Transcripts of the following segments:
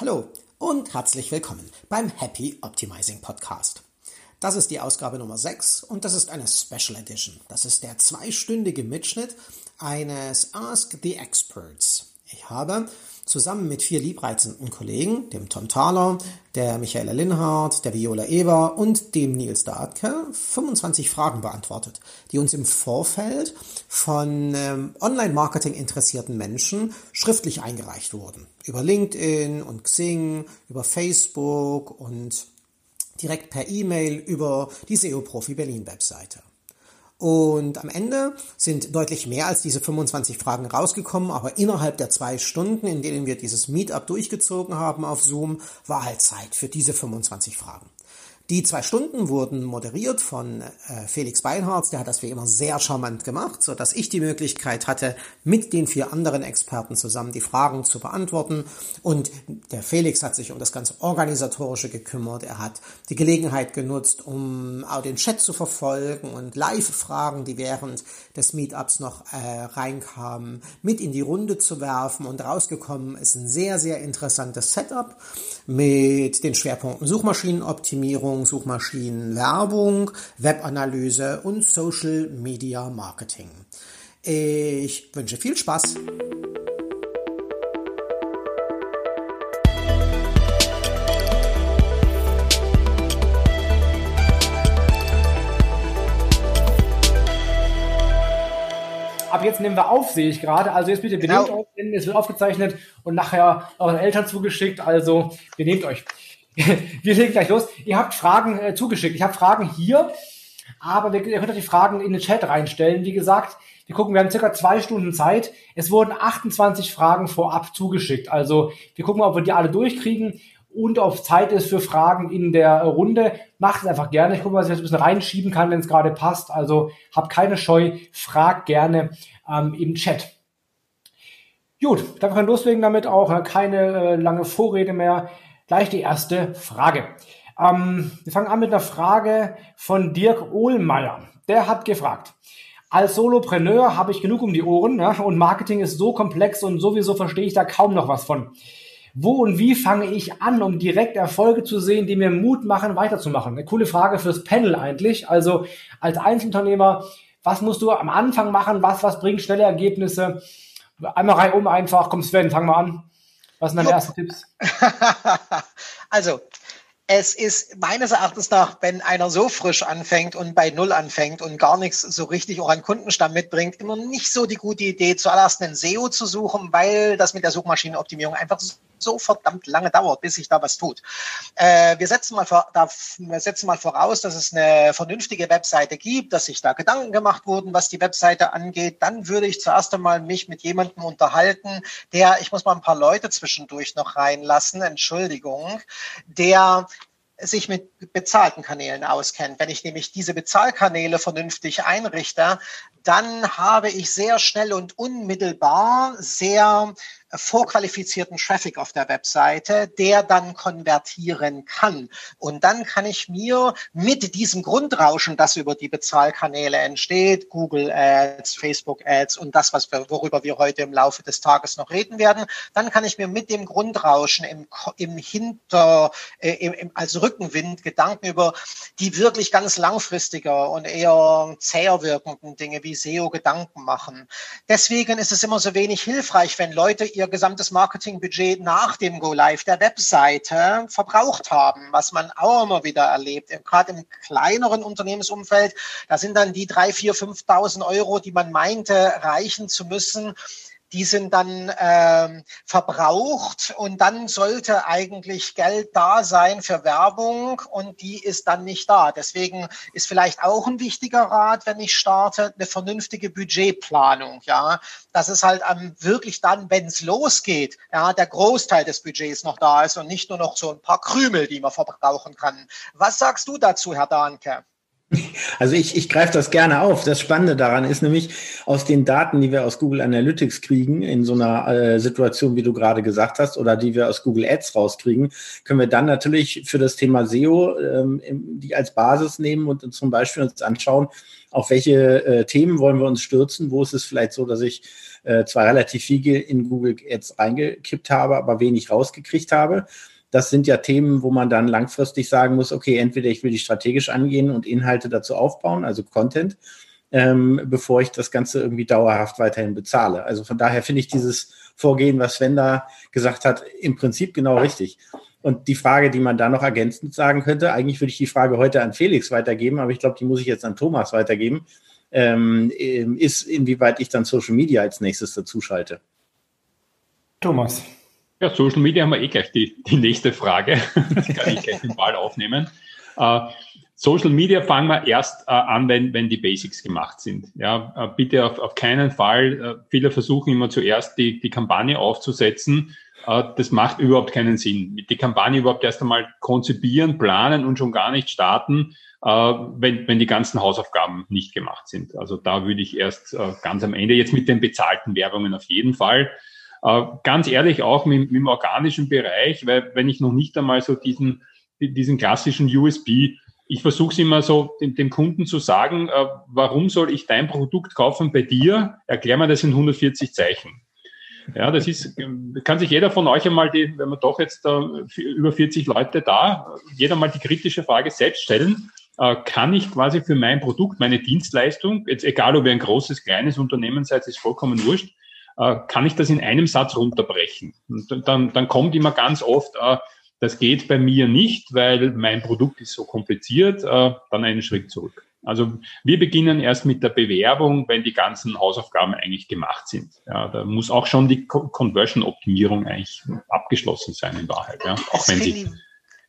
Hallo und herzlich willkommen beim Happy Optimizing Podcast. Das ist die Ausgabe Nummer 6 und das ist eine Special Edition. Das ist der zweistündige Mitschnitt eines Ask the Experts. Ich habe zusammen mit vier liebreizenden Kollegen, dem Tom Thaler, der Michaela Linhardt, der Viola Eber und dem Nils Dahlke, 25 Fragen beantwortet, die uns im Vorfeld von ähm, Online-Marketing interessierten Menschen schriftlich eingereicht wurden. Über LinkedIn und Xing, über Facebook und direkt per E-Mail über die SEO Profi Berlin Webseite. Und am Ende sind deutlich mehr als diese 25 Fragen rausgekommen, aber innerhalb der zwei Stunden, in denen wir dieses Meetup durchgezogen haben auf Zoom, war halt Zeit für diese 25 Fragen. Die zwei Stunden wurden moderiert von äh, Felix Beinhardt, der hat das wie immer sehr charmant gemacht, so dass ich die Möglichkeit hatte, mit den vier anderen Experten zusammen die Fragen zu beantworten. Und der Felix hat sich um das ganze Organisatorische gekümmert. Er hat die Gelegenheit genutzt, um auch den Chat zu verfolgen und Live-Fragen, die während des Meetups noch äh, reinkamen, mit in die Runde zu werfen. Und rausgekommen ist ein sehr, sehr interessantes Setup mit den Schwerpunkten Suchmaschinenoptimierung, Optimierung, Suchmaschinen, Werbung, Webanalyse und Social Media Marketing. Ich wünsche viel Spaß. Ab jetzt nehmen wir auf, sehe ich gerade. Also jetzt bitte benehmt genau. euch, denn es wird aufgezeichnet und nachher euren Eltern zugeschickt. Also benehmt euch. wir legen gleich los. Ihr habt Fragen äh, zugeschickt. Ich habe Fragen hier, aber wir, ihr könnt auch die Fragen in den Chat reinstellen. Wie gesagt, wir gucken, wir haben circa zwei Stunden Zeit. Es wurden 28 Fragen vorab zugeschickt. Also wir gucken mal, ob wir die alle durchkriegen und ob Zeit ist für Fragen in der Runde. Macht es einfach gerne. Ich gucke mal, was ich jetzt ein bisschen reinschieben kann, wenn es gerade passt. Also habt keine Scheu, fragt gerne ähm, im Chat. Gut, dann wir loslegen damit auch. Keine äh, lange Vorrede mehr. Gleich die erste Frage. Ähm, wir fangen an mit einer Frage von Dirk Ohlmeier. Der hat gefragt, als Solopreneur habe ich genug um die Ohren ja, und Marketing ist so komplex und sowieso verstehe ich da kaum noch was von. Wo und wie fange ich an, um direkt Erfolge zu sehen, die mir Mut machen, weiterzumachen? Eine coole Frage fürs Panel eigentlich. Also als Einzelunternehmer, was musst du am Anfang machen? Was, was bringt schnelle Ergebnisse? Einmal reihum einfach. Komm Sven, fang mal an. Was sind deine Jupp. ersten Tipps? also, es ist meines Erachtens nach, wenn einer so frisch anfängt und bei Null anfängt und gar nichts so richtig auch an Kundenstamm mitbringt, immer nicht so die gute Idee, zuallererst einen SEO zu suchen, weil das mit der Suchmaschinenoptimierung einfach so verdammt lange dauert, bis sich da was tut. Äh, wir, setzen mal vor, da, wir setzen mal voraus, dass es eine vernünftige Webseite gibt, dass sich da Gedanken gemacht wurden, was die Webseite angeht. Dann würde ich zuerst einmal mich mit jemandem unterhalten, der, ich muss mal ein paar Leute zwischendurch noch reinlassen, Entschuldigung, der sich mit bezahlten Kanälen auskennt. Wenn ich nämlich diese Bezahlkanäle vernünftig einrichte, dann habe ich sehr schnell und unmittelbar sehr vorqualifizierten Traffic auf der Webseite, der dann konvertieren kann. Und dann kann ich mir mit diesem Grundrauschen, das über die Bezahlkanäle entsteht, Google Ads, Facebook Ads und das, was wir, worüber wir heute im Laufe des Tages noch reden werden, dann kann ich mir mit dem Grundrauschen im, im Hinter, äh, im, als Rückenwind Gedanken über die wirklich ganz langfristiger und eher zäher wirkenden Dinge wie SEO Gedanken machen. Deswegen ist es immer so wenig hilfreich, wenn Leute ihr ihr gesamtes Marketingbudget nach dem Go Live der Webseite verbraucht haben, was man auch immer wieder erlebt. Gerade im kleineren Unternehmensumfeld, da sind dann die drei, vier, 5.000 Euro, die man meinte, reichen zu müssen, die sind dann ähm, verbraucht und dann sollte eigentlich Geld da sein für Werbung und die ist dann nicht da. Deswegen ist vielleicht auch ein wichtiger Rat, wenn ich starte, eine vernünftige Budgetplanung. Ja, das ist halt ähm, wirklich dann, wenn es losgeht, ja, der Großteil des Budgets noch da ist und nicht nur noch so ein paar Krümel, die man verbrauchen kann. Was sagst du dazu, Herr Dahnke? Also ich, ich greife das gerne auf. Das Spannende daran ist nämlich, aus den Daten, die wir aus Google Analytics kriegen, in so einer äh, Situation, wie du gerade gesagt hast, oder die wir aus Google Ads rauskriegen, können wir dann natürlich für das Thema SEO ähm, die als Basis nehmen und zum Beispiel uns anschauen, auf welche äh, Themen wollen wir uns stürzen, wo ist es vielleicht so, dass ich äh, zwar relativ viel in Google Ads reingekippt habe, aber wenig rausgekriegt habe das sind ja Themen, wo man dann langfristig sagen muss, okay, entweder ich will die strategisch angehen und Inhalte dazu aufbauen, also Content, ähm, bevor ich das Ganze irgendwie dauerhaft weiterhin bezahle. Also von daher finde ich dieses Vorgehen, was Sven da gesagt hat, im Prinzip genau richtig. Und die Frage, die man da noch ergänzend sagen könnte, eigentlich würde ich die Frage heute an Felix weitergeben, aber ich glaube, die muss ich jetzt an Thomas weitergeben, ähm, ist, inwieweit ich dann Social Media als nächstes dazu schalte. Thomas. Ja, Social Media haben wir eh gleich die, die nächste Frage. Das kann ich gleich den Ball aufnehmen. Uh, Social Media fangen wir erst uh, an, wenn, wenn die Basics gemacht sind. Ja, uh, bitte auf, auf keinen Fall. viele versuchen immer zuerst die, die Kampagne aufzusetzen. das macht überhaupt keinen Sinn. Die Kampagne überhaupt erst einmal konzipieren, planen und schon gar nicht starten, wenn, wenn die ganzen Hausaufgaben nicht gemacht sind. Also da würde ich erst ganz am Ende, jetzt mit den bezahlten Werbungen auf jeden Fall, äh, ganz ehrlich auch mit, mit dem organischen Bereich, weil wenn ich noch nicht einmal so diesen, diesen klassischen USB ich versuche es immer so dem, dem, Kunden zu sagen, äh, warum soll ich dein Produkt kaufen bei dir? Erklär mir das in 140 Zeichen. Ja, das ist, kann sich jeder von euch einmal, die, wenn man doch jetzt äh, über 40 Leute da, jeder mal die kritische Frage selbst stellen, äh, kann ich quasi für mein Produkt, meine Dienstleistung, jetzt egal ob ihr ein großes, kleines Unternehmen seid, ist vollkommen wurscht, äh, kann ich das in einem Satz runterbrechen. Und dann, dann kommt immer ganz oft, äh, das geht bei mir nicht, weil mein Produkt ist so kompliziert, äh, dann einen Schritt zurück. Also wir beginnen erst mit der Bewerbung, wenn die ganzen Hausaufgaben eigentlich gemacht sind. Ja, da muss auch schon die Conversion-Optimierung eigentlich abgeschlossen sein in Wahrheit. Ja, auch wenn sie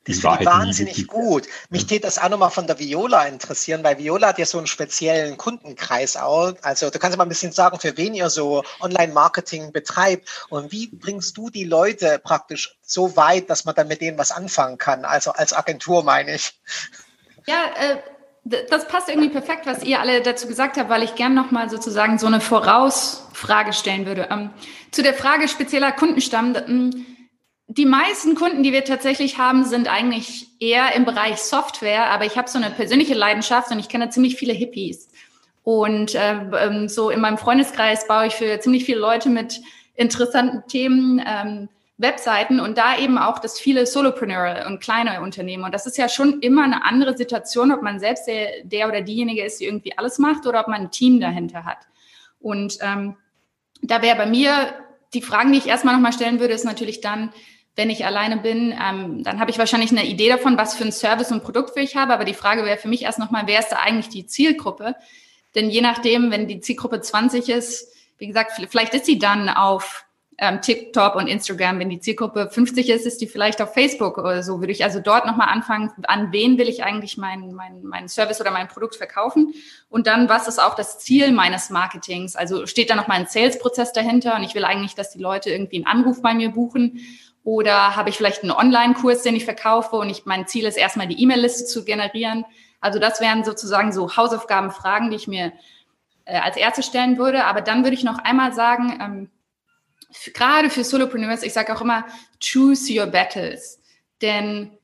das finde ich wahnsinnig gut. Mich tät das auch nochmal von der Viola interessieren, weil Viola hat ja so einen speziellen Kundenkreis auch. Also du kannst mal ein bisschen sagen, für wen ihr so Online-Marketing betreibt und wie bringst du die Leute praktisch so weit, dass man dann mit denen was anfangen kann? Also als Agentur meine ich. Ja, äh das passt irgendwie perfekt, was ihr alle dazu gesagt habt, weil ich gern nochmal sozusagen so eine Vorausfrage stellen würde. Ähm, zu der Frage spezieller Kundenstamm. Ähm, die meisten Kunden, die wir tatsächlich haben, sind eigentlich eher im Bereich Software, aber ich habe so eine persönliche Leidenschaft und ich kenne ziemlich viele Hippies. Und äh, ähm, so in meinem Freundeskreis baue ich für ziemlich viele Leute mit interessanten Themen ähm, Webseiten und da eben auch das viele Solopreneure und kleine Unternehmen. Und das ist ja schon immer eine andere Situation, ob man selbst der, der oder diejenige ist, die irgendwie alles macht oder ob man ein Team dahinter hat. Und ähm, da wäre bei mir die Fragen, die ich erstmal nochmal stellen würde, ist natürlich dann, wenn ich alleine bin, ähm, dann habe ich wahrscheinlich eine Idee davon, was für ein Service und Produkt ich habe. Aber die Frage wäre für mich erst nochmal, wer ist da eigentlich die Zielgruppe? Denn je nachdem, wenn die Zielgruppe 20 ist, wie gesagt, vielleicht ist sie dann auf ähm, TikTok und Instagram. Wenn die Zielgruppe 50 ist, ist die vielleicht auf Facebook oder so. Würde ich also dort nochmal anfangen, an wen will ich eigentlich meinen mein, mein Service oder mein Produkt verkaufen? Und dann, was ist auch das Ziel meines Marketings? Also steht da nochmal ein Sales-Prozess dahinter und ich will eigentlich, dass die Leute irgendwie einen Anruf bei mir buchen oder habe ich vielleicht einen Online-Kurs, den ich verkaufe und ich, mein Ziel ist erstmal die E-Mail-Liste zu generieren. Also das wären sozusagen so Hausaufgabenfragen, die ich mir äh, als erste stellen würde. Aber dann würde ich noch einmal sagen, ähm, gerade für Solopreneurs, ich sage auch immer, choose your battles. Denn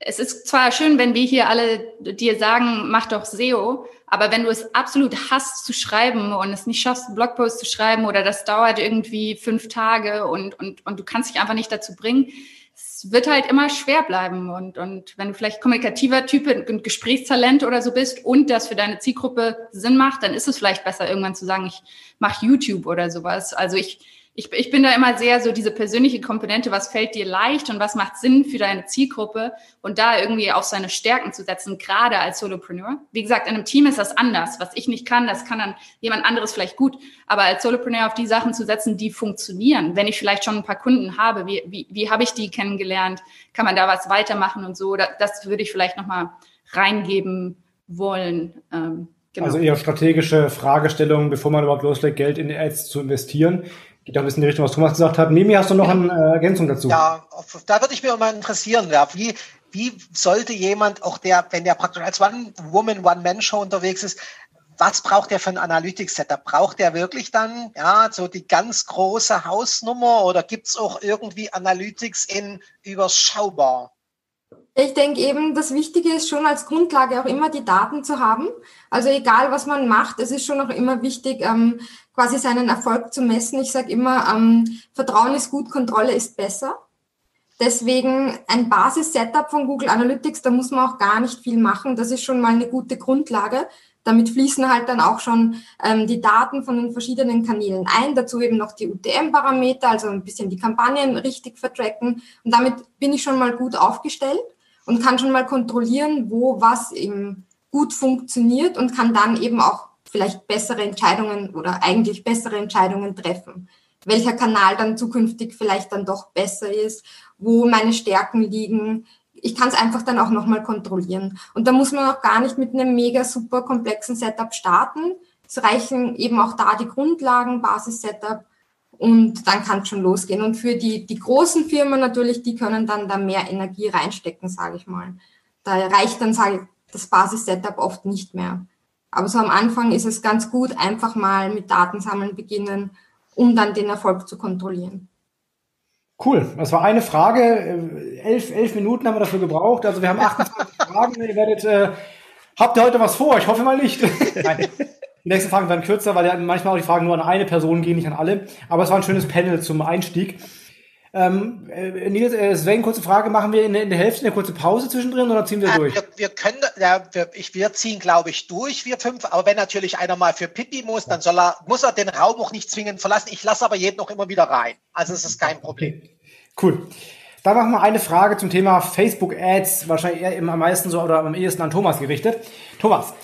es ist zwar schön, wenn wir hier alle dir sagen, mach doch SEO, aber wenn du es absolut hasst zu schreiben und es nicht schaffst, einen Blogpost zu schreiben oder das dauert irgendwie fünf Tage und, und, und du kannst dich einfach nicht dazu bringen, es wird halt immer schwer bleiben. Und, und wenn du vielleicht kommunikativer Typ und Gesprächstalent oder so bist und das für deine Zielgruppe Sinn macht, dann ist es vielleicht besser, irgendwann zu sagen, ich mache YouTube oder sowas. Also ich, ich, ich bin da immer sehr so diese persönliche Komponente, was fällt dir leicht und was macht Sinn für deine Zielgruppe und da irgendwie auf seine Stärken zu setzen, gerade als Solopreneur. Wie gesagt, in einem Team ist das anders. Was ich nicht kann, das kann dann jemand anderes vielleicht gut. Aber als Solopreneur auf die Sachen zu setzen, die funktionieren. Wenn ich vielleicht schon ein paar Kunden habe, wie, wie, wie habe ich die kennengelernt? Kann man da was weitermachen und so? Das, würde ich vielleicht nochmal reingeben wollen. Ähm, Genau. Also eher strategische Fragestellungen, bevor man überhaupt loslegt, Geld in Ads zu investieren geht auch ein bisschen in die Richtung, was Thomas gesagt hat. Mimi, hast du noch eine äh, Ergänzung dazu? Ja, da würde ich mir mal interessieren, ja, wie, wie sollte jemand, auch der, wenn der praktisch als One-Woman, One-Man-Show unterwegs ist, was braucht der für ein Analytics-Setup? Braucht der wirklich dann ja so die ganz große Hausnummer oder gibt es auch irgendwie Analytics in überschaubar? Ich denke eben, das Wichtige ist schon als Grundlage auch immer die Daten zu haben. Also egal, was man macht, es ist schon auch immer wichtig, ähm, quasi seinen Erfolg zu messen. Ich sage immer, ähm, Vertrauen ist gut, Kontrolle ist besser. Deswegen ein Basis-Setup von Google Analytics, da muss man auch gar nicht viel machen. Das ist schon mal eine gute Grundlage. Damit fließen halt dann auch schon ähm, die Daten von den verschiedenen Kanälen ein, dazu eben noch die UTM-Parameter, also ein bisschen die Kampagnen richtig vertracken. Und damit bin ich schon mal gut aufgestellt und kann schon mal kontrollieren, wo was eben gut funktioniert und kann dann eben auch vielleicht bessere Entscheidungen oder eigentlich bessere Entscheidungen treffen. Welcher Kanal dann zukünftig vielleicht dann doch besser ist, wo meine Stärken liegen, ich kann es einfach dann auch nochmal kontrollieren. Und da muss man auch gar nicht mit einem mega super komplexen Setup starten. Es reichen eben auch da die Grundlagen, Basis-Setup und dann kann es schon losgehen. Und für die, die großen Firmen natürlich, die können dann da mehr Energie reinstecken, sage ich mal. Da reicht dann, sage ich, das Basis-Setup oft nicht mehr. Aber so am Anfang ist es ganz gut, einfach mal mit Datensammeln beginnen, um dann den Erfolg zu kontrollieren. Cool, das war eine Frage. Äh, elf, elf Minuten haben wir dafür gebraucht. Also wir haben 28 Fragen. Ihr werdet, äh, habt ihr heute was vor? Ich hoffe mal nicht. Nein. Die nächsten Fragen werden kürzer, weil ja manchmal auch die Fragen nur an eine Person gehen, nicht an alle. Aber es war ein schönes Panel zum Einstieg. Ähm, äh, Nils, äh, Sven, kurze Frage, machen wir in, in, der Hälfte eine kurze Pause zwischendrin oder ziehen wir äh, durch? Wir, wir, können, ja, wir, ich, wir ziehen, glaube ich, durch, wir fünf, aber wenn natürlich einer mal für Pipi muss, dann soll er, muss er den Raum auch nicht zwingend verlassen. Ich lasse aber jeden noch immer wieder rein. Also es ist kein Problem. Cool. Dann machen wir eine Frage zum Thema Facebook Ads, wahrscheinlich eher am meisten so oder am ehesten an Thomas gerichtet. Thomas,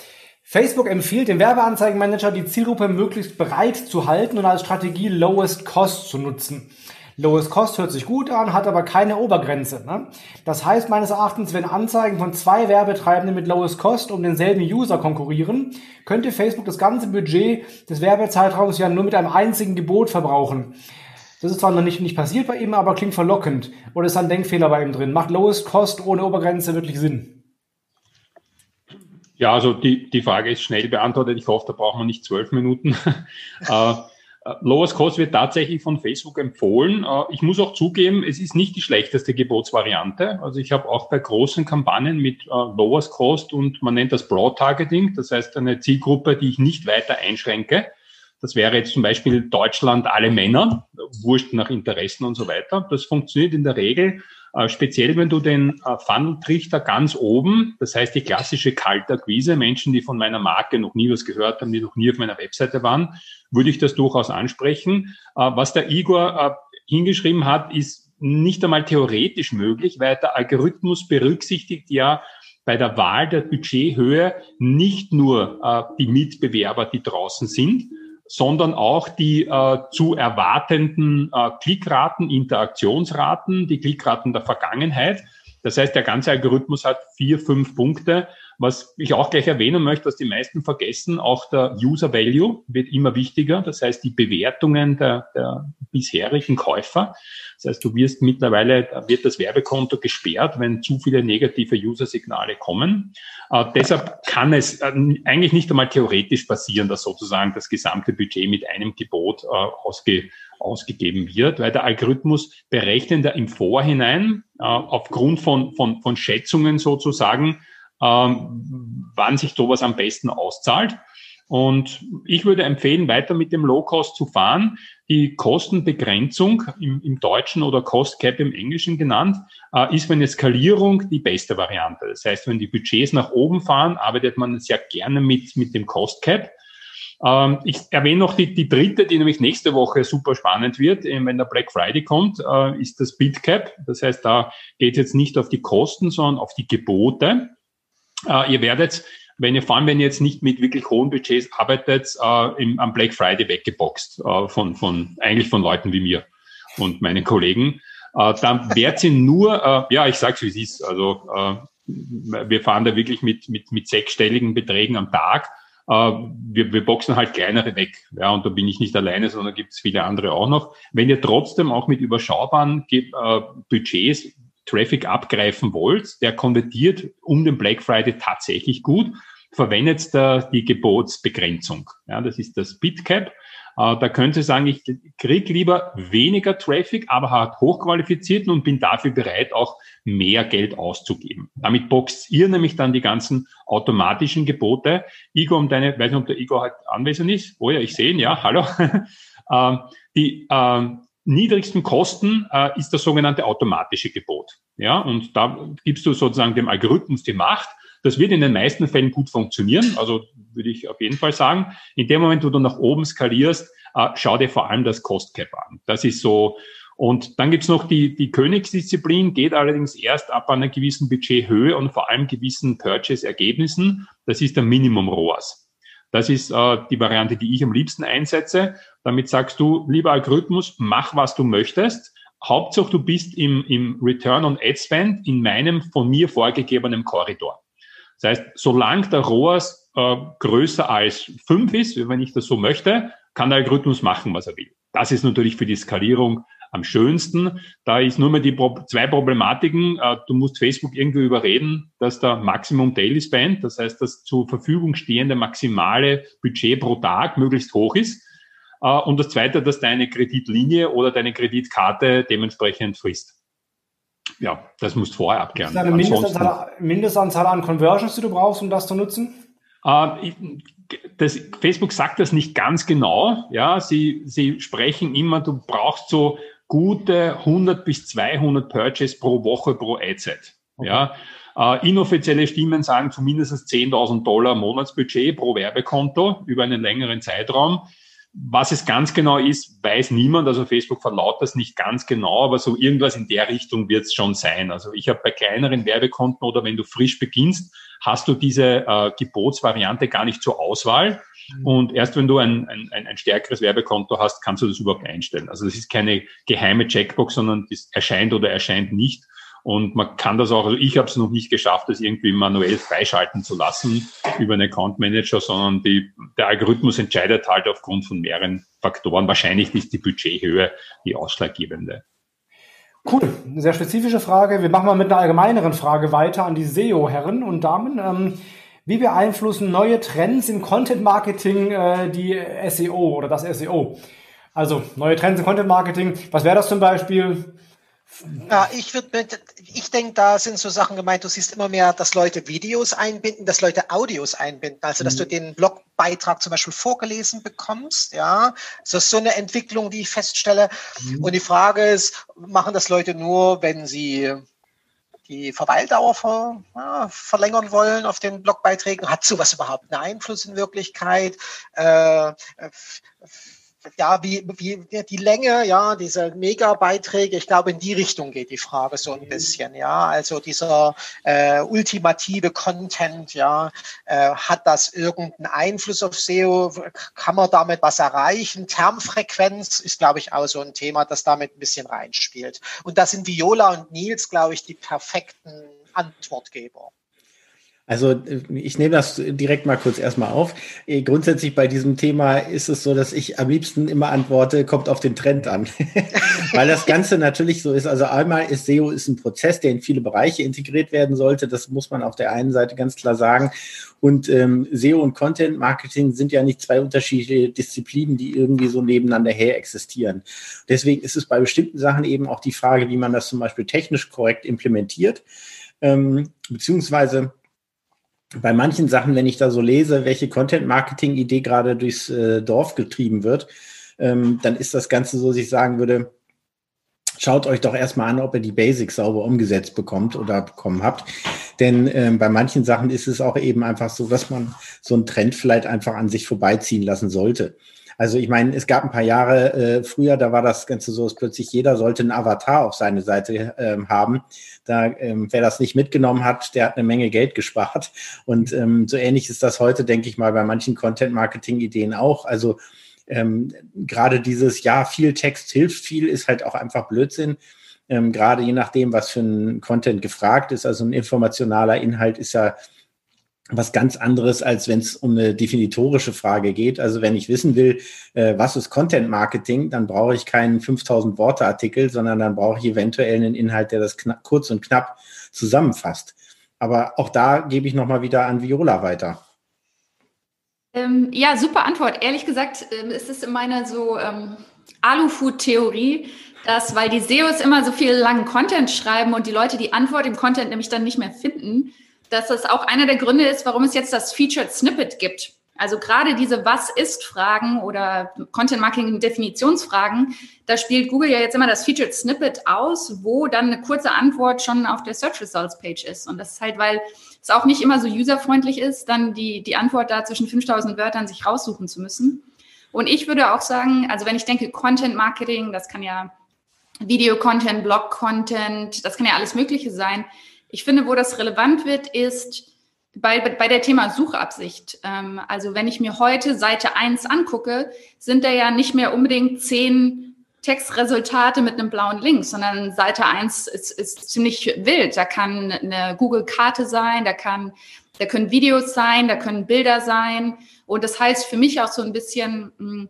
Facebook empfiehlt dem Werbeanzeigenmanager, die Zielgruppe möglichst breit zu halten und als Strategie Lowest Cost zu nutzen. Lowest Cost hört sich gut an, hat aber keine Obergrenze. Ne? Das heißt meines Erachtens, wenn Anzeigen von zwei Werbetreibenden mit Lowest Cost um denselben User konkurrieren, könnte Facebook das ganze Budget des Werbezeitraums ja nur mit einem einzigen Gebot verbrauchen. Das ist zwar noch nicht, nicht passiert bei ihm, aber klingt verlockend. Oder ist da ein Denkfehler bei ihm drin? Macht Lowest Cost ohne Obergrenze wirklich Sinn? Ja, also die, die Frage ist schnell beantwortet. Ich hoffe, da brauchen wir nicht zwölf Minuten. äh, Lowest Cost wird tatsächlich von Facebook empfohlen. Äh, ich muss auch zugeben, es ist nicht die schlechteste Gebotsvariante. Also ich habe auch bei großen Kampagnen mit äh, Lowest Cost und man nennt das Broad Targeting, das heißt eine Zielgruppe, die ich nicht weiter einschränke. Das wäre jetzt zum Beispiel Deutschland alle Männer, wurscht nach Interessen und so weiter. Das funktioniert in der Regel speziell, wenn du den äh, ganz oben, das heißt die klassische Kaltakquise, Menschen, die von meiner Marke noch nie was gehört haben, die noch nie auf meiner Webseite waren, würde ich das durchaus ansprechen. Äh, was der Igor hingeschrieben hat, ist nicht einmal theoretisch möglich, weil der Algorithmus berücksichtigt ja bei der Wahl der Budgethöhe nicht nur die Mitbewerber, die draußen sind, sondern auch die äh, zu erwartenden äh, Klickraten, Interaktionsraten, die Klickraten der Vergangenheit. Das heißt, der ganze Algorithmus hat vier, fünf Punkte. Was ich auch gleich erwähnen möchte, was die meisten vergessen, auch der User Value wird immer wichtiger. Das heißt, die Bewertungen der, der bisherigen Käufer. Das heißt, du wirst mittlerweile, wird das Werbekonto gesperrt, wenn zu viele negative User-Signale kommen. Äh, deshalb kann es äh, eigentlich nicht einmal theoretisch passieren, dass sozusagen das gesamte Budget mit einem Gebot äh, ausge, ausgegeben wird, weil der Algorithmus berechnet im Vorhinein äh, aufgrund von, von, von Schätzungen sozusagen, ähm, wann sich sowas am besten auszahlt. Und ich würde empfehlen, weiter mit dem Low-Cost zu fahren. Die Kostenbegrenzung im, im Deutschen oder Cost Cap im Englischen genannt, äh, ist für eine Skalierung die beste Variante. Das heißt, wenn die Budgets nach oben fahren, arbeitet man sehr gerne mit, mit dem Cost Cap. Ähm, ich erwähne noch die, die dritte, die nämlich nächste Woche super spannend wird, eben wenn der Black Friday kommt, äh, ist das Bid Cap. Das heißt, da geht es jetzt nicht auf die Kosten, sondern auf die Gebote. Äh, ihr werdet wenn ihr, vor allem wenn ihr jetzt nicht mit wirklich hohen Budgets arbeitet, äh, im, am Black Friday weggeboxt äh, von, von, eigentlich von Leuten wie mir und meinen Kollegen, äh, dann werdet ihr nur, äh, ja, ich sag's wie es ist, also äh, wir fahren da wirklich mit, mit, mit sechsstelligen Beträgen am Tag äh, wir, wir boxen halt kleinere weg. Ja, und da bin ich nicht alleine, sondern gibt es viele andere auch noch. Wenn ihr trotzdem auch mit überschaubaren Budgets Traffic abgreifen wollt, der konvertiert um den Black Friday tatsächlich gut, verwendet da die Gebotsbegrenzung. Ja, das ist das Bitcap. Äh, da könnt ihr sagen, ich kriege lieber weniger Traffic, aber halt hochqualifizierten und bin dafür bereit, auch mehr Geld auszugeben. Damit boxt ihr nämlich dann die ganzen automatischen Gebote. Igor, um deine, weiß nicht, ob der Igor halt anwesend ist. Oh ja, ich sehe ihn, ja, hallo. Ähm, die äh, niedrigsten Kosten äh, ist das sogenannte automatische Gebot. Ja, und da gibst du sozusagen dem Algorithmus die Macht, das wird in den meisten Fällen gut funktionieren, also würde ich auf jeden Fall sagen. In dem Moment, wo du nach oben skalierst, äh, schau dir vor allem das Cost Cap an. Das ist so. Und dann gibt's noch die, die Königsdisziplin, geht allerdings erst ab einer gewissen Budgethöhe und vor allem gewissen Purchase-Ergebnissen. Das ist der Minimum ROAS. Das ist äh, die Variante, die ich am liebsten einsetze. Damit sagst du, lieber Algorithmus, mach, was du möchtest. Hauptsache, du bist im, im Return on Ad Spend in meinem von mir vorgegebenen Korridor. Das heißt, solange der ROAS äh, größer als fünf ist, wenn ich das so möchte, kann der Algorithmus machen, was er will. Das ist natürlich für die Skalierung am schönsten. Da ist nur mehr die Pro zwei Problematiken. Äh, du musst Facebook irgendwie überreden, dass der Maximum Daily Spend, das heißt, das zur Verfügung stehende maximale Budget pro Tag möglichst hoch ist. Äh, und das zweite, dass deine Kreditlinie oder deine Kreditkarte dementsprechend frisst ja, das musst du vorher abklären. Ist eine Mindestanzahl, Mindestanzahl an Conversions, die du brauchst, um das zu nutzen? Äh, das, Facebook sagt das nicht ganz genau. Ja, sie, sie sprechen immer, du brauchst so gute 100 bis 200 Purchase pro Woche pro Ad-Set. Okay. Ja, äh, inoffizielle Stimmen sagen zumindest 10.000 Dollar Monatsbudget pro Werbekonto über einen längeren Zeitraum. Was es ganz genau ist, weiß niemand. Also Facebook verlaut das nicht ganz genau, aber so irgendwas in der Richtung wird es schon sein. Also ich habe bei kleineren Werbekonten oder wenn du frisch beginnst, hast du diese äh, Gebotsvariante gar nicht zur Auswahl. Mhm. Und erst wenn du ein, ein, ein stärkeres Werbekonto hast, kannst du das überhaupt einstellen. Also das ist keine geheime Checkbox, sondern das erscheint oder erscheint nicht. Und man kann das auch, also ich habe es noch nicht geschafft, das irgendwie manuell freischalten zu lassen über einen Account Manager, sondern die, der Algorithmus entscheidet halt aufgrund von mehreren Faktoren. Wahrscheinlich ist die Budgethöhe die ausschlaggebende. Cool, eine sehr spezifische Frage. Wir machen mal mit einer allgemeineren Frage weiter an die SEO-Herren und Damen. Ähm, wie beeinflussen neue Trends im Content Marketing äh, die SEO oder das SEO? Also neue Trends im Content Marketing. Was wäre das zum Beispiel? Ja, ich würde, ich denke, da sind so Sachen gemeint. Du siehst immer mehr, dass Leute Videos einbinden, dass Leute Audios einbinden. Also, dass mhm. du den Blogbeitrag zum Beispiel vorgelesen bekommst. Ja, das ist so eine Entwicklung, die ich feststelle. Mhm. Und die Frage ist, machen das Leute nur, wenn sie die Verweildauer ver, ja, verlängern wollen auf den Blogbeiträgen? Hat sowas überhaupt einen Einfluss in Wirklichkeit? Äh, ja, wie, wie die Länge, ja, diese Megabeiträge, ich glaube, in die Richtung geht die Frage so ein mhm. bisschen, ja. Also dieser äh, ultimative Content, ja, äh, hat das irgendeinen Einfluss auf SEO? Kann man damit was erreichen? Termfrequenz ist, glaube ich, auch so ein Thema, das damit ein bisschen reinspielt. Und da sind Viola und Nils, glaube ich, die perfekten Antwortgeber. Also äh, ich nehme das direkt mal kurz erstmal auf. Äh, grundsätzlich bei diesem Thema ist es so, dass ich am liebsten immer antworte, kommt auf den Trend an. Weil das Ganze natürlich so ist. Also einmal ist SEO ist ein Prozess, der in viele Bereiche integriert werden sollte. Das muss man auf der einen Seite ganz klar sagen. Und ähm, SEO und Content Marketing sind ja nicht zwei unterschiedliche Disziplinen, die irgendwie so nebeneinander her existieren. Deswegen ist es bei bestimmten Sachen eben auch die Frage, wie man das zum Beispiel technisch korrekt implementiert. Ähm, beziehungsweise bei manchen Sachen, wenn ich da so lese, welche Content-Marketing-Idee gerade durchs äh, Dorf getrieben wird, ähm, dann ist das Ganze so, dass ich sagen würde, schaut euch doch erstmal an, ob ihr die Basics sauber umgesetzt bekommt oder bekommen habt. Denn ähm, bei manchen Sachen ist es auch eben einfach so, dass man so einen Trend vielleicht einfach an sich vorbeiziehen lassen sollte. Also ich meine, es gab ein paar Jahre äh, früher, da war das Ganze so, dass plötzlich jeder sollte einen Avatar auf seine Seite ähm, haben. Da, ähm, wer das nicht mitgenommen hat, der hat eine Menge Geld gespart. Und ähm, so ähnlich ist das heute, denke ich mal, bei manchen Content-Marketing-Ideen auch. Also ähm, gerade dieses, ja, viel Text hilft viel, ist halt auch einfach Blödsinn. Ähm, gerade je nachdem, was für ein Content gefragt ist. Also ein informationaler Inhalt ist ja was ganz anderes, als wenn es um eine definitorische Frage geht. Also wenn ich wissen will, äh, was ist Content Marketing, dann brauche ich keinen 5000 Worte Artikel, sondern dann brauche ich eventuell einen Inhalt, der das kurz und knapp zusammenfasst. Aber auch da gebe ich nochmal wieder an Viola weiter. Ähm, ja, super Antwort. Ehrlich gesagt ähm, ist es in meiner so ähm, Alufood-Theorie, dass, weil die SEOs immer so viel langen Content schreiben und die Leute die Antwort im Content nämlich dann nicht mehr finden, dass das auch einer der Gründe ist, warum es jetzt das Featured Snippet gibt. Also gerade diese Was ist Fragen oder Content Marketing Definitionsfragen, da spielt Google ja jetzt immer das Featured Snippet aus, wo dann eine kurze Antwort schon auf der Search Results Page ist. Und das ist halt, weil es auch nicht immer so userfreundlich ist, dann die, die Antwort da zwischen 5000 Wörtern sich raussuchen zu müssen. Und ich würde auch sagen, also wenn ich denke Content Marketing, das kann ja Video-Content, Blog-Content, das kann ja alles Mögliche sein. Ich finde, wo das relevant wird, ist bei, bei der Thema Suchabsicht. Ähm, also wenn ich mir heute Seite 1 angucke, sind da ja nicht mehr unbedingt zehn Textresultate mit einem blauen Link, sondern Seite 1 ist, ist ziemlich wild. Da kann eine Google-Karte sein, da, kann, da können Videos sein, da können Bilder sein. Und das heißt für mich auch so ein bisschen, hm,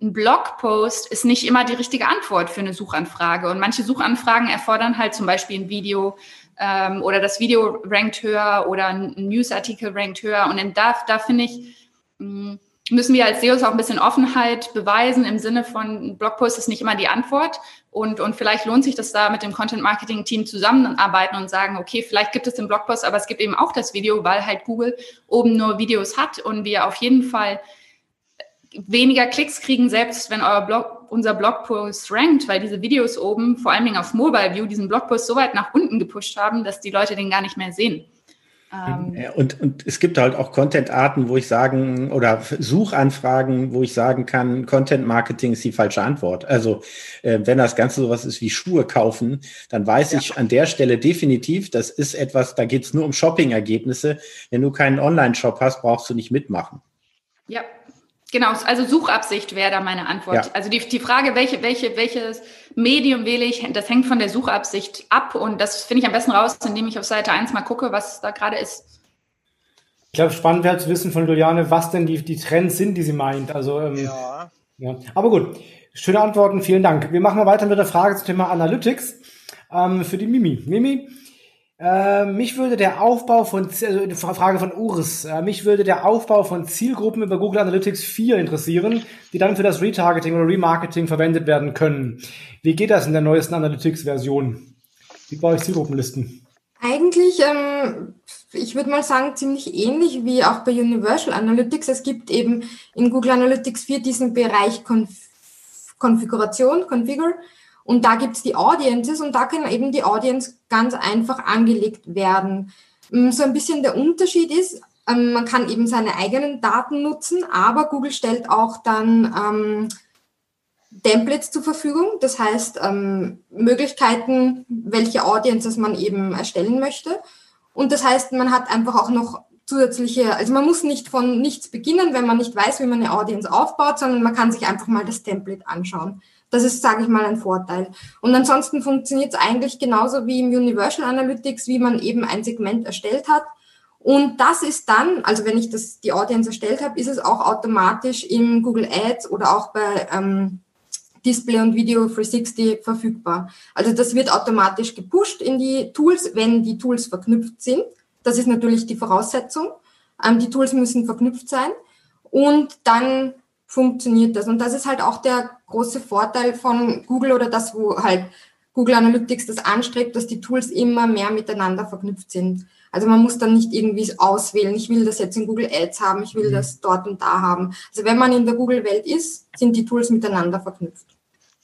ein Blogpost ist nicht immer die richtige Antwort für eine Suchanfrage. Und manche Suchanfragen erfordern halt zum Beispiel ein Video, ähm, oder das Video rankt höher oder ein Newsartikel rankt höher. Und da, da finde ich, mm, müssen wir als SEOs auch ein bisschen Offenheit beweisen im Sinne von Blogpost ist nicht immer die Antwort. Und, und vielleicht lohnt sich das da mit dem Content Marketing Team zusammenarbeiten und sagen, okay, vielleicht gibt es den Blogpost, aber es gibt eben auch das Video, weil halt Google oben nur Videos hat und wir auf jeden Fall weniger Klicks kriegen, selbst wenn euer Blog, unser Blogpost rankt, weil diese Videos oben, vor allen Dingen auf Mobile View, diesen Blogpost so weit nach unten gepusht haben, dass die Leute den gar nicht mehr sehen. Ähm und, und es gibt halt auch Content-Arten, wo ich sagen, oder Suchanfragen, wo ich sagen kann, Content-Marketing ist die falsche Antwort. Also äh, wenn das Ganze sowas ist wie Schuhe kaufen, dann weiß ja. ich an der Stelle definitiv, das ist etwas, da geht es nur um Shopping-Ergebnisse. Wenn du keinen Online-Shop hast, brauchst du nicht mitmachen. Ja, Genau, also Suchabsicht wäre da meine Antwort. Ja. Also die, die Frage, welche, welche, welches Medium wähle ich, das hängt von der Suchabsicht ab und das finde ich am besten raus, indem ich auf Seite 1 mal gucke, was da gerade ist. Ich glaube, spannend wäre zu wissen von Juliane, was denn die, die Trends sind, die sie meint. Also, ähm, ja. ja. Aber gut, schöne Antworten, vielen Dank. Wir machen mal weiter mit der Frage zum Thema Analytics ähm, für die Mimi. Mimi, äh, mich würde der Aufbau von, also Frage von Urs, äh, mich würde der Aufbau von Zielgruppen über Google Analytics 4 interessieren, die dann für das Retargeting oder Remarketing verwendet werden können. Wie geht das in der neuesten Analytics-Version? Wie baue ich Zielgruppenlisten? Eigentlich, ähm, ich würde mal sagen, ziemlich ähnlich wie auch bei Universal Analytics. Es gibt eben in Google Analytics 4 diesen Bereich Konf Konfiguration, Configure, und da gibt's die Audiences und da kann eben die Audience ganz einfach angelegt werden. Mm, so ein bisschen der Unterschied ist, ähm, man kann eben seine eigenen Daten nutzen, aber Google stellt auch dann ähm, Templates zur Verfügung, das heißt ähm, Möglichkeiten, welche Audiences man eben erstellen möchte. Und das heißt, man hat einfach auch noch zusätzliche, also man muss nicht von nichts beginnen, wenn man nicht weiß, wie man eine Audience aufbaut, sondern man kann sich einfach mal das Template anschauen. Das ist, sage ich mal, ein Vorteil. Und ansonsten funktioniert es eigentlich genauso wie im Universal Analytics, wie man eben ein Segment erstellt hat. Und das ist dann, also wenn ich das die Audience erstellt habe, ist es auch automatisch in Google Ads oder auch bei ähm, Display und Video 360 verfügbar. Also das wird automatisch gepusht in die Tools, wenn die Tools verknüpft sind. Das ist natürlich die Voraussetzung. Ähm, die Tools müssen verknüpft sein. Und dann funktioniert das. Und das ist halt auch der große Vorteil von Google oder das, wo halt Google Analytics das anstrebt, dass die Tools immer mehr miteinander verknüpft sind. Also man muss dann nicht irgendwie auswählen, ich will das jetzt in Google Ads haben, ich will mhm. das dort und da haben. Also wenn man in der Google-Welt ist, sind die Tools miteinander verknüpft.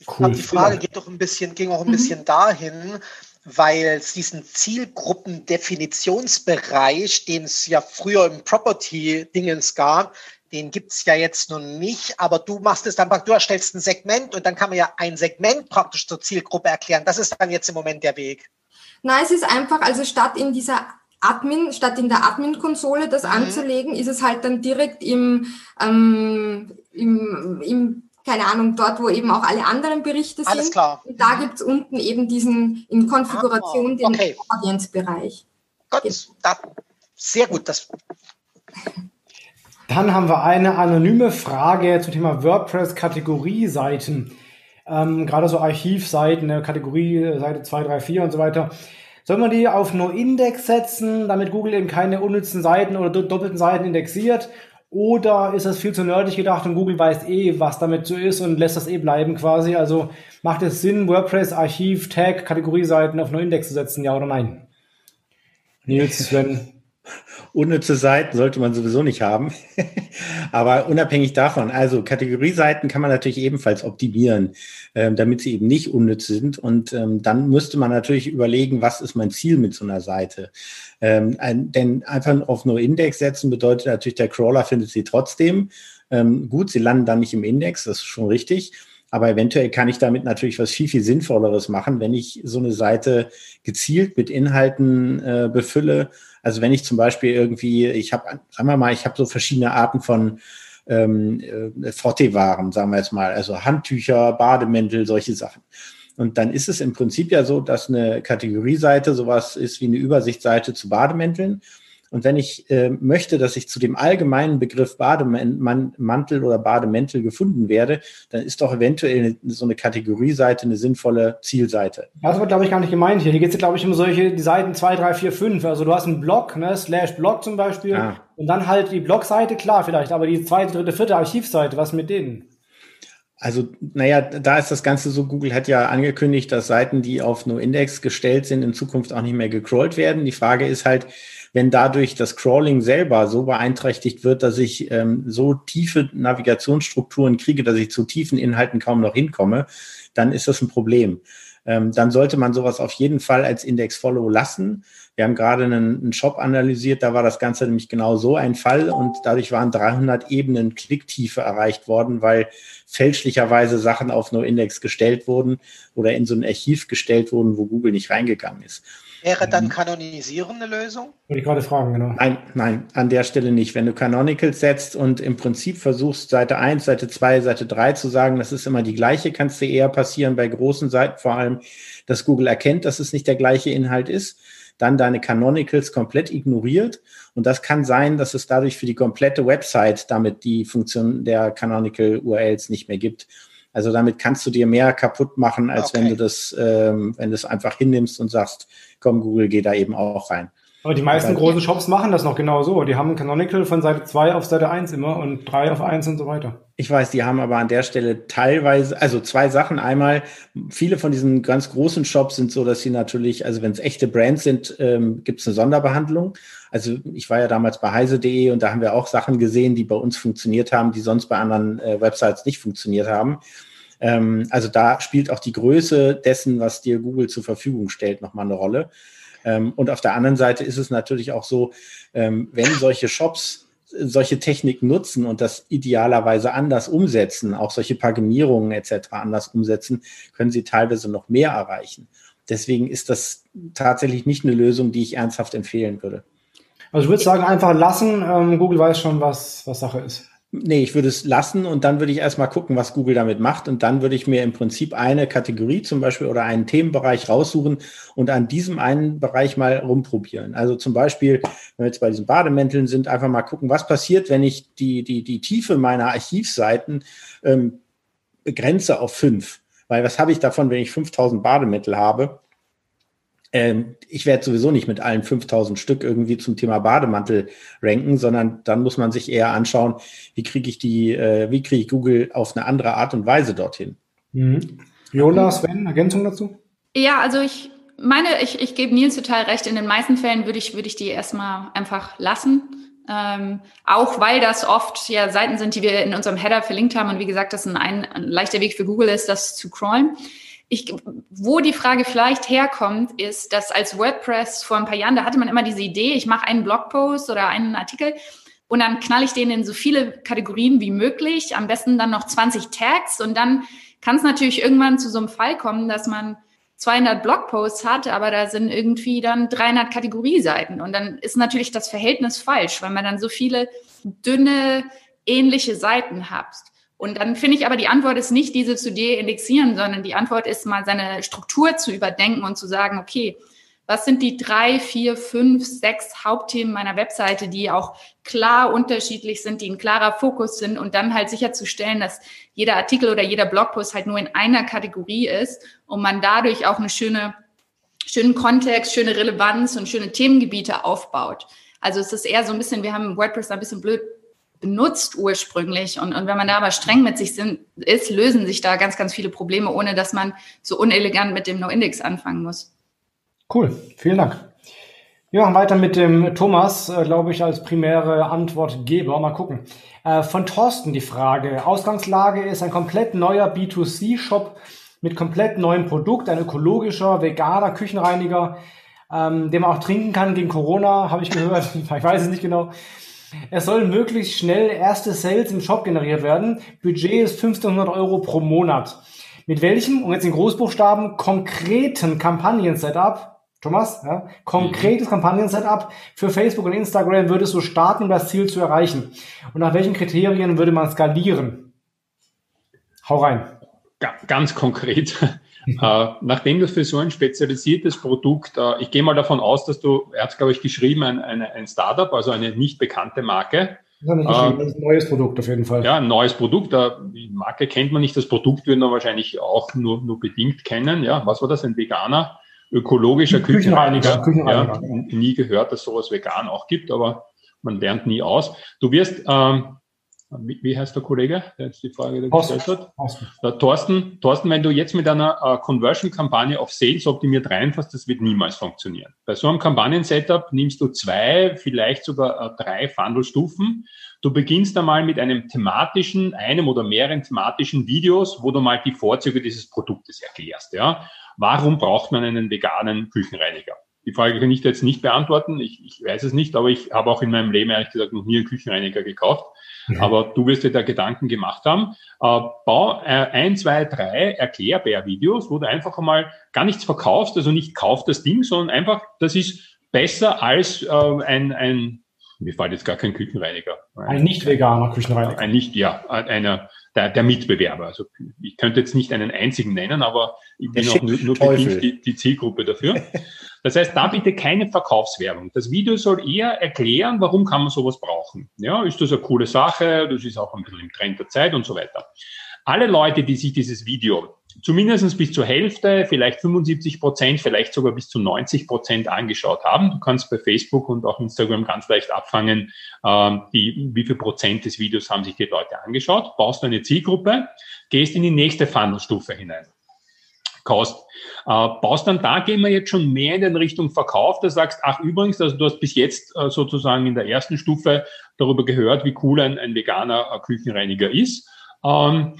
Cool. die Frage geht doch ein bisschen, ging auch ein mhm. bisschen dahin, weil es diesen Zielgruppendefinitionsbereich, den es ja früher im Property-Dingens gab, den gibt es ja jetzt nun nicht, aber du machst es dann, du erstellst ein Segment und dann kann man ja ein Segment praktisch zur Zielgruppe erklären. Das ist dann jetzt im Moment der Weg. Nein, es ist einfach, also statt in dieser Admin, statt in der Admin-Konsole das mhm. anzulegen, ist es halt dann direkt im, ähm, im, im keine Ahnung, dort, wo eben auch alle anderen Berichte sind. Alles klar. Und da mhm. gibt es unten eben diesen in Konfiguration ah, okay. den Audience-Bereich. Gut, da sehr gut. Das Dann haben wir eine anonyme Frage zum Thema WordPress-Kategorieseiten. Ähm, gerade so Archivseiten, ne, Kategorie, Seite 2, 3, 4 und so weiter. Soll man die auf No-Index setzen, damit Google eben keine unnützen Seiten oder doppelten Seiten indexiert? Oder ist das viel zu nerdig gedacht und Google weiß eh, was damit so ist und lässt das eh bleiben quasi? Also macht es Sinn, WordPress, Archiv, Tag, Kategorieseiten auf No-Index zu setzen, ja oder nein? Nils, Sven. Unnütze Seiten sollte man sowieso nicht haben. Aber unabhängig davon, also Kategorieseiten kann man natürlich ebenfalls optimieren, ähm, damit sie eben nicht unnütz sind. Und ähm, dann müsste man natürlich überlegen, was ist mein Ziel mit so einer Seite. Ähm, ein, denn einfach auf nur Index setzen bedeutet natürlich, der Crawler findet sie trotzdem. Ähm, gut, sie landen dann nicht im Index, das ist schon richtig. Aber eventuell kann ich damit natürlich was viel, viel Sinnvolleres machen, wenn ich so eine Seite gezielt mit Inhalten äh, befülle. Also wenn ich zum Beispiel irgendwie, ich habe, sagen wir mal, ich habe so verschiedene Arten von ähm, äh, Frottee-Waren, sagen wir jetzt mal, also Handtücher, Bademäntel, solche Sachen. Und dann ist es im Prinzip ja so, dass eine Kategorieseite sowas ist wie eine Übersichtsseite zu Bademänteln. Und wenn ich äh, möchte, dass ich zu dem allgemeinen Begriff Bademantel oder Bademäntel gefunden werde, dann ist doch eventuell so eine Kategorieseite eine sinnvolle Zielseite. Das wird, glaube ich, gar nicht gemeint hier. Hier geht es, glaube ich, um solche die Seiten 2, 3, 4, 5. Also du hast einen Blog, ne, slash Blog zum Beispiel. Ah. Und dann halt die Blogseite, klar vielleicht, aber die zweite, dritte, vierte Archivseite, was mit denen? Also, naja, da ist das Ganze so, Google hat ja angekündigt, dass Seiten, die auf No-Index gestellt sind, in Zukunft auch nicht mehr gecrawlt werden. Die Frage ist halt, wenn dadurch das Crawling selber so beeinträchtigt wird, dass ich ähm, so tiefe Navigationsstrukturen kriege, dass ich zu tiefen Inhalten kaum noch hinkomme, dann ist das ein Problem. Ähm, dann sollte man sowas auf jeden Fall als Index-Follow lassen. Wir haben gerade einen, einen, Shop analysiert, da war das Ganze nämlich genau so ein Fall und dadurch waren 300 Ebenen Klicktiefe erreicht worden, weil fälschlicherweise Sachen auf No-Index gestellt wurden oder in so ein Archiv gestellt wurden, wo Google nicht reingegangen ist. Wäre dann Kanonisieren eine Lösung? Wollte ich gerade fragen, genau. Nein, nein, an der Stelle nicht. Wenn du Canonicals setzt und im Prinzip versuchst, Seite 1, Seite 2, Seite 3 zu sagen, das ist immer die gleiche, kann es dir eher passieren bei großen Seiten, vor allem, dass Google erkennt, dass es nicht der gleiche Inhalt ist, dann deine Canonicals komplett ignoriert. Und das kann sein, dass es dadurch für die komplette Website damit die Funktion der Canonical URLs nicht mehr gibt. Also damit kannst du dir mehr kaputt machen, als okay. wenn du das, ähm, wenn du es einfach hinnimmst und sagst, komm, Google, geh da eben auch rein. Aber die meisten Aber, großen Shops machen das noch genau so. Die haben Canonical von Seite 2 auf Seite 1 immer und 3 auf 1 und so weiter. Ich weiß, die haben aber an der Stelle teilweise, also zwei Sachen. Einmal, viele von diesen ganz großen Shops sind so, dass sie natürlich, also wenn es echte Brands sind, ähm, gibt es eine Sonderbehandlung. Also ich war ja damals bei heise.de und da haben wir auch Sachen gesehen, die bei uns funktioniert haben, die sonst bei anderen äh, Websites nicht funktioniert haben. Ähm, also da spielt auch die Größe dessen, was dir Google zur Verfügung stellt, nochmal eine Rolle. Ähm, und auf der anderen Seite ist es natürlich auch so, ähm, wenn solche Shops solche Techniken nutzen und das idealerweise anders umsetzen, auch solche Paginierungen etc. anders umsetzen, können sie teilweise noch mehr erreichen. Deswegen ist das tatsächlich nicht eine Lösung, die ich ernsthaft empfehlen würde. Also ich würde sagen, einfach lassen. Ähm, Google weiß schon, was, was Sache ist. Nee, ich würde es lassen und dann würde ich erstmal gucken, was Google damit macht. Und dann würde ich mir im Prinzip eine Kategorie zum Beispiel oder einen Themenbereich raussuchen und an diesem einen Bereich mal rumprobieren. Also zum Beispiel, wenn wir jetzt bei diesen Bademänteln sind, einfach mal gucken, was passiert, wenn ich die, die, die Tiefe meiner Archivseiten ähm, begrenze auf fünf. Weil was habe ich davon, wenn ich 5000 Bademäntel habe? Ähm, ich werde sowieso nicht mit allen 5000 Stück irgendwie zum Thema Bademantel ranken, sondern dann muss man sich eher anschauen, wie kriege ich die, äh, wie kriege ich Google auf eine andere Art und Weise dorthin. Mhm. Jonas, Sven, Ergänzung dazu? Ja, also ich meine, ich, ich gebe Nils total recht. In den meisten Fällen würde ich, würde ich die erstmal einfach lassen. Ähm, auch weil das oft ja Seiten sind, die wir in unserem Header verlinkt haben und wie gesagt, das ein, ein, ein leichter Weg für Google ist, das zu crawlen. Ich, wo die Frage vielleicht herkommt, ist, dass als WordPress vor ein paar Jahren, da hatte man immer diese Idee, ich mache einen Blogpost oder einen Artikel und dann knall ich den in so viele Kategorien wie möglich, am besten dann noch 20 Tags und dann kann es natürlich irgendwann zu so einem Fall kommen, dass man 200 Blogposts hat, aber da sind irgendwie dann 300 Kategorieseiten und dann ist natürlich das Verhältnis falsch, weil man dann so viele dünne, ähnliche Seiten hat. Und dann finde ich aber, die Antwort ist nicht, diese zu deindexieren, sondern die Antwort ist mal seine Struktur zu überdenken und zu sagen, okay, was sind die drei, vier, fünf, sechs Hauptthemen meiner Webseite, die auch klar unterschiedlich sind, die ein klarer Fokus sind und dann halt sicherzustellen, dass jeder Artikel oder jeder Blogpost halt nur in einer Kategorie ist und man dadurch auch eine schöne, schönen Kontext, schöne Relevanz und schöne Themengebiete aufbaut. Also es ist eher so ein bisschen, wir haben WordPress ein bisschen blöd benutzt ursprünglich. Und, und wenn man da aber streng mit sich sind, ist, lösen sich da ganz, ganz viele Probleme, ohne dass man so unelegant mit dem No-Index anfangen muss. Cool, vielen Dank. Wir machen weiter mit dem Thomas, äh, glaube ich, als primäre Antwortgeber. Mal gucken. Äh, von Thorsten die Frage. Ausgangslage ist ein komplett neuer B2C-Shop mit komplett neuem Produkt, ein ökologischer, veganer Küchenreiniger, ähm, den man auch trinken kann gegen Corona, habe ich gehört. ich weiß es nicht genau. Es sollen möglichst schnell erste Sales im Shop generiert werden. Budget ist 1500 Euro pro Monat. Mit welchem, und jetzt in Großbuchstaben, konkreten Kampagnen-Setup Thomas, ja, konkretes mhm. Kampagnen-Setup für Facebook und Instagram würdest du starten, um das Ziel zu erreichen? Und nach welchen Kriterien würde man skalieren? Hau rein. Ganz konkret. Äh, nachdem das für so ein spezialisiertes Produkt, äh, ich gehe mal davon aus, dass du, er hat glaube ich geschrieben, ein, ein, ein Startup, also eine nicht bekannte Marke. Das ist ein neues Produkt auf jeden Fall. Ja, ein neues Produkt. Äh, die Marke kennt man nicht, das Produkt würden wir wahrscheinlich auch nur, nur bedingt kennen. Ja, was war das? Ein veganer ökologischer Küchenreiniger. Küchenreiniger. Ja, nie gehört, dass sowas vegan auch gibt, aber man lernt nie aus. Du wirst, ähm, wie, wie heißt der Kollege, der jetzt die Frage gestellt hat? Der Thorsten, Thorsten, wenn du jetzt mit einer äh, Conversion-Kampagne auf Sales optimiert reinfasst, das wird niemals funktionieren. Bei so einem Kampagnen-Setup nimmst du zwei, vielleicht sogar äh, drei Funnel-Stufen. Du beginnst einmal mit einem thematischen, einem oder mehreren thematischen Videos, wo du mal die Vorzüge dieses Produktes erklärst. Ja? Warum braucht man einen veganen Küchenreiniger? Die Frage kann ich jetzt nicht beantworten. Ich, ich weiß es nicht, aber ich habe auch in meinem Leben ehrlich gesagt noch nie einen Küchenreiniger gekauft. Mhm. Aber du wirst dir da Gedanken gemacht haben. Äh, bau äh, ein, zwei, drei Erklärbär-Videos, wo du einfach einmal gar nichts verkaufst, also nicht kauf das Ding, sondern einfach, das ist besser als äh, ein, ein mir fällt jetzt gar kein Küchenreiniger. Ein nicht veganer Küchenreiniger. Ein nicht, ja, einer der, der Mitbewerber. Also ich könnte jetzt nicht einen einzigen nennen, aber ich bin auch nur, nur bedingt die, die Zielgruppe dafür. Das heißt, da bitte keine Verkaufswerbung. Das Video soll eher erklären, warum kann man sowas brauchen. Ja, ist das eine coole Sache? Das ist auch ein bisschen im Trend der Zeit und so weiter. Alle Leute, die sich dieses Video zumindest bis zur Hälfte, vielleicht 75 Prozent, vielleicht sogar bis zu 90 Prozent angeschaut haben. Du kannst bei Facebook und auch Instagram ganz leicht abfangen, ähm, die, wie viel Prozent des Videos haben sich die Leute angeschaut. Baust eine Zielgruppe, gehst in die nächste Funnelstufe hinein. Kaust, äh, baust dann da, gehen wir jetzt schon mehr in den Richtung Verkauf, da sagst, ach übrigens, also du hast bis jetzt äh, sozusagen in der ersten Stufe darüber gehört, wie cool ein, ein veganer äh, Küchenreiniger ist. Ähm,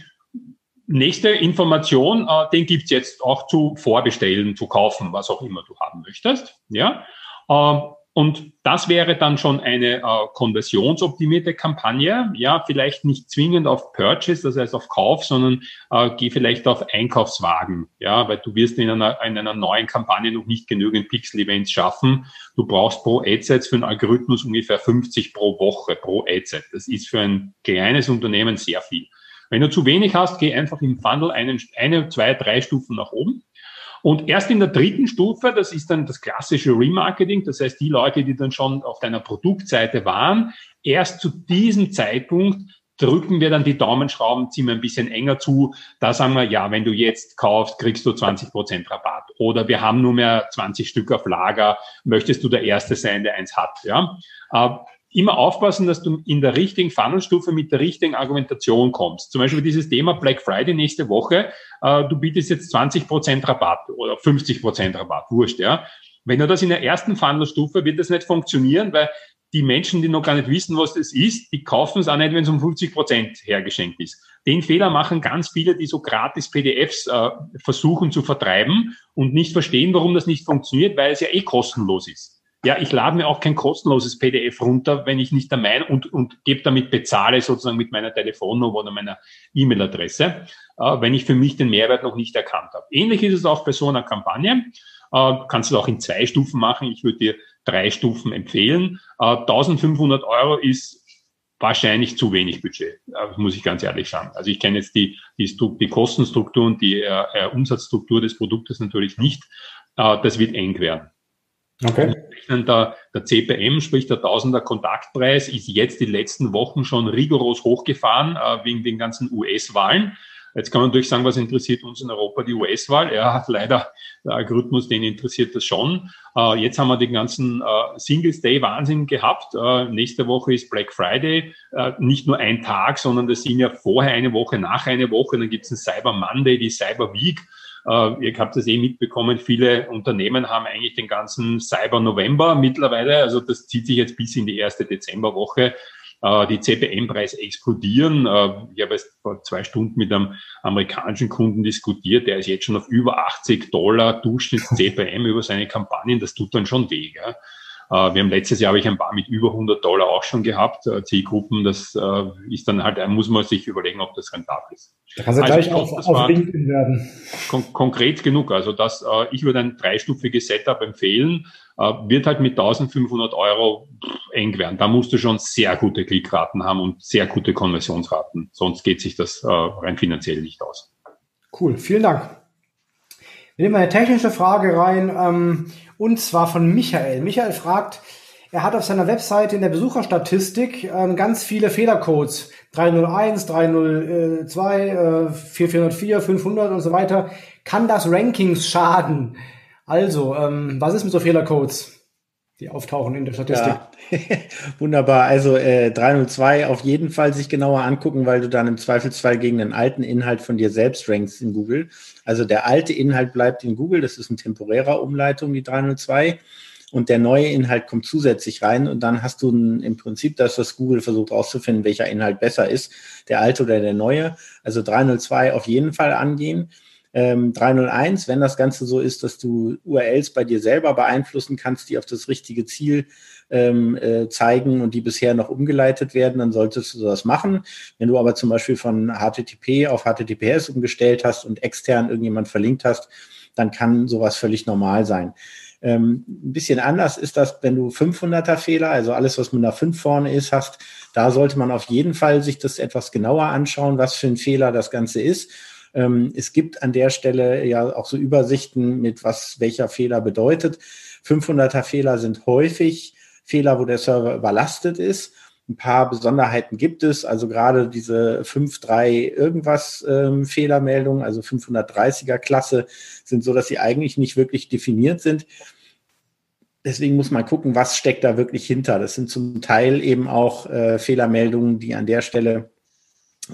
nächste Information, äh, den gibt's jetzt auch zu vorbestellen, zu kaufen, was auch immer du haben möchtest. Ja. Äh, und das wäre dann schon eine äh, konversionsoptimierte Kampagne. Ja, vielleicht nicht zwingend auf Purchase, das heißt auf Kauf, sondern äh, geh vielleicht auf Einkaufswagen. Ja, weil du wirst in einer, in einer neuen Kampagne noch nicht genügend Pixel-Events schaffen. Du brauchst pro Adset für einen Algorithmus ungefähr 50 pro Woche pro Adset. Das ist für ein kleines Unternehmen sehr viel. Wenn du zu wenig hast, geh einfach im Funnel einen, eine, zwei, drei Stufen nach oben. Und erst in der dritten Stufe, das ist dann das klassische Remarketing, das heißt die Leute, die dann schon auf deiner Produktseite waren, erst zu diesem Zeitpunkt drücken wir dann die Daumenschrauben, ziehen wir ein bisschen enger zu. Da sagen wir, ja, wenn du jetzt kaufst, kriegst du 20 Prozent Rabatt. Oder wir haben nur mehr 20 Stück auf Lager, möchtest du der Erste sein, der eins hat. Ja? Immer aufpassen, dass du in der richtigen Funnelstufe mit der richtigen Argumentation kommst. Zum Beispiel dieses Thema Black Friday nächste Woche. Äh, du bietest jetzt 20 Prozent Rabatt oder 50 Prozent Rabatt, wurscht, ja. Wenn du das in der ersten Funnelstufe, wird das nicht funktionieren, weil die Menschen, die noch gar nicht wissen, was das ist, die kaufen es auch nicht, wenn es um 50 Prozent hergeschenkt ist. Den Fehler machen ganz viele, die so gratis PDFs äh, versuchen zu vertreiben und nicht verstehen, warum das nicht funktioniert, weil es ja eh kostenlos ist. Ja, ich lade mir auch kein kostenloses PDF runter, wenn ich nicht der Meinung und, und gebe damit bezahle sozusagen mit meiner Telefonnummer oder meiner E-Mail-Adresse, äh, wenn ich für mich den Mehrwert noch nicht erkannt habe. Ähnlich ist es auch bei so einer Kampagne. Äh, kannst du auch in zwei Stufen machen. Ich würde dir drei Stufen empfehlen. Äh, 1500 Euro ist wahrscheinlich zu wenig Budget, äh, muss ich ganz ehrlich sagen. Also ich kenne jetzt die, die, die Kostenstruktur und die äh, äh, Umsatzstruktur des Produktes natürlich nicht. Äh, das wird eng werden. Okay. Der, der CPM, sprich der Tausender Kontaktpreis, ist jetzt die letzten Wochen schon rigoros hochgefahren äh, wegen den ganzen US-Wahlen. Jetzt kann man natürlich sagen, was interessiert uns in Europa die US-Wahl? Ja, leider der Algorithmus, den interessiert das schon. Äh, jetzt haben wir den ganzen äh, Singles Day Wahnsinn gehabt. Äh, nächste Woche ist Black Friday. Äh, nicht nur ein Tag, sondern das sind ja vorher eine Woche, nach eine Woche. Dann gibt es einen Cyber Monday, die Cyber Week. Äh, ihr habt das eh mitbekommen, viele Unternehmen haben eigentlich den ganzen Cyber November mittlerweile. Also das zieht sich jetzt bis in die erste Dezemberwoche. Äh, die CPM-Preise explodieren. Äh, ich habe jetzt vor zwei Stunden mit einem amerikanischen Kunden diskutiert, der ist jetzt schon auf über 80 Dollar Durchschnitts CPM über seine Kampagnen. Das tut dann schon weh. Gell? Äh, wir haben letztes Jahr habe ich ein paar mit über 100 Dollar auch schon gehabt, Zielgruppen. Das ist dann halt, muss man sich überlegen, ob das rentabel ist. Da kannst du also gleich auf, auf LinkedIn werden. Kon konkret genug. Also das, ich würde ein dreistufiges Setup empfehlen. Wird halt mit 1500 Euro eng werden. Da musst du schon sehr gute Klickraten haben und sehr gute Konversionsraten. Sonst geht sich das rein finanziell nicht aus. Cool, vielen Dank. Wir nehmen eine technische Frage rein, ähm, und zwar von Michael. Michael fragt, er hat auf seiner Webseite in der Besucherstatistik ähm, ganz viele Fehlercodes. 301, 302, äh, 4404, 500 und so weiter. Kann das Rankings schaden? Also, ähm, was ist mit so Fehlercodes, die auftauchen in der Statistik? Ja. Wunderbar. Also äh, 302 auf jeden Fall sich genauer angucken, weil du dann im Zweifelsfall gegen den alten Inhalt von dir selbst rankst in Google. Also der alte Inhalt bleibt in Google, das ist eine temporäre Umleitung, die 302. Und der neue Inhalt kommt zusätzlich rein und dann hast du ein, im Prinzip das, was Google versucht herauszufinden, welcher Inhalt besser ist, der alte oder der neue. Also 302 auf jeden Fall angehen. Ähm, 301, wenn das Ganze so ist, dass du URLs bei dir selber beeinflussen kannst, die auf das richtige Ziel ähm, äh, zeigen und die bisher noch umgeleitet werden, dann solltest du das machen. Wenn du aber zum Beispiel von HTTP auf HTTPS umgestellt hast und extern irgendjemand verlinkt hast, dann kann sowas völlig normal sein. Ähm, ein bisschen anders ist das, wenn du 500er Fehler, also alles, was mit einer 5 vorne ist, hast. Da sollte man auf jeden Fall sich das etwas genauer anschauen, was für ein Fehler das Ganze ist. Ähm, es gibt an der Stelle ja auch so Übersichten mit was welcher Fehler bedeutet. 500er Fehler sind häufig Fehler, wo der Server überlastet ist. Ein paar Besonderheiten gibt es, also gerade diese 5.3 irgendwas ähm, Fehlermeldungen, also 530er Klasse, sind so, dass sie eigentlich nicht wirklich definiert sind. Deswegen muss man gucken, was steckt da wirklich hinter. Das sind zum Teil eben auch äh, Fehlermeldungen, die an der Stelle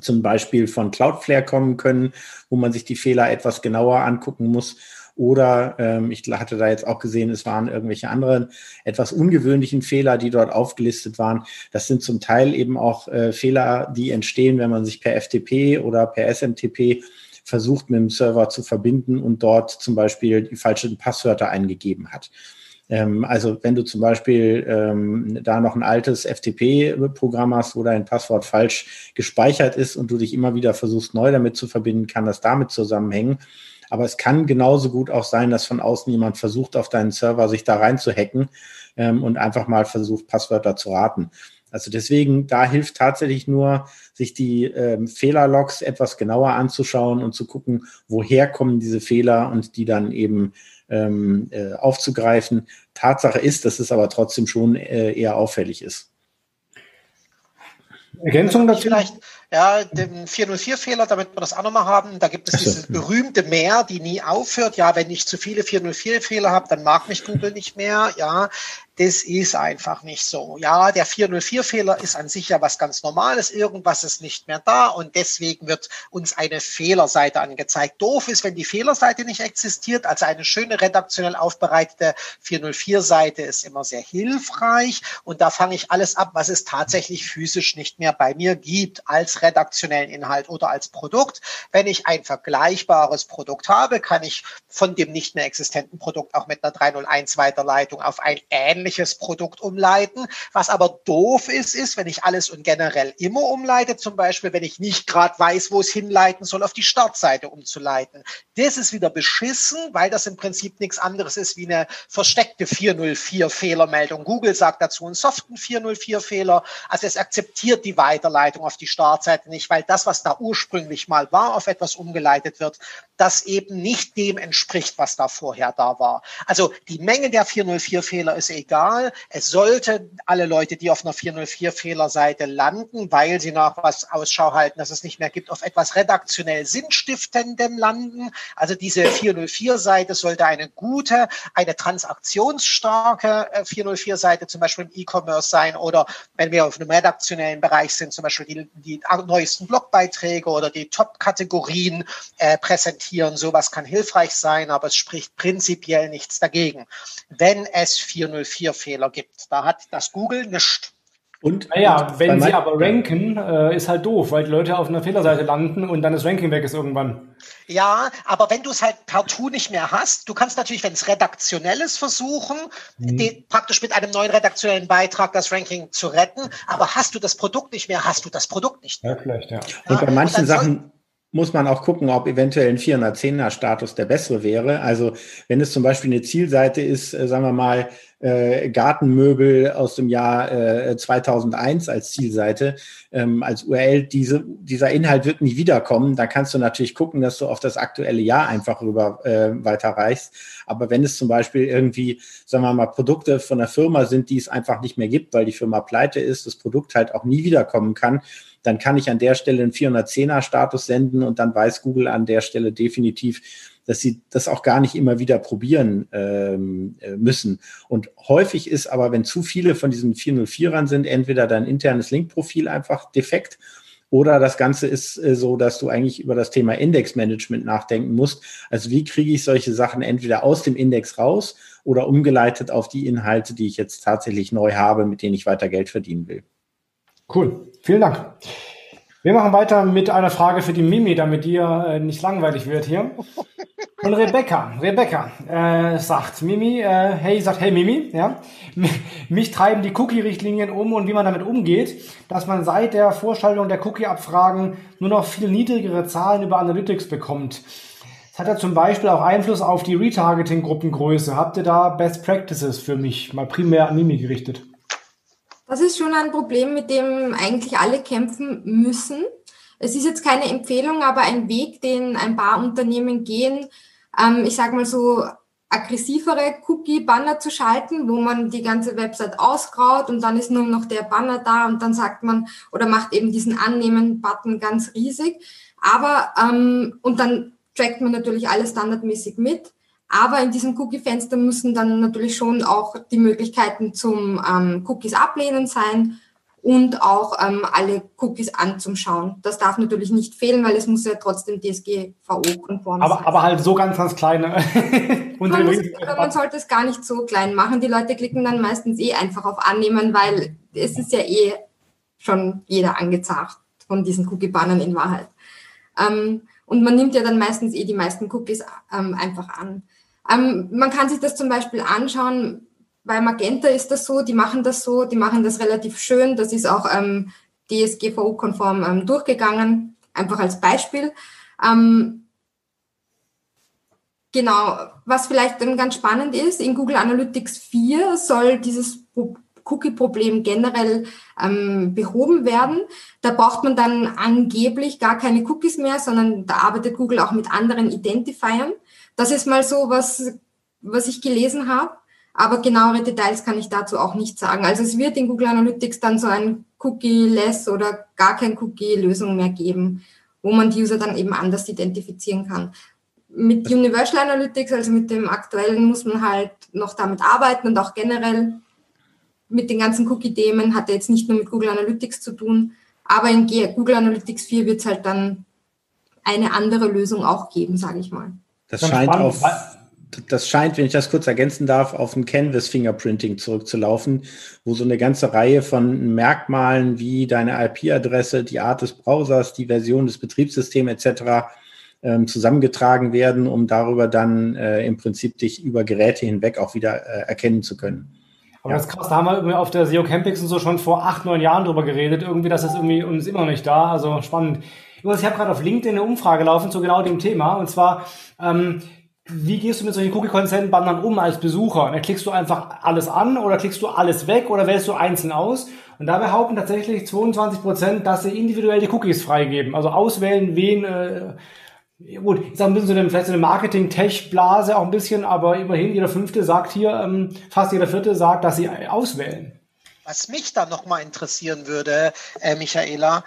zum Beispiel von Cloudflare kommen können, wo man sich die Fehler etwas genauer angucken muss oder ähm, ich hatte da jetzt auch gesehen, es waren irgendwelche anderen etwas ungewöhnlichen Fehler, die dort aufgelistet waren. Das sind zum Teil eben auch äh, Fehler, die entstehen, wenn man sich per FTP oder per SMTP versucht, mit dem Server zu verbinden und dort zum Beispiel die falschen Passwörter eingegeben hat. Ähm, also wenn du zum Beispiel ähm, da noch ein altes FTP-Programm hast, wo dein Passwort falsch gespeichert ist und du dich immer wieder versuchst, neu damit zu verbinden, kann das damit zusammenhängen. Aber es kann genauso gut auch sein, dass von außen jemand versucht, auf deinen Server sich da rein zu hacken ähm, und einfach mal versucht, Passwörter zu raten. Also deswegen, da hilft tatsächlich nur, sich die ähm, Fehlerlogs etwas genauer anzuschauen und zu gucken, woher kommen diese Fehler und die dann eben ähm, äh, aufzugreifen. Tatsache ist, dass es aber trotzdem schon äh, eher auffällig ist. Ergänzung dazu? Vielleicht, ja, den 404-Fehler, damit wir das auch nochmal haben. Da gibt es dieses berühmte Mehr, die nie aufhört. Ja, wenn ich zu viele 404-Fehler habe, dann mag mich Google nicht mehr. Ja, das ist einfach nicht so. Ja, der 404-Fehler ist an sich ja was ganz Normales. Irgendwas ist nicht mehr da und deswegen wird uns eine Fehlerseite angezeigt. Doof ist, wenn die Fehlerseite nicht existiert. Also eine schöne redaktionell aufbereitete 404-Seite ist immer sehr hilfreich und da fange ich alles ab, was es tatsächlich physisch nicht mehr bei mir gibt als redaktionellen Inhalt oder als Produkt. Wenn ich ein vergleichbares Produkt habe, kann ich von dem nicht mehr existenten Produkt auch mit einer 301 Weiterleitung auf ein ähnliches ähnliches Produkt umleiten. Was aber doof ist, ist, wenn ich alles und generell immer umleite, zum Beispiel, wenn ich nicht gerade weiß, wo es hinleiten soll, auf die Startseite umzuleiten. Das ist wieder beschissen, weil das im Prinzip nichts anderes ist wie eine versteckte 404-Fehlermeldung. Google sagt dazu einen soften 404-Fehler. Also es akzeptiert die Weiterleitung auf die Startseite nicht, weil das, was da ursprünglich mal war, auf etwas umgeleitet wird. Das eben nicht dem entspricht, was da vorher da war. Also die Menge der 404-Fehler ist egal. Es sollte alle Leute, die auf einer 404-Fehlerseite landen, weil sie nach was Ausschau halten, dass es nicht mehr gibt, auf etwas redaktionell Sinnstiftendem landen. Also diese 404-Seite sollte eine gute, eine transaktionsstarke 404-Seite äh, zum Beispiel im E-Commerce sein oder wenn wir auf einem redaktionellen Bereich sind, zum Beispiel die, die neuesten Blogbeiträge oder die Top-Kategorien äh, präsentieren. Sowas kann hilfreich sein, aber es spricht prinzipiell nichts dagegen. Wenn es 404-Fehler gibt, da hat das Google nichts. Und, naja, und wenn sie aber ranken, äh, ist halt doof, weil die Leute auf einer Fehlerseite landen und dann das Ranking weg ist irgendwann. Ja, aber wenn du es halt partout nicht mehr hast, du kannst natürlich, wenn es redaktionell ist, versuchen, mhm. die, praktisch mit einem neuen redaktionellen Beitrag das Ranking zu retten. Aber hast du das Produkt nicht mehr, hast du das Produkt nicht mehr. Ja, vielleicht, ja. Und bei manchen und Sachen muss man auch gucken, ob eventuell ein 410er Status der bessere wäre. Also wenn es zum Beispiel eine Zielseite ist, äh, sagen wir mal, äh, Gartenmöbel aus dem Jahr äh, 2001 als Zielseite, ähm, als URL, diese, dieser Inhalt wird nie wiederkommen. Da kannst du natürlich gucken, dass du auf das aktuelle Jahr einfach rüber äh, weiterreichst. Aber wenn es zum Beispiel irgendwie, sagen wir mal, Produkte von der Firma sind, die es einfach nicht mehr gibt, weil die Firma pleite ist, das Produkt halt auch nie wiederkommen kann, dann kann ich an der Stelle einen 410er Status senden und dann weiß Google an der Stelle definitiv, dass sie das auch gar nicht immer wieder probieren ähm, äh, müssen. Und häufig ist aber, wenn zu viele von diesen 404ern sind, entweder dein internes Linkprofil einfach defekt oder das Ganze ist äh, so, dass du eigentlich über das Thema Indexmanagement nachdenken musst. Also wie kriege ich solche Sachen entweder aus dem Index raus oder umgeleitet auf die Inhalte, die ich jetzt tatsächlich neu habe, mit denen ich weiter Geld verdienen will. Cool, vielen Dank. Wir machen weiter mit einer Frage für die Mimi, damit dir äh, nicht langweilig wird hier. Und Rebecca, Rebecca äh, sagt, Mimi, äh, hey, sagt, hey Mimi, ja, mich treiben die Cookie-Richtlinien um und wie man damit umgeht, dass man seit der Vorschaltung der Cookie-Abfragen nur noch viel niedrigere Zahlen über Analytics bekommt. Das hat ja zum Beispiel auch Einfluss auf die Retargeting-Gruppengröße. Habt ihr da Best Practices für mich, mal primär an Mimi gerichtet? Das ist schon ein Problem, mit dem eigentlich alle kämpfen müssen. Es ist jetzt keine Empfehlung, aber ein Weg, den ein paar Unternehmen gehen, ähm, ich sage mal so, aggressivere Cookie-Banner zu schalten, wo man die ganze Website ausgraut und dann ist nur noch der Banner da und dann sagt man oder macht eben diesen Annehmen-Button ganz riesig. Aber ähm, und dann trackt man natürlich alles standardmäßig mit. Aber in diesem Cookie-Fenster müssen dann natürlich schon auch die Möglichkeiten zum ähm, Cookies ablehnen sein und auch ähm, alle Cookies anzuschauen. Das darf natürlich nicht fehlen, weil es muss ja trotzdem DSGVO-konform sein. Aber halt so ganz, ganz kleine. man, muss, man sollte es gar nicht so klein machen. Die Leute klicken dann meistens eh einfach auf Annehmen, weil es ist ja eh schon jeder angezagt von diesen Cookie-Bannern in Wahrheit. Ähm, und man nimmt ja dann meistens eh die meisten Cookies ähm, einfach an. Ähm, man kann sich das zum Beispiel anschauen, bei Magenta ist das so, die machen das so, die machen das relativ schön. Das ist auch ähm, DSGVO-konform ähm, durchgegangen, einfach als Beispiel. Ähm, genau, was vielleicht dann ganz spannend ist, in Google Analytics 4 soll dieses Cookie-Problem generell ähm, behoben werden. Da braucht man dann angeblich gar keine Cookies mehr, sondern da arbeitet Google auch mit anderen Identifiern. Das ist mal so, was, was ich gelesen habe. Aber genauere Details kann ich dazu auch nicht sagen. Also es wird in Google Analytics dann so ein Cookie-less oder gar kein Cookie-Lösung mehr geben, wo man die User dann eben anders identifizieren kann. Mit Universal Analytics, also mit dem aktuellen, muss man halt noch damit arbeiten und auch generell mit den ganzen Cookie-Themen hat er jetzt nicht nur mit Google Analytics zu tun, aber in Google Analytics 4 wird es halt dann eine andere Lösung auch geben, sage ich mal. Das scheint auf, das scheint, wenn ich das kurz ergänzen darf, auf ein Canvas Fingerprinting zurückzulaufen, wo so eine ganze Reihe von Merkmalen wie deine IP-Adresse, die Art des Browsers, die Version des Betriebssystems etc. Ähm, zusammengetragen werden, um darüber dann äh, im Prinzip dich über Geräte hinweg auch wieder äh, erkennen zu können. Aber ja. das ist krass, da haben wir auf der SEO Campings und so schon vor acht, neun Jahren drüber geredet. Irgendwie, dass das irgendwie uns immer noch nicht da. Also spannend. Ich habe gerade auf LinkedIn eine Umfrage laufen zu genau dem Thema. Und zwar, ähm, wie gehst du mit solchen Cookie-Consent-Bannern um als Besucher? Da klickst du einfach alles an oder klickst du alles weg oder wählst du einzeln aus? Und da behaupten tatsächlich 22 Prozent, dass sie individuell die Cookies freigeben. Also auswählen, wen, äh, Gut, ist auch ein bisschen so eine, vielleicht so eine Marketing-Tech-Blase auch ein bisschen, aber immerhin jeder Fünfte sagt hier, ähm, fast jeder Vierte sagt, dass sie auswählen. Was mich dann nochmal interessieren würde, äh, Michaela,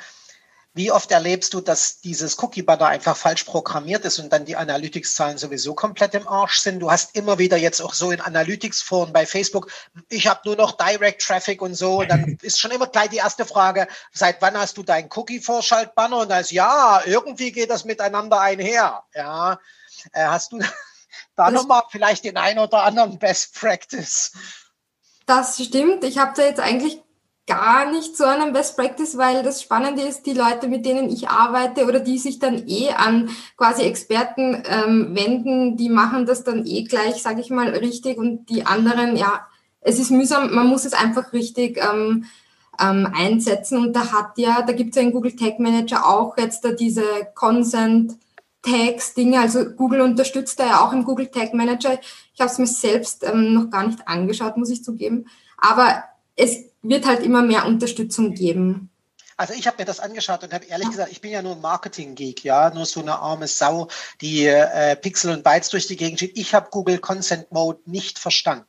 wie oft erlebst du, dass dieses Cookie-Banner einfach falsch programmiert ist und dann die Analytics-Zahlen sowieso komplett im Arsch sind? Du hast immer wieder jetzt auch so in Analytics-Foren bei Facebook, ich habe nur noch Direct-Traffic und so. Und dann ist schon immer gleich die erste Frage, seit wann hast du dein Cookie-Vorschalt-Banner? Und da ist, ja, irgendwie geht das miteinander einher. Ja, äh, hast du da nochmal vielleicht den ein oder anderen Best Practice? Das stimmt. Ich habe da jetzt eigentlich gar nicht so einen Best Practice, weil das Spannende ist, die Leute, mit denen ich arbeite oder die sich dann eh an quasi Experten ähm, wenden, die machen das dann eh gleich, sage ich mal, richtig. Und die anderen, ja, es ist mühsam, man muss es einfach richtig ähm, ähm, einsetzen. Und da hat ja, da gibt es ja in Google Tag Manager auch jetzt da diese Consent Tags Dinge, also Google unterstützt da ja auch im Google Tag Manager. Ich habe es mir selbst ähm, noch gar nicht angeschaut, muss ich zugeben, aber es wird halt immer mehr Unterstützung geben. Also ich habe mir das angeschaut und habe ehrlich gesagt, ich bin ja nur ein Marketing-Geek, ja, nur so eine arme Sau, die äh, Pixel und Bytes durch die Gegend schiebt. Ich habe Google Consent Mode nicht verstanden.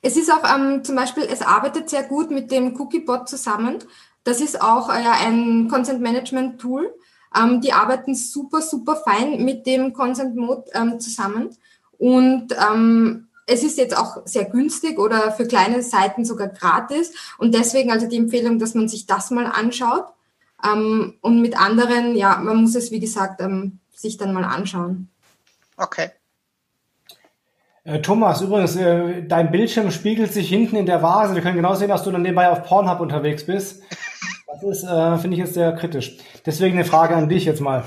Es ist auch ähm, zum Beispiel, es arbeitet sehr gut mit dem Cookiebot zusammen. Das ist auch äh, ein Consent Management Tool. Ähm, die arbeiten super, super fein mit dem Consent Mode ähm, zusammen. Und ähm, es ist jetzt auch sehr günstig oder für kleine Seiten sogar gratis. Und deswegen also die Empfehlung, dass man sich das mal anschaut. Ähm, und mit anderen, ja, man muss es, wie gesagt, ähm, sich dann mal anschauen. Okay. Äh, Thomas, übrigens, äh, dein Bildschirm spiegelt sich hinten in der Vase. Wir können genau sehen, dass du dann nebenbei auf Pornhub unterwegs bist. Das ist, äh, finde ich jetzt sehr kritisch. Deswegen eine Frage an dich jetzt mal.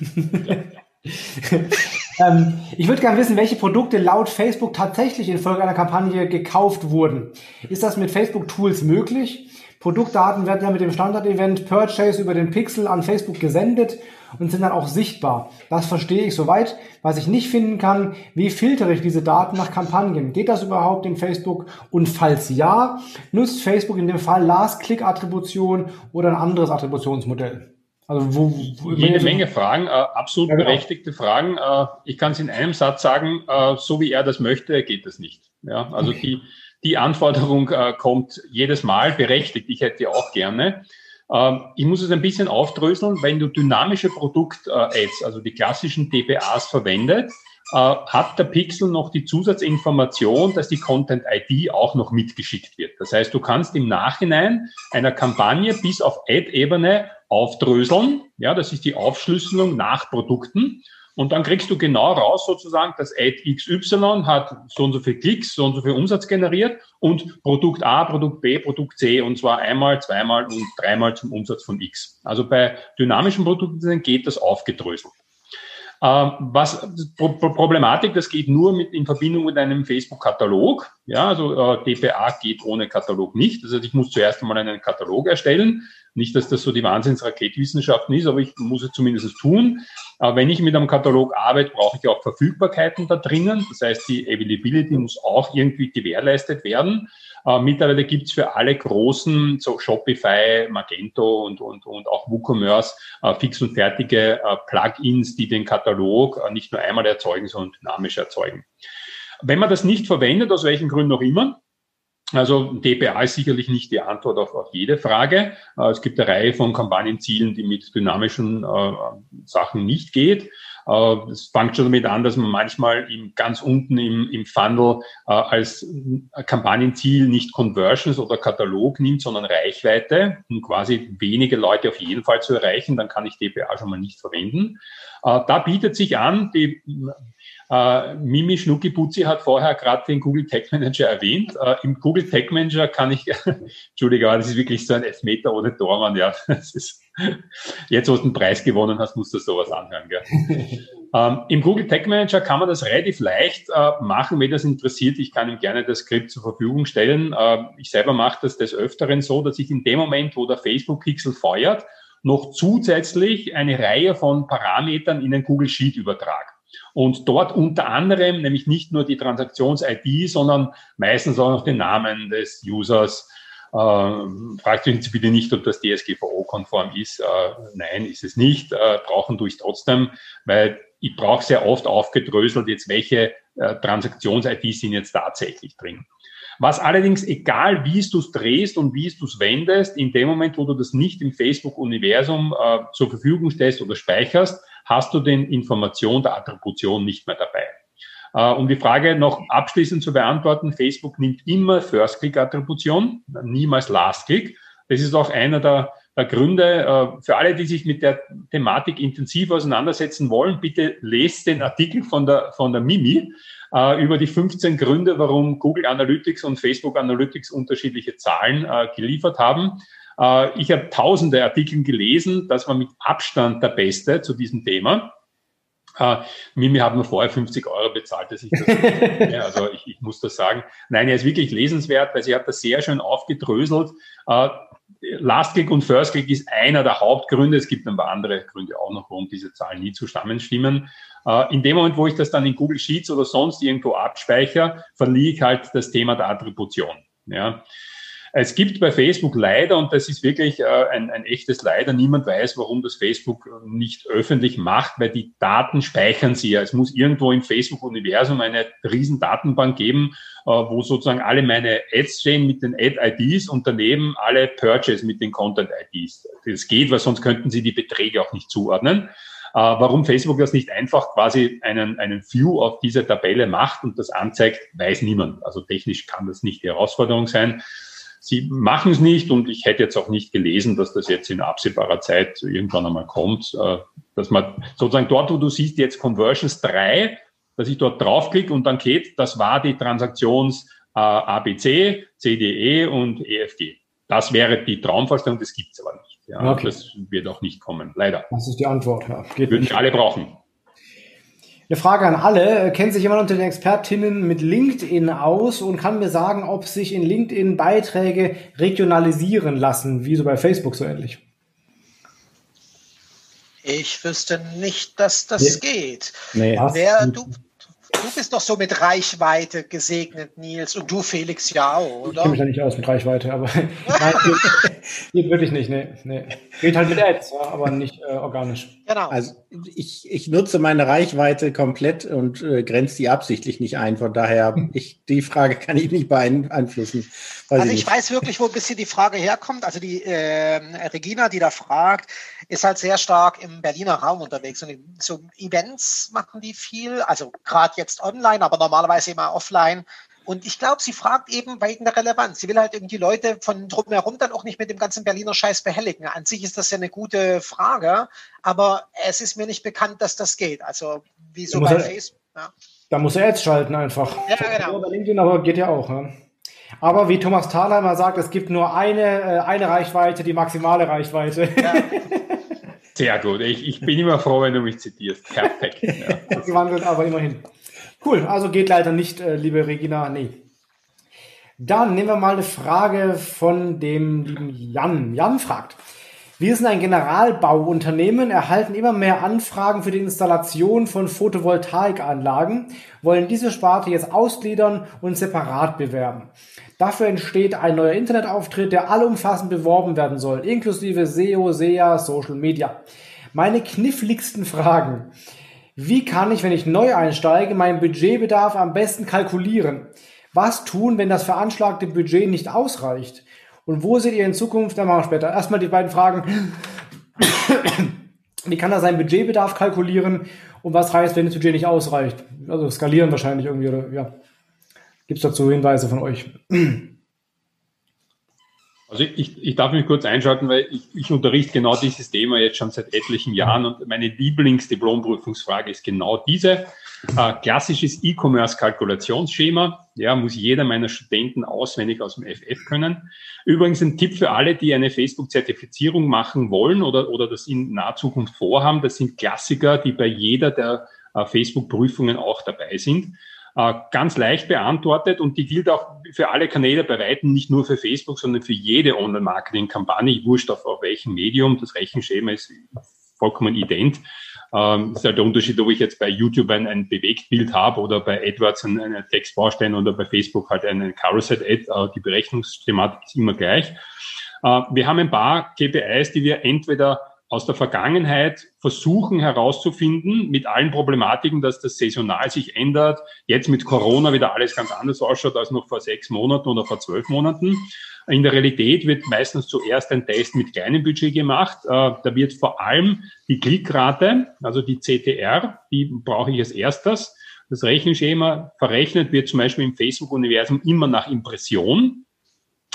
Ähm, ich würde gerne wissen, welche Produkte laut Facebook tatsächlich infolge einer Kampagne gekauft wurden. Ist das mit Facebook-Tools möglich? Produktdaten werden ja mit dem Standard-Event Purchase über den Pixel an Facebook gesendet und sind dann auch sichtbar. Das verstehe ich soweit. Was ich nicht finden kann, wie filtere ich diese Daten nach Kampagnen? Geht das überhaupt in Facebook? Und falls ja, nutzt Facebook in dem Fall Last-Click-Attribution oder ein anderes Attributionsmodell? Also wo, wo Jede Menge Fragen, äh, absolut ja, genau. berechtigte Fragen. Äh, ich kann es in einem Satz sagen, äh, so wie er das möchte, geht das nicht. Ja, also okay. die, die Anforderung äh, kommt jedes Mal berechtigt. Ich hätte auch gerne. Ähm, ich muss es ein bisschen aufdröseln. Wenn du dynamische Produkt-Ads, also die klassischen DBAs verwendet, äh, hat der Pixel noch die Zusatzinformation, dass die Content-ID auch noch mitgeschickt wird. Das heißt, du kannst im Nachhinein einer Kampagne bis auf Ad-Ebene aufdröseln. Ja, das ist die Aufschlüsselung nach Produkten. Und dann kriegst du genau raus sozusagen, dass Ad XY hat so und so viel Klicks, so und so viel Umsatz generiert und Produkt A, Produkt B, Produkt C und zwar einmal, zweimal und dreimal zum Umsatz von X. Also bei dynamischen Produkten geht das aufgedröselt. Ähm, was Problematik, das geht nur mit in Verbindung mit einem Facebook-Katalog. Ja, also äh, DPA geht ohne Katalog nicht. Heißt, ich muss zuerst einmal einen Katalog erstellen. Nicht, dass das so die Wahnsinnsraketwissenschaften ist, aber ich muss es zumindest tun. Aber wenn ich mit einem Katalog arbeite, brauche ich auch Verfügbarkeiten da drinnen. Das heißt, die Availability muss auch irgendwie gewährleistet werden. Äh, mittlerweile gibt's für alle großen, so Shopify, Magento und, und, und auch WooCommerce, äh, fix und fertige äh, Plugins, die den Katalog äh, nicht nur einmal erzeugen, sondern dynamisch erzeugen. Wenn man das nicht verwendet, aus welchen Gründen auch immer, also DPA ist sicherlich nicht die Antwort auf, auf jede Frage. Äh, es gibt eine Reihe von Kampagnenzielen, die mit dynamischen äh, Sachen nicht geht. Äh, es fängt schon damit an, dass man manchmal im, ganz unten im, im Funnel äh, als Kampagnenziel nicht Conversions oder Katalog nimmt, sondern Reichweite, um quasi wenige Leute auf jeden Fall zu erreichen. Dann kann ich DPA schon mal nicht verwenden. Äh, da bietet sich an, die äh, Mimi Schnucki-Putzi hat vorher gerade den Google Tech Manager erwähnt. Äh, Im Google Tech Manager kann ich, Entschuldige, aber das ist wirklich so ein Elfmeter ohne Tormann, ja. Das ist, jetzt, wo du einen Preis gewonnen hast, musst du sowas anhören, gell. ähm, Im Google Tech Manager kann man das relativ leicht äh, machen, wenn das interessiert. Ich kann ihm gerne das Skript zur Verfügung stellen. Äh, ich selber mache das des Öfteren so, dass ich in dem Moment, wo der Facebook-Pixel feuert, noch zusätzlich eine Reihe von Parametern in den Google Sheet übertrage. Und dort unter anderem nämlich nicht nur die Transaktions-ID, sondern meistens auch noch den Namen des Users, fragt uns bitte nicht, ob das DSGVO-konform ist. Äh, nein, ist es nicht. Äh, brauchen tue ich trotzdem, weil ich brauche sehr oft aufgedröselt, jetzt welche äh, Transaktions-IDs sind jetzt tatsächlich drin. Was allerdings, egal wie du es drehst und wie du es wendest, in dem Moment, wo du das nicht im Facebook-Universum äh, zur Verfügung stellst oder speicherst, hast du den Information der Attribution nicht mehr dabei. Äh, um die Frage noch abschließend zu beantworten, Facebook nimmt immer First-Click-Attribution, niemals Last-Click. Das ist auch einer der, der Gründe äh, für alle, die sich mit der Thematik intensiv auseinandersetzen wollen. Bitte lest den Artikel von der, von der Mimi äh, über die 15 Gründe, warum Google Analytics und Facebook Analytics unterschiedliche Zahlen geliefert haben. Ich habe tausende Artikel gelesen. Das war mit Abstand der beste zu diesem Thema. Uh, Mimi hat mir vorher 50 Euro bezahlt, dass ich das, ja, also ich, ich, muss das sagen. Nein, er ist wirklich lesenswert, weil sie hat das sehr schön aufgedröselt. Uh, Last Click und First Click ist einer der Hauptgründe. Es gibt ein paar andere Gründe auch noch, warum diese Zahlen nie zusammenstimmen. Uh, in dem Moment, wo ich das dann in Google Sheets oder sonst irgendwo abspeichere, verliere ich halt das Thema der Attribution. Ja. Es gibt bei Facebook leider, und das ist wirklich äh, ein, ein echtes Leider, niemand weiß, warum das Facebook nicht öffentlich macht, weil die Daten speichern sie ja. Es muss irgendwo im Facebook-Universum eine riesen Datenbank geben, äh, wo sozusagen alle meine Ads stehen mit den Ad-IDs und daneben alle Purchase mit den Content-IDs. Das geht, weil sonst könnten sie die Beträge auch nicht zuordnen. Warum Facebook das nicht einfach quasi einen, einen View auf diese Tabelle macht und das anzeigt, weiß niemand. Also technisch kann das nicht die Herausforderung sein. Sie machen es nicht und ich hätte jetzt auch nicht gelesen, dass das jetzt in absehbarer Zeit irgendwann einmal kommt, äh, dass man sozusagen dort, wo du siehst jetzt Conversions 3, dass ich dort draufklicke und dann geht, das war die Transaktions äh, ABC, CDE und EFG. Das wäre die Traumvorstellung, das gibt es aber nicht. Ja, okay. Das wird auch nicht kommen, leider. Das ist die Antwort. Ja. Geht Würden nicht alle brauchen. Eine Frage an alle. Kennt sich jemand unter den Expertinnen mit LinkedIn aus und kann mir sagen, ob sich in LinkedIn Beiträge regionalisieren lassen, wie so bei Facebook so ähnlich? Ich wüsste nicht, dass das nee. geht. Nee, Wer, du, Du bist doch so mit Reichweite gesegnet, Nils. Und du, Felix, ja auch, oder? Ich kenne mich ja nicht aus mit Reichweite, aber nein, geht, wirklich nicht. Nee, nee. Geht halt mit Ads, ja, aber nicht äh, organisch. Genau. Also ich, ich nutze meine Reichweite komplett und äh, grenze die absichtlich nicht ein. Von daher, ich, die Frage kann ich nicht beeinflussen. Weiß also ich, ich weiß wirklich, wo ein bisschen die Frage herkommt. Also die äh, Regina, die da fragt, ist halt sehr stark im Berliner Raum unterwegs. Und so Events machen die viel, also gerade jetzt online, aber normalerweise immer offline. Und ich glaube, sie fragt eben wegen der Relevanz. Sie will halt irgendwie Leute von drumherum dann auch nicht mit dem ganzen Berliner Scheiß behelligen. An sich ist das ja eine gute Frage, aber es ist mir nicht bekannt, dass das geht. Also wie so bei Facebook. Ja. Da muss er jetzt schalten einfach. Ja, genau. Bei LinkedIn, aber geht ja auch. Ja. Aber wie Thomas Thalheimer sagt, es gibt nur eine, äh, eine Reichweite, die maximale Reichweite. Ja. Sehr gut. Ich, ich bin immer froh, wenn du mich zitierst. Perfekt. Ja. Gewandelt, aber immerhin. Cool. Also geht leider nicht, äh, liebe Regina. Nee. Dann nehmen wir mal eine Frage von dem lieben Jan. Jan fragt, wir sind ein Generalbauunternehmen, erhalten immer mehr Anfragen für die Installation von Photovoltaikanlagen, wollen diese Sparte jetzt ausgliedern und separat bewerben. Dafür entsteht ein neuer Internetauftritt, der allumfassend beworben werden soll, inklusive SEO, SEA, Social Media. Meine kniffligsten Fragen. Wie kann ich, wenn ich neu einsteige, meinen Budgetbedarf am besten kalkulieren? Was tun, wenn das veranschlagte Budget nicht ausreicht? Und wo seht ihr in Zukunft, dann machen wir später, erstmal die beiden Fragen. Wie kann er seinen Budgetbedarf kalkulieren und was heißt, wenn das Budget nicht ausreicht? Also skalieren wahrscheinlich irgendwie oder ja. Gibt es dazu Hinweise von euch? Also ich, ich darf mich kurz einschalten, weil ich, ich unterrichte genau dieses Thema jetzt schon seit etlichen Jahren und meine Lieblingsdiplomprüfungsfrage ist genau diese. Äh, klassisches E-Commerce-Kalkulationsschema, ja, muss jeder meiner Studenten auswendig aus dem FF können. Übrigens ein Tipp für alle, die eine Facebook-Zertifizierung machen wollen oder, oder das in naher Zukunft vorhaben. Das sind Klassiker, die bei jeder der äh, Facebook-Prüfungen auch dabei sind. Äh, ganz leicht beantwortet und die gilt auch für alle Kanäle bei Weitem, nicht nur für Facebook, sondern für jede Online-Marketing-Kampagne, wurscht auf, auf welchem Medium. Das Rechenschema ist vollkommen ident. Ähm, ist halt der Unterschied, ob ich jetzt bei YouTube ein, ein Bewegtbild habe oder bei AdWords einen, einen Textbaustein oder bei Facebook halt einen Carousel-Ad. Äh, die Berechnungsthematik ist immer gleich. Äh, wir haben ein paar KPIs, die wir entweder aus der Vergangenheit versuchen herauszufinden, mit allen Problematiken, dass das saisonal sich ändert, jetzt mit Corona wieder alles ganz anders ausschaut als noch vor sechs Monaten oder vor zwölf Monaten. In der Realität wird meistens zuerst ein Test mit kleinem Budget gemacht. Äh, da wird vor allem die Klickrate, also die CTR, die brauche ich als erstes. Das Rechenschema verrechnet wird zum Beispiel im Facebook-Universum immer nach Impression.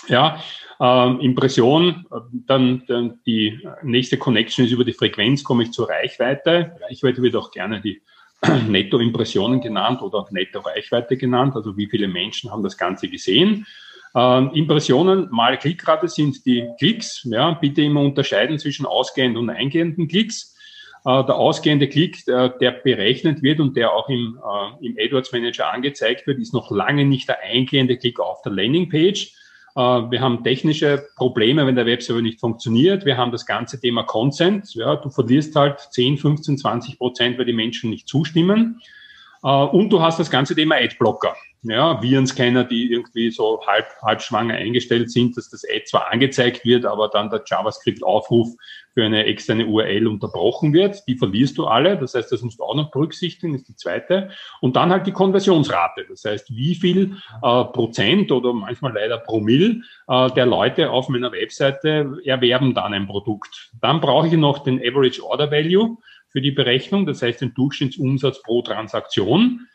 Ja, ähm, Impression, dann, dann die nächste Connection ist über die Frequenz, komme ich zur Reichweite. Reichweite wird auch gerne die Netto-Impressionen genannt oder Netto-Reichweite genannt, also wie viele Menschen haben das Ganze gesehen. Ähm, Impressionen mal Klickrate sind die Klicks. Ja, bitte immer unterscheiden zwischen ausgehenden und eingehenden Klicks. Äh, der ausgehende Klick, der, der berechnet wird und der auch im, äh, im AdWords Manager angezeigt wird, ist noch lange nicht der eingehende Klick auf der Landingpage. Äh, wir haben technische Probleme, wenn der Webserver nicht funktioniert. Wir haben das ganze Thema Consent. Ja, du verlierst halt 10, 15, 20 Prozent, weil die Menschen nicht zustimmen. Äh, und du hast das ganze Thema Adblocker ja, Virenscanner, die irgendwie so halb, halb schwanger eingestellt sind, dass das Ad zwar angezeigt wird, aber dann der JavaScript-Aufruf für eine externe URL unterbrochen wird. Die verlierst du alle. Das heißt, das musst du auch noch berücksichtigen, ist die zweite. Und dann halt die Konversionsrate. Das heißt, wie viel äh, Prozent oder manchmal leider Promille äh, der Leute auf meiner Webseite erwerben dann ein Produkt. Dann brauche ich noch den Average Order Value für die Berechnung. Das heißt, den Durchschnittsumsatz pro Transaktion.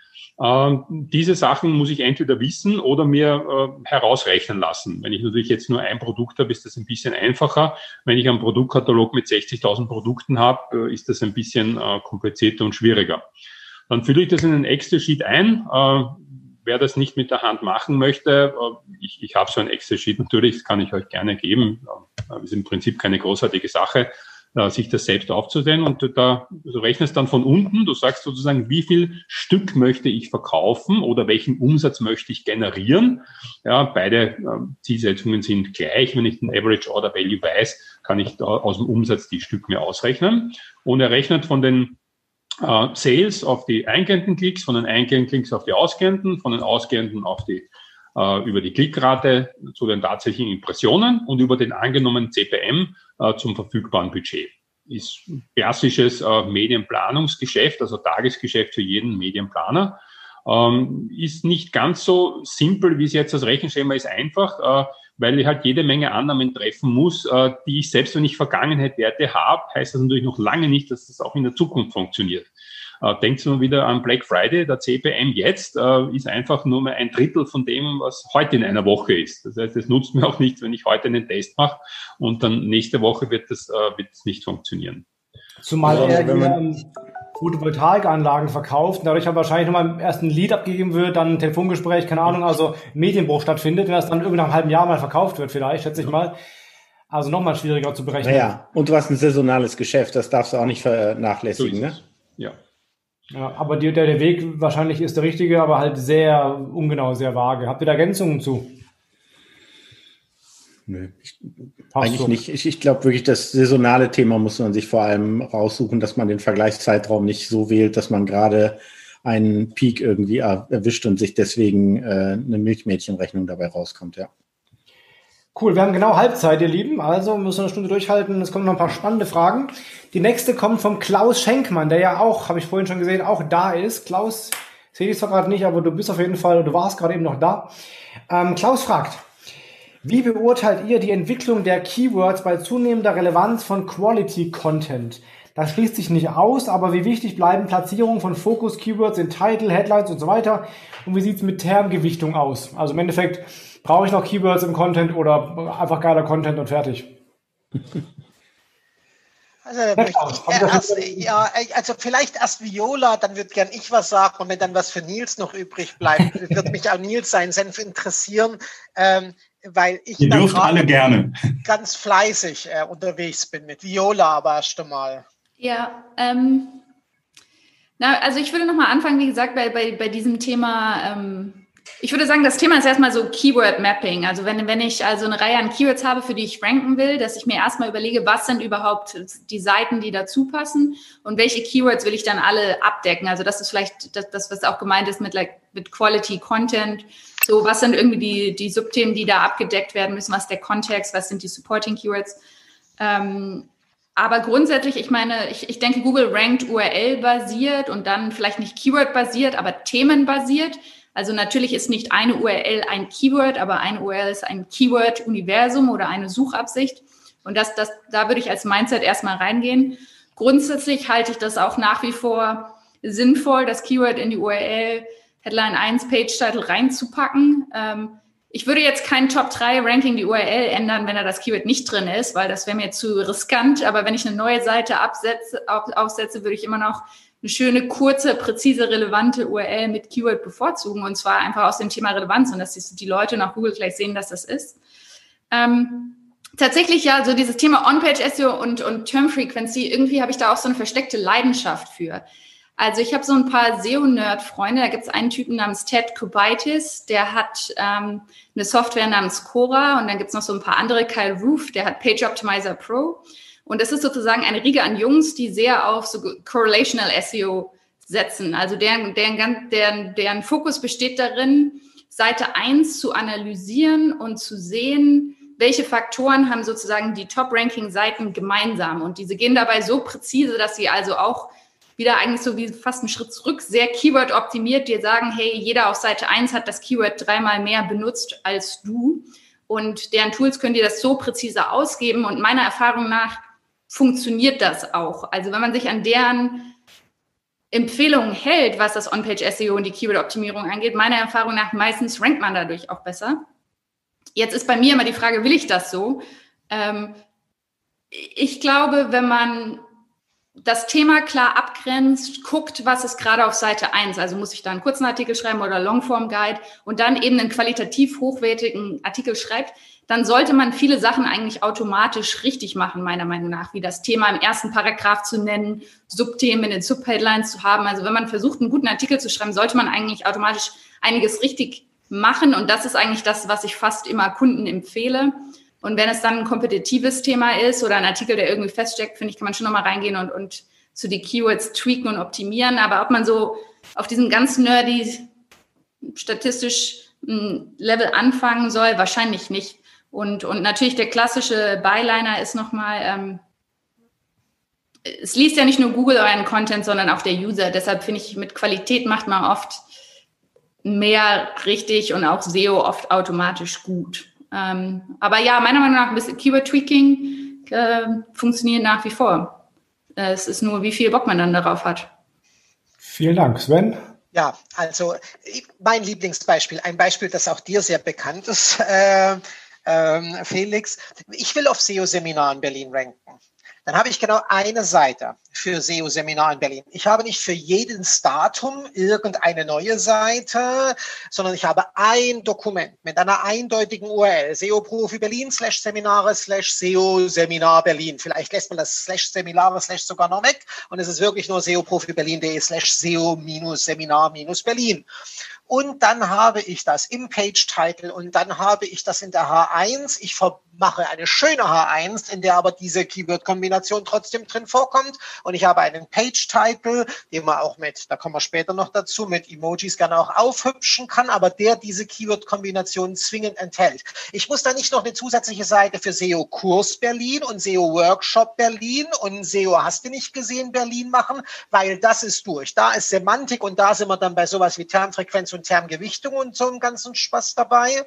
Ähm, diese Sachen muss ich entweder wissen oder mir äh, herausrechnen lassen. Wenn ich natürlich jetzt nur ein Produkt habe, ist das ein bisschen einfacher. Wenn ich einen Produktkatalog mit 60.000 Produkten habe, äh, ist das ein bisschen äh, komplizierter und schwieriger. Dann fülle ich das in einen Excel-Sheet ein. Wer das nicht mit der Hand machen möchte, ich, ich habe so ein Excel-Sheet natürlich, das kann ich euch gerne geben. Das ist im Prinzip keine großartige Sache sich das selbst aufzustellen und da, du rechnest dann von unten, du sagst sozusagen, wie viel Stück möchte ich verkaufen oder welchen Umsatz möchte ich generieren. Ja, beide äh, Zielsetzungen sind gleich. Wenn ich den Average Order Value weiß, kann ich aus dem Umsatz die Stück mir ausrechnen. Und er rechnet von den äh, Sales auf die eingehenden Klicks, von den eingehenden Klicks auf die ausgehenden, von den ausgehenden auf die äh, über die Klickrate zu den tatsächlichen Impressionen und über den angenommenen CPM äh, zum verfügbaren Budget. Ist klassisches äh, Medienplanungsgeschäft, also Tagesgeschäft für jeden Medienplaner. Ähm, ist nicht ganz so simpel, wie es jetzt das Rechenschema ist, einfach, äh, weil ich halt jede Menge Annahmen treffen muss, äh, die ich selbst, wenn ich Vergangenheit-Werte habe, heißt das natürlich noch lange nicht, dass das auch in der Zukunft funktioniert. Äh, denkt mal wieder an Black Friday. Der CPM jetzt äh, ist einfach nur mal ein Drittel von dem, was heute in einer Woche ist. Das heißt, es nutzt mir auch nichts, wenn ich heute einen Test mache und dann nächste Woche wird das, äh, wird das nicht funktionieren. Zumal also, er hier ähm, Photovoltaikanlagen verkauft, dadurch aber wahrscheinlich nochmal erst ein Lead abgegeben wird, dann ein Telefongespräch, keine Ahnung, also Medienbruch stattfindet, wenn das dann irgendwie nach einem halben Jahr mal verkauft wird, vielleicht, schätze ich mal. Also nochmal schwieriger zu berechnen. Naja, und du hast ein saisonales Geschäft, das darfst du auch nicht vernachlässigen, so ne? Ja. Ja, aber die, der, der Weg wahrscheinlich ist der richtige, aber halt sehr ungenau, sehr vage. Habt ihr da Ergänzungen zu? Nö, ich, eigentlich so. nicht. Ich, ich glaube wirklich, das saisonale Thema muss man sich vor allem raussuchen, dass man den Vergleichszeitraum nicht so wählt, dass man gerade einen Peak irgendwie erwischt und sich deswegen äh, eine Milchmädchenrechnung dabei rauskommt, ja. Cool, wir haben genau Halbzeit, ihr Lieben. Also müssen wir eine Stunde durchhalten. Es kommen noch ein paar spannende Fragen. Die nächste kommt vom Klaus Schenkmann, der ja auch, habe ich vorhin schon gesehen, auch da ist. Klaus, sehe ich zwar gerade nicht, aber du bist auf jeden Fall, du warst gerade eben noch da. Ähm, Klaus fragt, wie beurteilt ihr die Entwicklung der Keywords bei zunehmender Relevanz von Quality Content? Das schließt sich nicht aus, aber wie wichtig bleiben Platzierungen von Fokus-Keywords in Title, Headlines und so weiter? Und wie sieht's mit Termgewichtung aus? Also im Endeffekt, brauche ich noch Keywords im Content oder einfach geiler Content und fertig? Also, erst, ja, also vielleicht erst Viola, dann würde gern ich was sagen und wenn dann was für Nils noch übrig bleibt, wird mich auch Nils seinen Senf interessieren, ähm, weil ich Ihr dürft alle gerne ganz fleißig äh, unterwegs bin mit Viola, aber erst einmal. Ja, ähm, na, also ich würde nochmal anfangen, wie gesagt, bei, bei, bei diesem Thema ähm, Ich würde sagen, das Thema ist erstmal so Keyword Mapping. Also wenn, wenn ich also eine Reihe an Keywords habe, für die ich ranken will, dass ich mir erstmal überlege, was sind überhaupt die Seiten, die dazu passen und welche Keywords will ich dann alle abdecken. Also das ist vielleicht das, das was auch gemeint ist mit, like, mit Quality Content. So, was sind irgendwie die, die Subthemen, die da abgedeckt werden müssen? Was ist der Kontext? Was sind die Supporting Keywords? Ähm, aber grundsätzlich, ich meine, ich, ich denke, Google rankt URL-basiert und dann vielleicht nicht Keyword-basiert, aber themenbasiert. Also natürlich ist nicht eine URL ein Keyword, aber eine URL ist ein Keyword-Universum oder eine Suchabsicht. Und das, das, da würde ich als Mindset erstmal reingehen. Grundsätzlich halte ich das auch nach wie vor sinnvoll, das Keyword in die URL Headline 1 Page Title reinzupacken. Ähm, ich würde jetzt kein Top 3 Ranking die URL ändern, wenn da das Keyword nicht drin ist, weil das wäre mir zu riskant. Aber wenn ich eine neue Seite absetze, auf, aufsetze, würde ich immer noch eine schöne, kurze, präzise, relevante URL mit Keyword bevorzugen. Und zwar einfach aus dem Thema Relevanz und dass die Leute nach Google gleich sehen, dass das ist. Ähm, tatsächlich ja, so dieses Thema On-Page-SEO und, und Term-Frequency, irgendwie habe ich da auch so eine versteckte Leidenschaft für. Also ich habe so ein paar SEO-Nerd-Freunde. Da gibt es einen Typen namens Ted Kubaitis, der hat ähm, eine Software namens Cora und dann gibt es noch so ein paar andere. Kyle Roof, der hat Page Optimizer Pro. Und das ist sozusagen eine Riege an Jungs, die sehr auf so Correlational SEO setzen. Also deren, deren, deren, deren Fokus besteht darin, Seite 1 zu analysieren und zu sehen, welche Faktoren haben sozusagen die Top-Ranking-Seiten gemeinsam. Und diese gehen dabei so präzise, dass sie also auch wieder eigentlich so wie fast einen Schritt zurück, sehr Keyword optimiert, dir sagen, hey, jeder auf Seite 1 hat das Keyword dreimal mehr benutzt als du. Und deren Tools können dir das so präzise ausgeben. Und meiner Erfahrung nach funktioniert das auch. Also wenn man sich an deren Empfehlungen hält, was das On-Page-SEO und die Keyword-Optimierung angeht, meiner Erfahrung nach meistens rankt man dadurch auch besser. Jetzt ist bei mir immer die Frage, will ich das so? Ähm, ich glaube, wenn man das Thema klar abgrenzt, guckt, was ist gerade auf Seite 1. Also muss ich da einen kurzen Artikel schreiben oder Longform Guide und dann eben einen qualitativ hochwertigen Artikel schreibt, dann sollte man viele Sachen eigentlich automatisch richtig machen, meiner Meinung nach, wie das Thema im ersten Paragraph zu nennen, Subthemen in den Subheadlines zu haben. Also wenn man versucht, einen guten Artikel zu schreiben, sollte man eigentlich automatisch einiges richtig machen. Und das ist eigentlich das, was ich fast immer Kunden empfehle. Und wenn es dann ein kompetitives Thema ist oder ein Artikel, der irgendwie feststeckt, finde ich, kann man schon nochmal reingehen und, und zu die Keywords tweaken und optimieren. Aber ob man so auf diesem ganz nerdy, statistisch hm, Level anfangen soll, wahrscheinlich nicht. Und, und natürlich der klassische Byliner ist nochmal, ähm, es liest ja nicht nur Google euren Content, sondern auch der User. Deshalb finde ich, mit Qualität macht man oft mehr richtig und auch SEO oft automatisch gut. Ähm, aber ja, meiner Meinung nach ein bisschen Keyword-Tweaking äh, funktioniert nach wie vor. Äh, es ist nur, wie viel Bock man dann darauf hat. Vielen Dank, Sven. Ja, also mein Lieblingsbeispiel, ein Beispiel, das auch dir sehr bekannt ist, äh, äh, Felix. Ich will auf SEO-Seminar in Berlin ranken. Dann habe ich genau eine Seite für SEO-Seminar in Berlin. Ich habe nicht für jeden Datum irgendeine neue Seite, sondern ich habe ein Dokument mit einer eindeutigen URL. SEO-Profi Berlin slash Seminare slash SEO-Seminar Berlin. Vielleicht lässt man das slash Seminare slash sogar noch weg und es ist wirklich nur SEO-Profi Berlin.de slash SEO-Seminar-Berlin. Und dann habe ich das im Page-Title und dann habe ich das in der H1. Ich mache eine schöne H1, in der aber diese Keyword-Kombination trotzdem drin vorkommt. Und ich habe einen Page-Title, den man auch mit, da kommen wir später noch dazu, mit Emojis gerne auch aufhübschen kann, aber der diese Keyword-Kombination zwingend enthält. Ich muss da nicht noch eine zusätzliche Seite für SEO-Kurs Berlin und SEO-Workshop Berlin und SEO hast du nicht gesehen Berlin machen, weil das ist durch. Da ist Semantik und da sind wir dann bei sowas wie Termfrequenz und Termgewichtung und so einen ganzen Spaß dabei.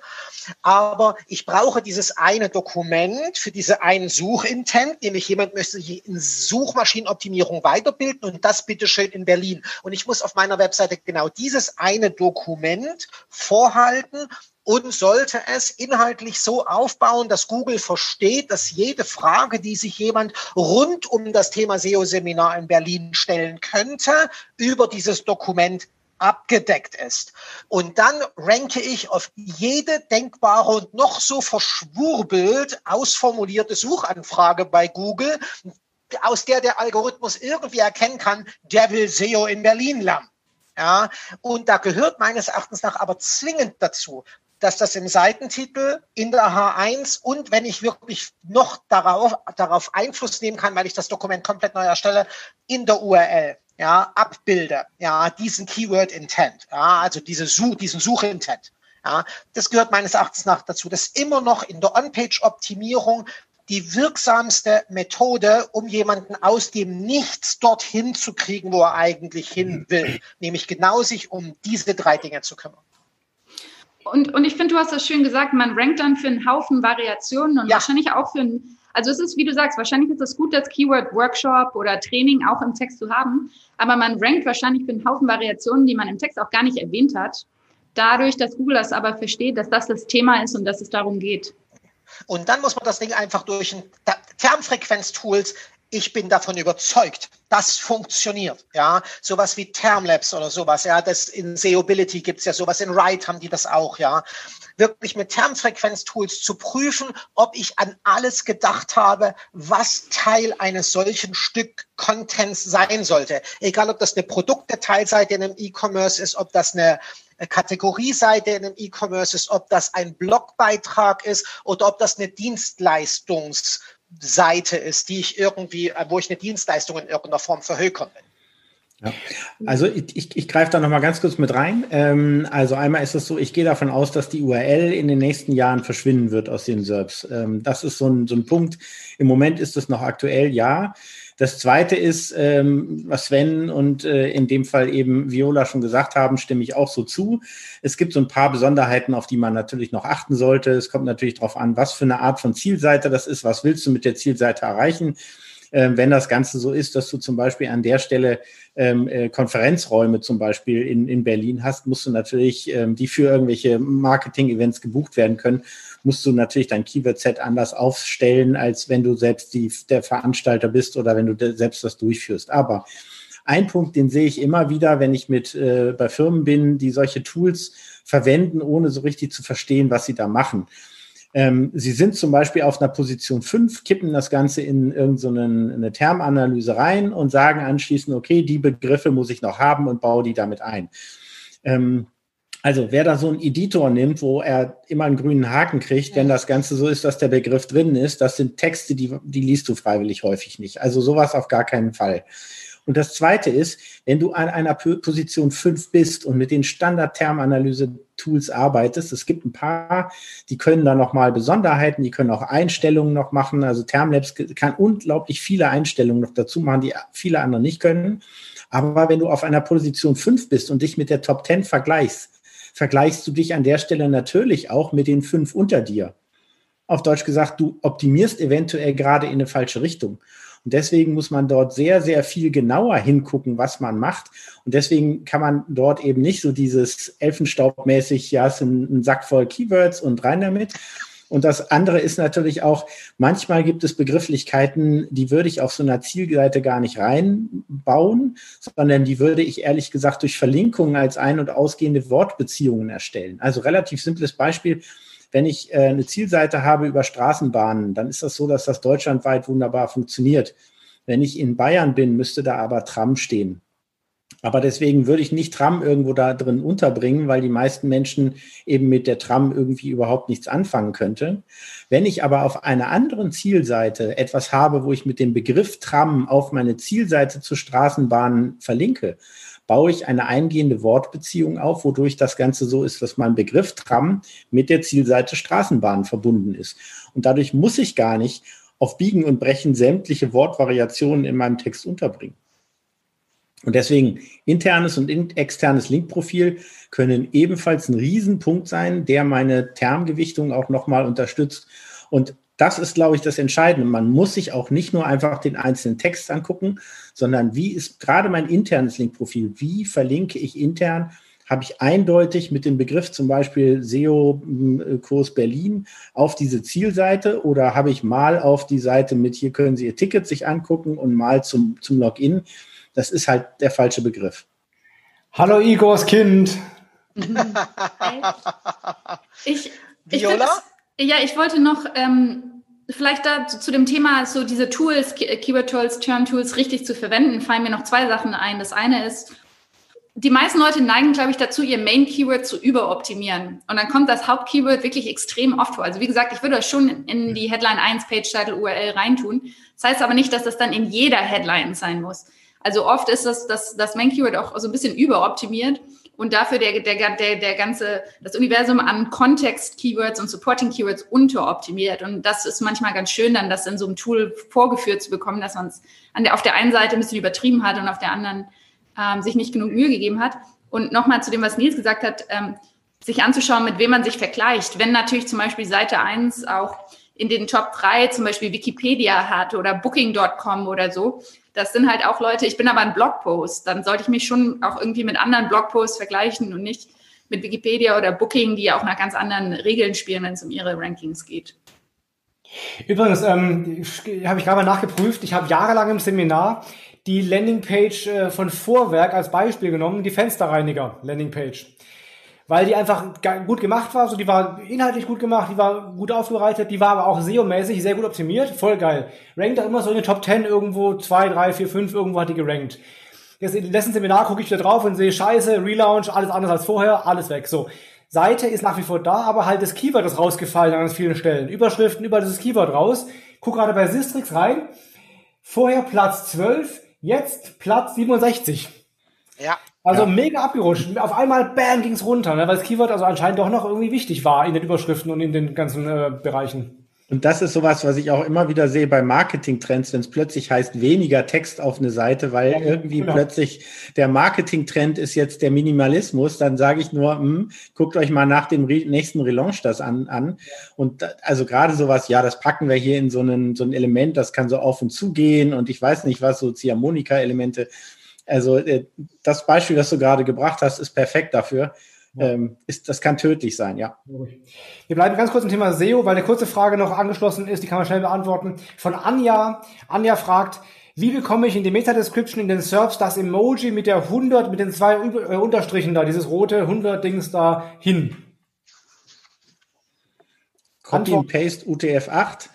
Aber ich brauche dieses eine Dokument für diese einen Suchintent, nämlich jemand möchte sich in Suchmaschinenoptimierung weiterbilden und das bitte schön in Berlin. Und ich muss auf meiner Webseite genau dieses eine Dokument vorhalten und sollte es inhaltlich so aufbauen, dass Google versteht, dass jede Frage, die sich jemand rund um das Thema SEO-Seminar in Berlin stellen könnte, über dieses Dokument abgedeckt ist. Und dann ranke ich auf jede denkbare und noch so verschwurbelt ausformulierte Suchanfrage bei Google, aus der der Algorithmus irgendwie erkennen kann, der will SEO in Berlin lernen. Ja, und da gehört meines Erachtens nach aber zwingend dazu, dass das im Seitentitel in der H1 und wenn ich wirklich noch darauf, darauf Einfluss nehmen kann, weil ich das Dokument komplett neu erstelle, in der URL ja, abbilde, ja, diesen Keyword Intent, ja, also diese Such, diesen Suchintent. Ja, das gehört meines Erachtens nach dazu. Das ist immer noch in der On-Page-Optimierung die wirksamste Methode, um jemanden aus dem Nichts dorthin zu kriegen, wo er eigentlich hin will. Nämlich genau sich um diese drei Dinge zu kümmern. Und, und ich finde, du hast das schön gesagt, man rankt dann für einen Haufen Variationen und ja. wahrscheinlich auch für einen, also es ist, wie du sagst, wahrscheinlich ist es gut, das Keyword Workshop oder Training auch im Text zu haben, aber man rankt wahrscheinlich für einen Haufen Variationen, die man im Text auch gar nicht erwähnt hat. Dadurch, dass Google das aber versteht, dass das das Thema ist und dass es darum geht. Und dann muss man das Ding einfach durch ein Termfrequenz-Tools ich bin davon überzeugt, das funktioniert. Ja, sowas wie Termlabs oder sowas. Ja, das in Seobility gibt's ja sowas. In Write haben die das auch. Ja, wirklich mit Termfrequenz-Tools zu prüfen, ob ich an alles gedacht habe, was Teil eines solchen Stück Contents sein sollte. Egal, ob das eine Produktdetailseite in einem E-Commerce ist, ob das eine Kategorieseite in einem E-Commerce ist, ob das ein Blogbeitrag ist oder ob das eine Dienstleistungs Seite ist, die ich irgendwie, äh, wo ich eine Dienstleistung in irgendeiner Form verhökern will. Ja. Also ich, ich, ich greife da nochmal ganz kurz mit rein. Ähm, also einmal ist es so, ich gehe davon aus, dass die URL in den nächsten Jahren verschwinden wird aus den SERPs. Ähm, das ist so ein, so ein Punkt. Im Moment ist es noch aktuell, ja. Das zweite ist, ähm, was Sven und äh, in dem Fall eben Viola schon gesagt haben, stimme ich auch so zu. Es gibt so ein paar Besonderheiten, auf die man natürlich noch achten sollte. Es kommt natürlich darauf an, was für eine Art von Zielseite das ist. Was willst du mit der Zielseite erreichen? Ähm, wenn das Ganze so ist, dass du zum Beispiel an der Stelle ähm, äh, Konferenzräume zum Beispiel in, in Berlin hast, musst du natürlich, ähm, die für irgendwelche Marketing-Events gebucht werden können, musst du natürlich dein Keyword-Set anders aufstellen, als wenn du selbst die, der Veranstalter bist oder wenn du selbst das durchführst. Aber ein Punkt, den sehe ich immer wieder, wenn ich mit äh, bei Firmen bin, die solche Tools verwenden, ohne so richtig zu verstehen, was sie da machen. Ähm, Sie sind zum Beispiel auf einer Position 5, kippen das Ganze in irgendeine so Termanalyse rein und sagen anschließend, okay, die Begriffe muss ich noch haben und baue die damit ein. Ähm, also wer da so einen Editor nimmt, wo er immer einen grünen Haken kriegt, wenn das Ganze so ist, dass der Begriff drin ist, das sind Texte, die, die liest du freiwillig häufig nicht. Also sowas auf gar keinen Fall. Und das Zweite ist, wenn du an einer Position 5 bist und mit den Standard-Termanalyse-Tools arbeitest, es gibt ein paar, die können da nochmal Besonderheiten, die können auch Einstellungen noch machen. Also Termlabs kann unglaublich viele Einstellungen noch dazu machen, die viele andere nicht können. Aber wenn du auf einer Position 5 bist und dich mit der Top 10 vergleichst, vergleichst du dich an der Stelle natürlich auch mit den fünf unter dir. Auf Deutsch gesagt, du optimierst eventuell gerade in eine falsche Richtung. Und deswegen muss man dort sehr, sehr viel genauer hingucken, was man macht. Und deswegen kann man dort eben nicht so dieses Elfenstaubmäßig, ja, ist ein, ein Sack voll Keywords und rein damit. Und das andere ist natürlich auch, manchmal gibt es Begrifflichkeiten, die würde ich auf so einer Zielseite gar nicht reinbauen, sondern die würde ich ehrlich gesagt durch Verlinkungen als ein- und ausgehende Wortbeziehungen erstellen. Also relativ simples Beispiel. Wenn ich äh, eine Zielseite habe über Straßenbahnen, dann ist das so, dass das deutschlandweit wunderbar funktioniert. Wenn ich in Bayern bin, müsste da aber Tram stehen. Aber deswegen würde ich nicht Tram irgendwo da drin unterbringen, weil die meisten Menschen eben mit der Tram irgendwie überhaupt nichts anfangen könnte. Wenn ich aber auf einer anderen Zielseite etwas habe, wo ich mit dem Begriff Tram auf meine Zielseite zur Straßenbahn verlinke, baue ich eine eingehende Wortbeziehung auf, wodurch das Ganze so ist, dass mein Begriff Tram mit der Zielseite Straßenbahn verbunden ist. Und dadurch muss ich gar nicht auf Biegen und Brechen sämtliche Wortvariationen in meinem Text unterbringen. Und deswegen internes und externes Linkprofil können ebenfalls ein Riesenpunkt sein, der meine Termgewichtung auch nochmal unterstützt. Und das ist, glaube ich, das Entscheidende. Man muss sich auch nicht nur einfach den einzelnen Text angucken, sondern wie ist gerade mein internes Linkprofil? Wie verlinke ich intern? Habe ich eindeutig mit dem Begriff zum Beispiel SEO-Kurs Berlin auf diese Zielseite oder habe ich mal auf die Seite mit, hier können Sie Ihr Ticket sich angucken und mal zum, zum Login? Das ist halt der falsche Begriff. Hallo Igors Kind. ich, ich Viola? Ja, ich wollte noch ähm, vielleicht da zu dem Thema, so diese Tools, Keyword Tools, Term Tools richtig zu verwenden, fallen mir noch zwei Sachen ein. Das eine ist, die meisten Leute neigen, glaube ich, dazu, ihr Main-Keyword zu überoptimieren. Und dann kommt das Haupt-Keyword wirklich extrem oft vor. Also wie gesagt, ich würde das schon in die Headline 1 Page-Title-URL reintun. Das heißt aber nicht, dass das dann in jeder Headline sein muss. Also oft ist das, das, das Main-Keyword auch so ein bisschen überoptimiert und dafür der, der, der, der ganze, das Universum an Kontext-Keywords und Supporting-Keywords unteroptimiert. Und das ist manchmal ganz schön, dann das in so einem Tool vorgeführt zu bekommen, dass man es auf der einen Seite ein bisschen übertrieben hat und auf der anderen ähm, sich nicht genug Mühe gegeben hat. Und nochmal zu dem, was Nils gesagt hat, ähm, sich anzuschauen, mit wem man sich vergleicht. Wenn natürlich zum Beispiel Seite 1 auch in den Top 3 zum Beispiel Wikipedia hat oder Booking.com oder so, das sind halt auch Leute, ich bin aber ein Blogpost, dann sollte ich mich schon auch irgendwie mit anderen Blogposts vergleichen und nicht mit Wikipedia oder Booking, die ja auch nach ganz anderen Regeln spielen, wenn es um ihre Rankings geht. Übrigens, ähm, habe ich gerade mal nachgeprüft, ich habe jahrelang im Seminar die Landingpage äh, von Vorwerk als Beispiel genommen, die Fensterreiniger Landingpage. Weil die einfach gut gemacht war, so die war inhaltlich gut gemacht, die war gut aufbereitet, die war aber auch SEO-mäßig sehr gut optimiert, voll geil. Rankt auch immer so in den Top 10 irgendwo, 2, 3, 4, 5, irgendwo hat die gerankt. Jetzt im letzten Seminar gucke ich wieder drauf und sehe Scheiße, Relaunch, alles anders als vorher, alles weg. So. Seite ist nach wie vor da, aber halt das Keyword ist rausgefallen an ganz vielen Stellen. Überschriften über dieses Keyword raus. Guck gerade bei Sistrix rein. Vorher Platz 12, Jetzt Platz 67. Ja. Also ja. mega abgerutscht. Auf einmal, bam, ging's runter, ne? weil das Keyword also anscheinend doch noch irgendwie wichtig war in den Überschriften und in den ganzen äh, Bereichen. Und das ist sowas, was ich auch immer wieder sehe bei Marketing-Trends, wenn es plötzlich heißt, weniger Text auf eine Seite, weil ja, irgendwie genau. plötzlich der Marketing-Trend ist jetzt der Minimalismus, dann sage ich nur, hm, guckt euch mal nach dem Re nächsten Relaunch das an. an. Und also gerade sowas, ja, das packen wir hier in so, einen, so ein Element, das kann so auf und zu gehen und ich weiß nicht was, so Ziehharmonika-Elemente. Also äh, das Beispiel, das du gerade gebracht hast, ist perfekt dafür ähm, ist, das kann tödlich sein, ja. Wir bleiben ganz kurz im Thema SEO, weil eine kurze Frage noch angeschlossen ist, die kann man schnell beantworten. Von Anja. Anja fragt, wie bekomme ich in die Meta-Description in den SERPs das Emoji mit der 100, mit den zwei äh, Unterstrichen da, dieses rote 100-Dings da hin? Copy and Paste UTF-8?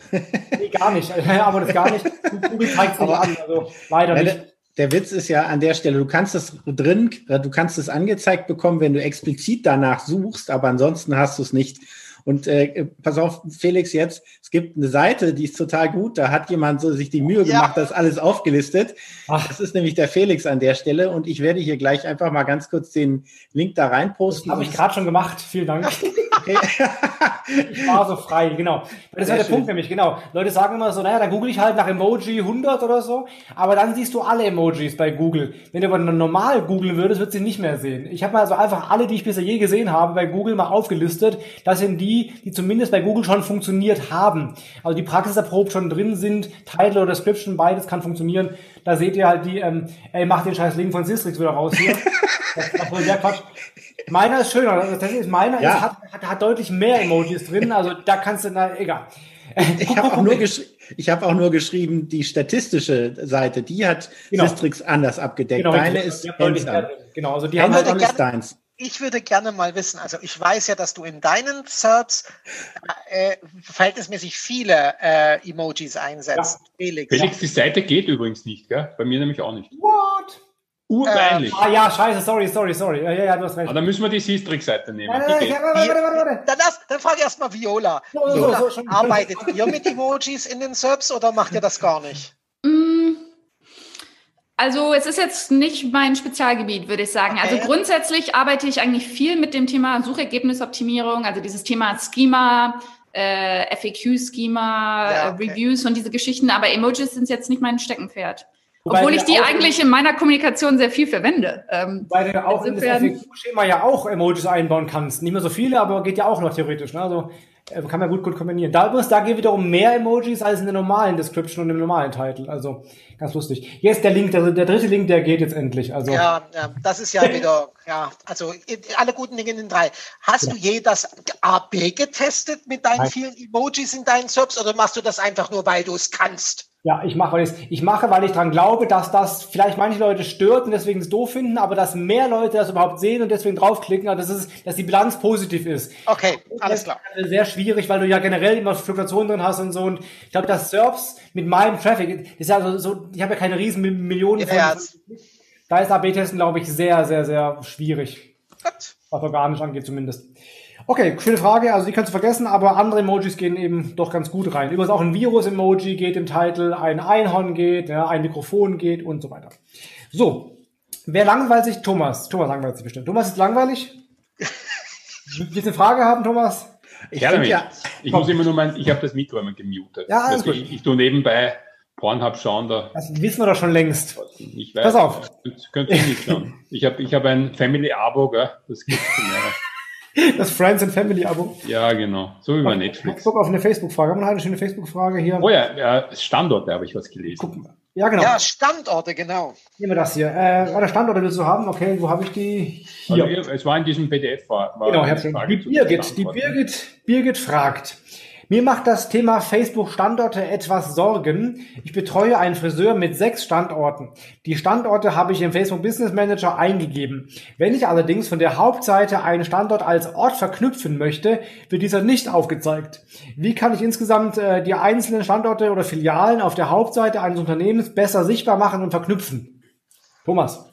nee, gar nicht. Aber das gar nicht. Google zeigt es nicht an, also leider nicht der Witz ist ja an der Stelle, du kannst es drin, du kannst es angezeigt bekommen, wenn du explizit danach suchst, aber ansonsten hast du es nicht. Und äh, pass auf, Felix, jetzt, es gibt eine Seite, die ist total gut, da hat jemand so sich die Mühe gemacht, ja. das alles aufgelistet. Ach. Das ist nämlich der Felix an der Stelle und ich werde hier gleich einfach mal ganz kurz den Link da reinposten. Habe ich gerade schon gemacht, vielen Dank. Okay. ich war so frei, genau. Das ist ja der schön. Punkt nämlich, genau. Leute sagen immer so, naja, dann google ich halt nach Emoji 100 oder so, aber dann siehst du alle Emojis bei Google. Wenn du aber normal googeln würdest, würdest du sie nicht mehr sehen. Ich habe mal also einfach alle, die ich bisher je gesehen habe, bei Google mal aufgelistet. Das sind die, die zumindest bei Google schon funktioniert haben. Also die Praxis erprobt schon drin sind, Title oder Description, beides kann funktionieren. Da seht ihr halt die, ähm, ey, mach den scheiß Link von Systrix wieder raus hier. das, das ist der Quatsch. Meiner ist schöner. Also das ist meiner ja. ist, hat, hat, hat deutlich mehr Emojis drin. Also da kannst du, na, egal. Ich habe auch, nur ich hab auch nur geschrieben, die statistische Seite, die hat genau. Sistrix anders abgedeckt. Genau, Deine ist Genau, also die haben halt alles deins. Ich würde gerne mal wissen, also ich weiß ja, dass du in deinen Serbs äh, verhältnismäßig viele äh, Emojis einsetzt. Ja. Felix. Felix, die Seite geht übrigens nicht, gell? Bei mir nämlich auch nicht. What? Urpeinlich. Äh, ah ja, scheiße, sorry, sorry, sorry. Ja, ja, ja du hast recht. Aber dann müssen wir die Sistrix-Seite nehmen. Warte, warte, warte, warte, warte. Dann, lass, dann frage ich erstmal Viola. Viola so, so, arbeitet ihr mit Emojis in den Serbs oder macht ihr das gar nicht? Also es ist jetzt nicht mein Spezialgebiet, würde ich sagen. Also okay. Also grundsätzlich arbeite ich eigentlich viel mit dem Thema Suchergebnisoptimierung, also dieses Thema Schema, äh, FAQ-Schema, ja, okay. Reviews und diese Geschichten, aber Emojis sind jetzt nicht mein Steckenpferd. Wobei Obwohl ich die eigentlich in meiner Kommunikation sehr viel verwende. Ähm, weil du auch in das FAQ-Schema ja auch Emojis einbauen kannst. Nicht mehr so viele, aber geht ja auch noch theoretisch. Ne? Also äh, kann man gut, gut kombinieren. Da übrigens, da geht wiederum mehr Emojis als in der normalen Description und im normalen Titel. Also ganz lustig. Jetzt der Link, der, der dritte Link, der geht jetzt endlich. Also ja, ja das ist ja wieder, ja, also alle guten Dinge in den drei. Hast ja. du je das AB getestet mit deinen Nein. vielen Emojis in deinen Subs oder machst du das einfach nur, weil du es kannst? Ja, ich mache, weil ich, ich mache, weil ich dran glaube, dass das vielleicht manche Leute stört und deswegen es doof finden, aber dass mehr Leute das überhaupt sehen und deswegen draufklicken, also das ist, dass die Bilanz positiv ist. Okay, alles klar. Sehr schwierig, weil du ja generell immer Fluktuationen drin hast und so. Und ich glaube, das Serbs mit meinem Traffic, ist ja so, so ich habe ja keine riesen Millionen von. Ja, Da ist AB-Testen, glaube ich, sehr, sehr, sehr schwierig. Was organisch angeht zumindest. Okay, schöne Frage. Also die kannst du vergessen, aber andere Emojis gehen eben doch ganz gut rein. Übrigens auch ein Virus-Emoji geht im Titel, ein Einhorn geht, ja, ein Mikrofon geht und so weiter. So, wer langweilt sich? Thomas. Thomas langweilt sich bestimmt. Thomas ist langweilig? Willst du eine Frage haben, Thomas? Ich, ja, ich muss immer nur mein, ich habe das Mikro immer gemutet. Ja, alles gut. Ich, ich tue nebenbei Pornhub schauen da. Das wissen wir doch schon längst. Ich weiß, Pass auf. Das könnt ihr nicht schauen. Ich habe ich hab ein Family-Abo, gell? Das gibt's Das Friends and Family Abo. Ja, genau. So wie bei Netflix. Ich gucke auf eine Facebook-Frage. Haben wir noch eine schöne Facebook-Frage hier? Oh ja, ja Standorte habe ich was gelesen. Gucken wir. Ja, genau. Ja, Standorte, genau. Nehmen wir das hier. Äh, der Standorte willst du haben? Okay, wo habe ich die? Hier. Also, es war in diesem PDF. War, war genau, die Birgit, die Birgit, Birgit fragt. Mir macht das Thema Facebook-Standorte etwas Sorgen. Ich betreue einen Friseur mit sechs Standorten. Die Standorte habe ich im Facebook Business Manager eingegeben. Wenn ich allerdings von der Hauptseite einen Standort als Ort verknüpfen möchte, wird dieser nicht aufgezeigt. Wie kann ich insgesamt äh, die einzelnen Standorte oder Filialen auf der Hauptseite eines Unternehmens besser sichtbar machen und verknüpfen? Thomas.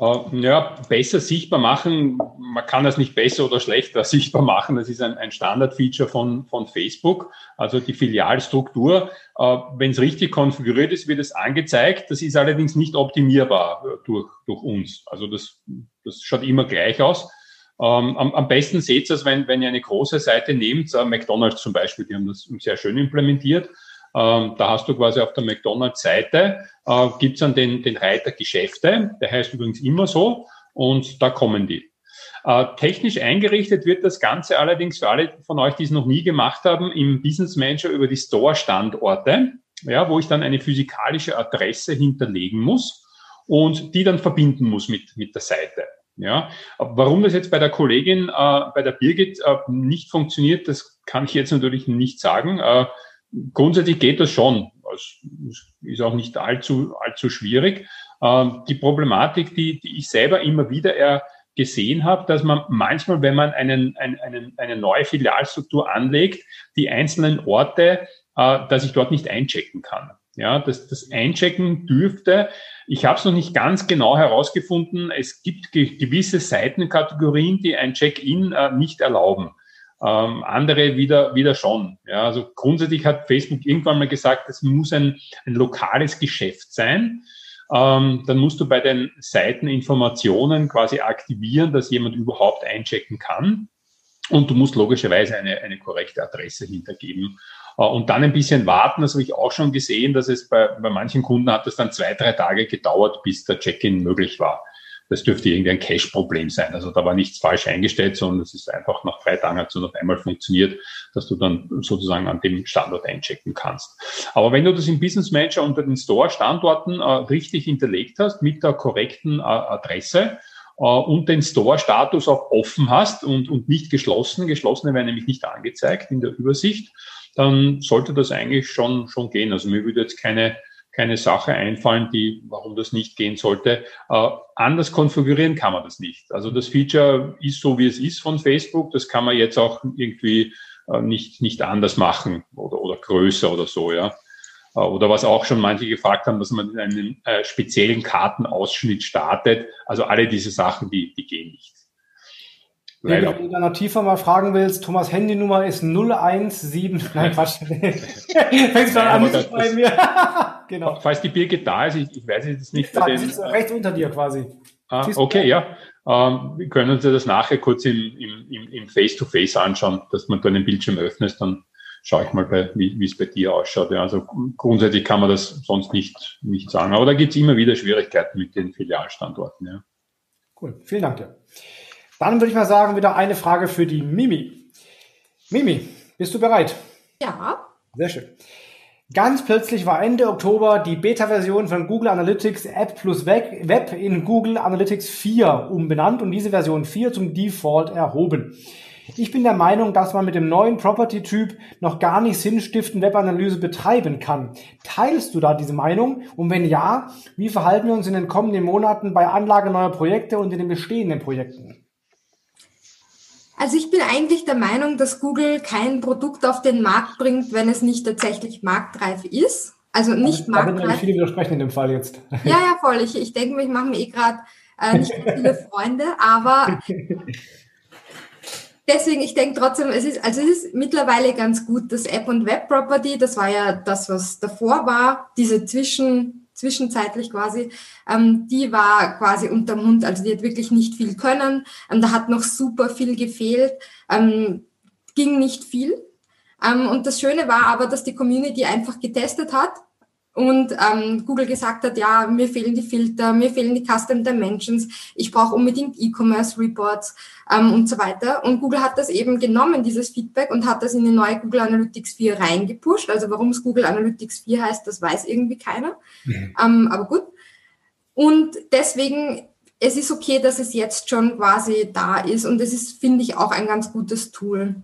Äh, ja, besser sichtbar machen, man kann das nicht besser oder schlechter sichtbar machen. Das ist ein, ein Standardfeature von, von Facebook, also die Filialstruktur. Äh, Wenn es richtig konfiguriert ist, wird es angezeigt. Das ist allerdings nicht optimierbar äh, durch, durch uns. Also das, das schaut immer gleich aus. Ähm, am, am besten seht ihr es, wenn, wenn ihr eine große Seite nehmt, McDonald's zum Beispiel, die haben das sehr schön implementiert. Ähm, da hast du quasi auf der McDonalds-Seite, äh, gibt's dann den, den Reiter Geschäfte, der heißt übrigens immer so, und da kommen die. Äh, technisch eingerichtet wird das Ganze allerdings für alle von euch, die es noch nie gemacht haben, im Business Manager über die Store-Standorte, ja, wo ich dann eine physikalische Adresse hinterlegen muss und die dann verbinden muss mit, mit der Seite. Ja, warum das jetzt bei der Kollegin, äh, bei der Birgit äh, nicht funktioniert, das kann ich jetzt natürlich nicht sagen. Äh, grundsätzlich geht das schon. Das ist auch nicht allzu, allzu schwierig. Ähm, die Problematik, die, die ich selber immer wieder gesehen habe, dass man manchmal, wenn man einen, einen, eine neue Filialstruktur anlegt, die einzelnen Orte, äh, dass ich dort nicht einchecken kann. Ja, das, das Einchecken dürfte, ich habe es noch nicht ganz genau herausgefunden, es gibt gewisse Seitenkategorien, die ein Check-in äh, nicht erlauben ähm, andere wieder, wieder schon. Ja, also grundsätzlich hat Facebook irgendwann mal gesagt, es muss ein, ein lokales Geschäft sein. Ähm, dann musst du bei den Seiteninformationen quasi aktivieren, dass jemand überhaupt einchecken kann. Und du musst logischerweise eine, eine korrekte Adresse hintergeben. Äh, und dann ein bisschen warten. Das habe ich auch schon gesehen, dass es bei, bei manchen Kunden hat es dann zwei, drei Tage gedauert, bis der Check-in möglich war das dürfte irgendwie ein Cache-Problem sein. Also da war nichts falsch eingestellt, sondern es ist einfach nach drei Tagen hat es noch einmal funktioniert, dass du dann sozusagen an dem Standort einchecken kannst. Aber wenn du das im Business Manager unter den Store-Standorten äh, richtig hinterlegt hast, mit der korrekten äh, Adresse, äh, und den Store-Status auch offen hast und, und nicht geschlossen, geschlossene werden nämlich nicht angezeigt in der Übersicht, dann sollte das eigentlich schon, schon gehen. Also mir würde jetzt keine keine Sache einfallen, die, warum das nicht gehen sollte. Äh, anders konfigurieren kann man das nicht. Also das Feature ist so, wie es ist von Facebook. Das kann man jetzt auch irgendwie äh, nicht, nicht anders machen oder, oder größer oder so, ja. Äh, oder was auch schon manche gefragt haben, dass man in einem äh, speziellen Kartenausschnitt startet. Also alle diese Sachen, die, die gehen nicht. Leider. Wenn du dann noch tiefer mal fragen willst, Thomas Handynummer ist 017. Nein, Quatsch. Fängst du an mitzuschreiben mir. genau. Falls die Birgit da ist, ich, ich weiß jetzt nicht. Da, den, sitzt rechts unter dir quasi. Ah, okay, ja. Ähm, wir können uns das nachher kurz im, im, im Face-to-Face -face anschauen, dass man da einen Bildschirm öffnet, dann schaue ich mal, bei, wie es bei dir ausschaut. Ja, also grundsätzlich kann man das sonst nicht, nicht sagen. Aber da gibt es immer wieder Schwierigkeiten mit den Filialstandorten. Ja. Cool, vielen Dank dir. Dann würde ich mal sagen, wieder eine Frage für die Mimi. Mimi, bist du bereit? Ja. Sehr schön. Ganz plötzlich war Ende Oktober die Beta-Version von Google Analytics App plus Web in Google Analytics 4 umbenannt und diese Version 4 zum Default erhoben. Ich bin der Meinung, dass man mit dem neuen Property-Typ noch gar nicht sinnstiftend Webanalyse betreiben kann. Teilst du da diese Meinung? Und wenn ja, wie verhalten wir uns in den kommenden Monaten bei Anlage neuer Projekte und in den bestehenden Projekten? Also ich bin eigentlich der Meinung, dass Google kein Produkt auf den Markt bringt, wenn es nicht tatsächlich marktreif ist. Also nicht da marktreif. Da viele widersprechen in dem Fall jetzt. Ja, ja, voll. Ich, ich denke mir, ich mache mir eh gerade äh, nicht viele Freunde, aber deswegen, ich denke trotzdem, es ist, also es ist mittlerweile ganz gut, das App und Web Property, das war ja das, was davor war, diese Zwischen, zwischenzeitlich quasi, ähm, die war quasi unterm Hund, also die hat wirklich nicht viel können, ähm, da hat noch super viel gefehlt, ähm, ging nicht viel. Ähm, und das Schöne war aber, dass die Community einfach getestet hat und ähm, Google gesagt hat, ja, mir fehlen die Filter, mir fehlen die Custom Dimensions, ich brauche unbedingt E-Commerce Reports ähm, und so weiter. Und Google hat das eben genommen, dieses Feedback, und hat das in die neue Google Analytics 4 reingepusht. Also warum es Google Analytics 4 heißt, das weiß irgendwie keiner. Mhm. Ähm, aber gut. Und deswegen, es ist okay, dass es jetzt schon quasi da ist. Und es ist, finde ich, auch ein ganz gutes Tool.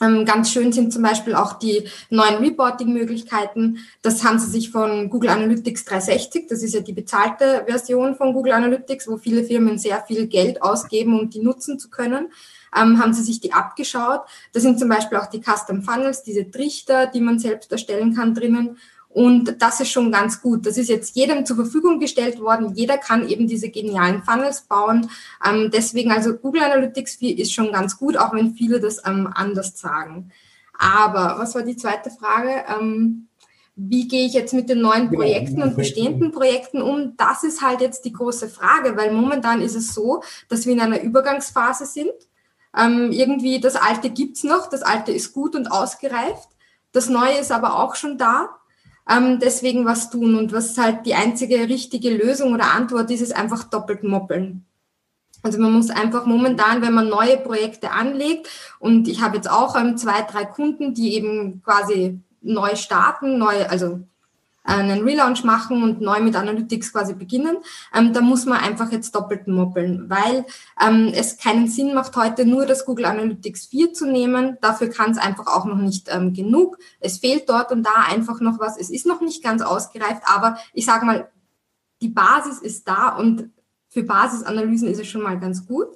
Ähm, ganz schön sind zum Beispiel auch die neuen Reporting-Möglichkeiten. Das haben sie sich von Google Analytics 360, das ist ja die bezahlte Version von Google Analytics, wo viele Firmen sehr viel Geld ausgeben, um die nutzen zu können. Ähm, haben sie sich die abgeschaut. Da sind zum Beispiel auch die Custom Funnels, diese Trichter, die man selbst erstellen kann drinnen. Und das ist schon ganz gut. Das ist jetzt jedem zur Verfügung gestellt worden. Jeder kann eben diese genialen Funnels bauen. Ähm, deswegen also Google Analytics 4 ist schon ganz gut, auch wenn viele das ähm, anders sagen. Aber was war die zweite Frage? Ähm, wie gehe ich jetzt mit den neuen genau, Projekten und bestehenden Projekten um? Das ist halt jetzt die große Frage, weil momentan ist es so, dass wir in einer Übergangsphase sind. Ähm, irgendwie das Alte gibt's noch, das Alte ist gut und ausgereift. Das Neue ist aber auch schon da ähm, deswegen was tun. Und was halt die einzige richtige Lösung oder Antwort ist, ist einfach doppelt moppeln. Also man muss einfach momentan, wenn man neue Projekte anlegt, und ich habe jetzt auch ähm, zwei, drei Kunden, die eben quasi neu starten, neu, also einen Relaunch machen und neu mit Analytics quasi beginnen, ähm, da muss man einfach jetzt doppelt moppeln, weil ähm, es keinen Sinn macht, heute nur das Google Analytics 4 zu nehmen. Dafür kann es einfach auch noch nicht ähm, genug. Es fehlt dort und da einfach noch was. Es ist noch nicht ganz ausgereift, aber ich sage mal, die Basis ist da und für Basisanalysen ist es schon mal ganz gut.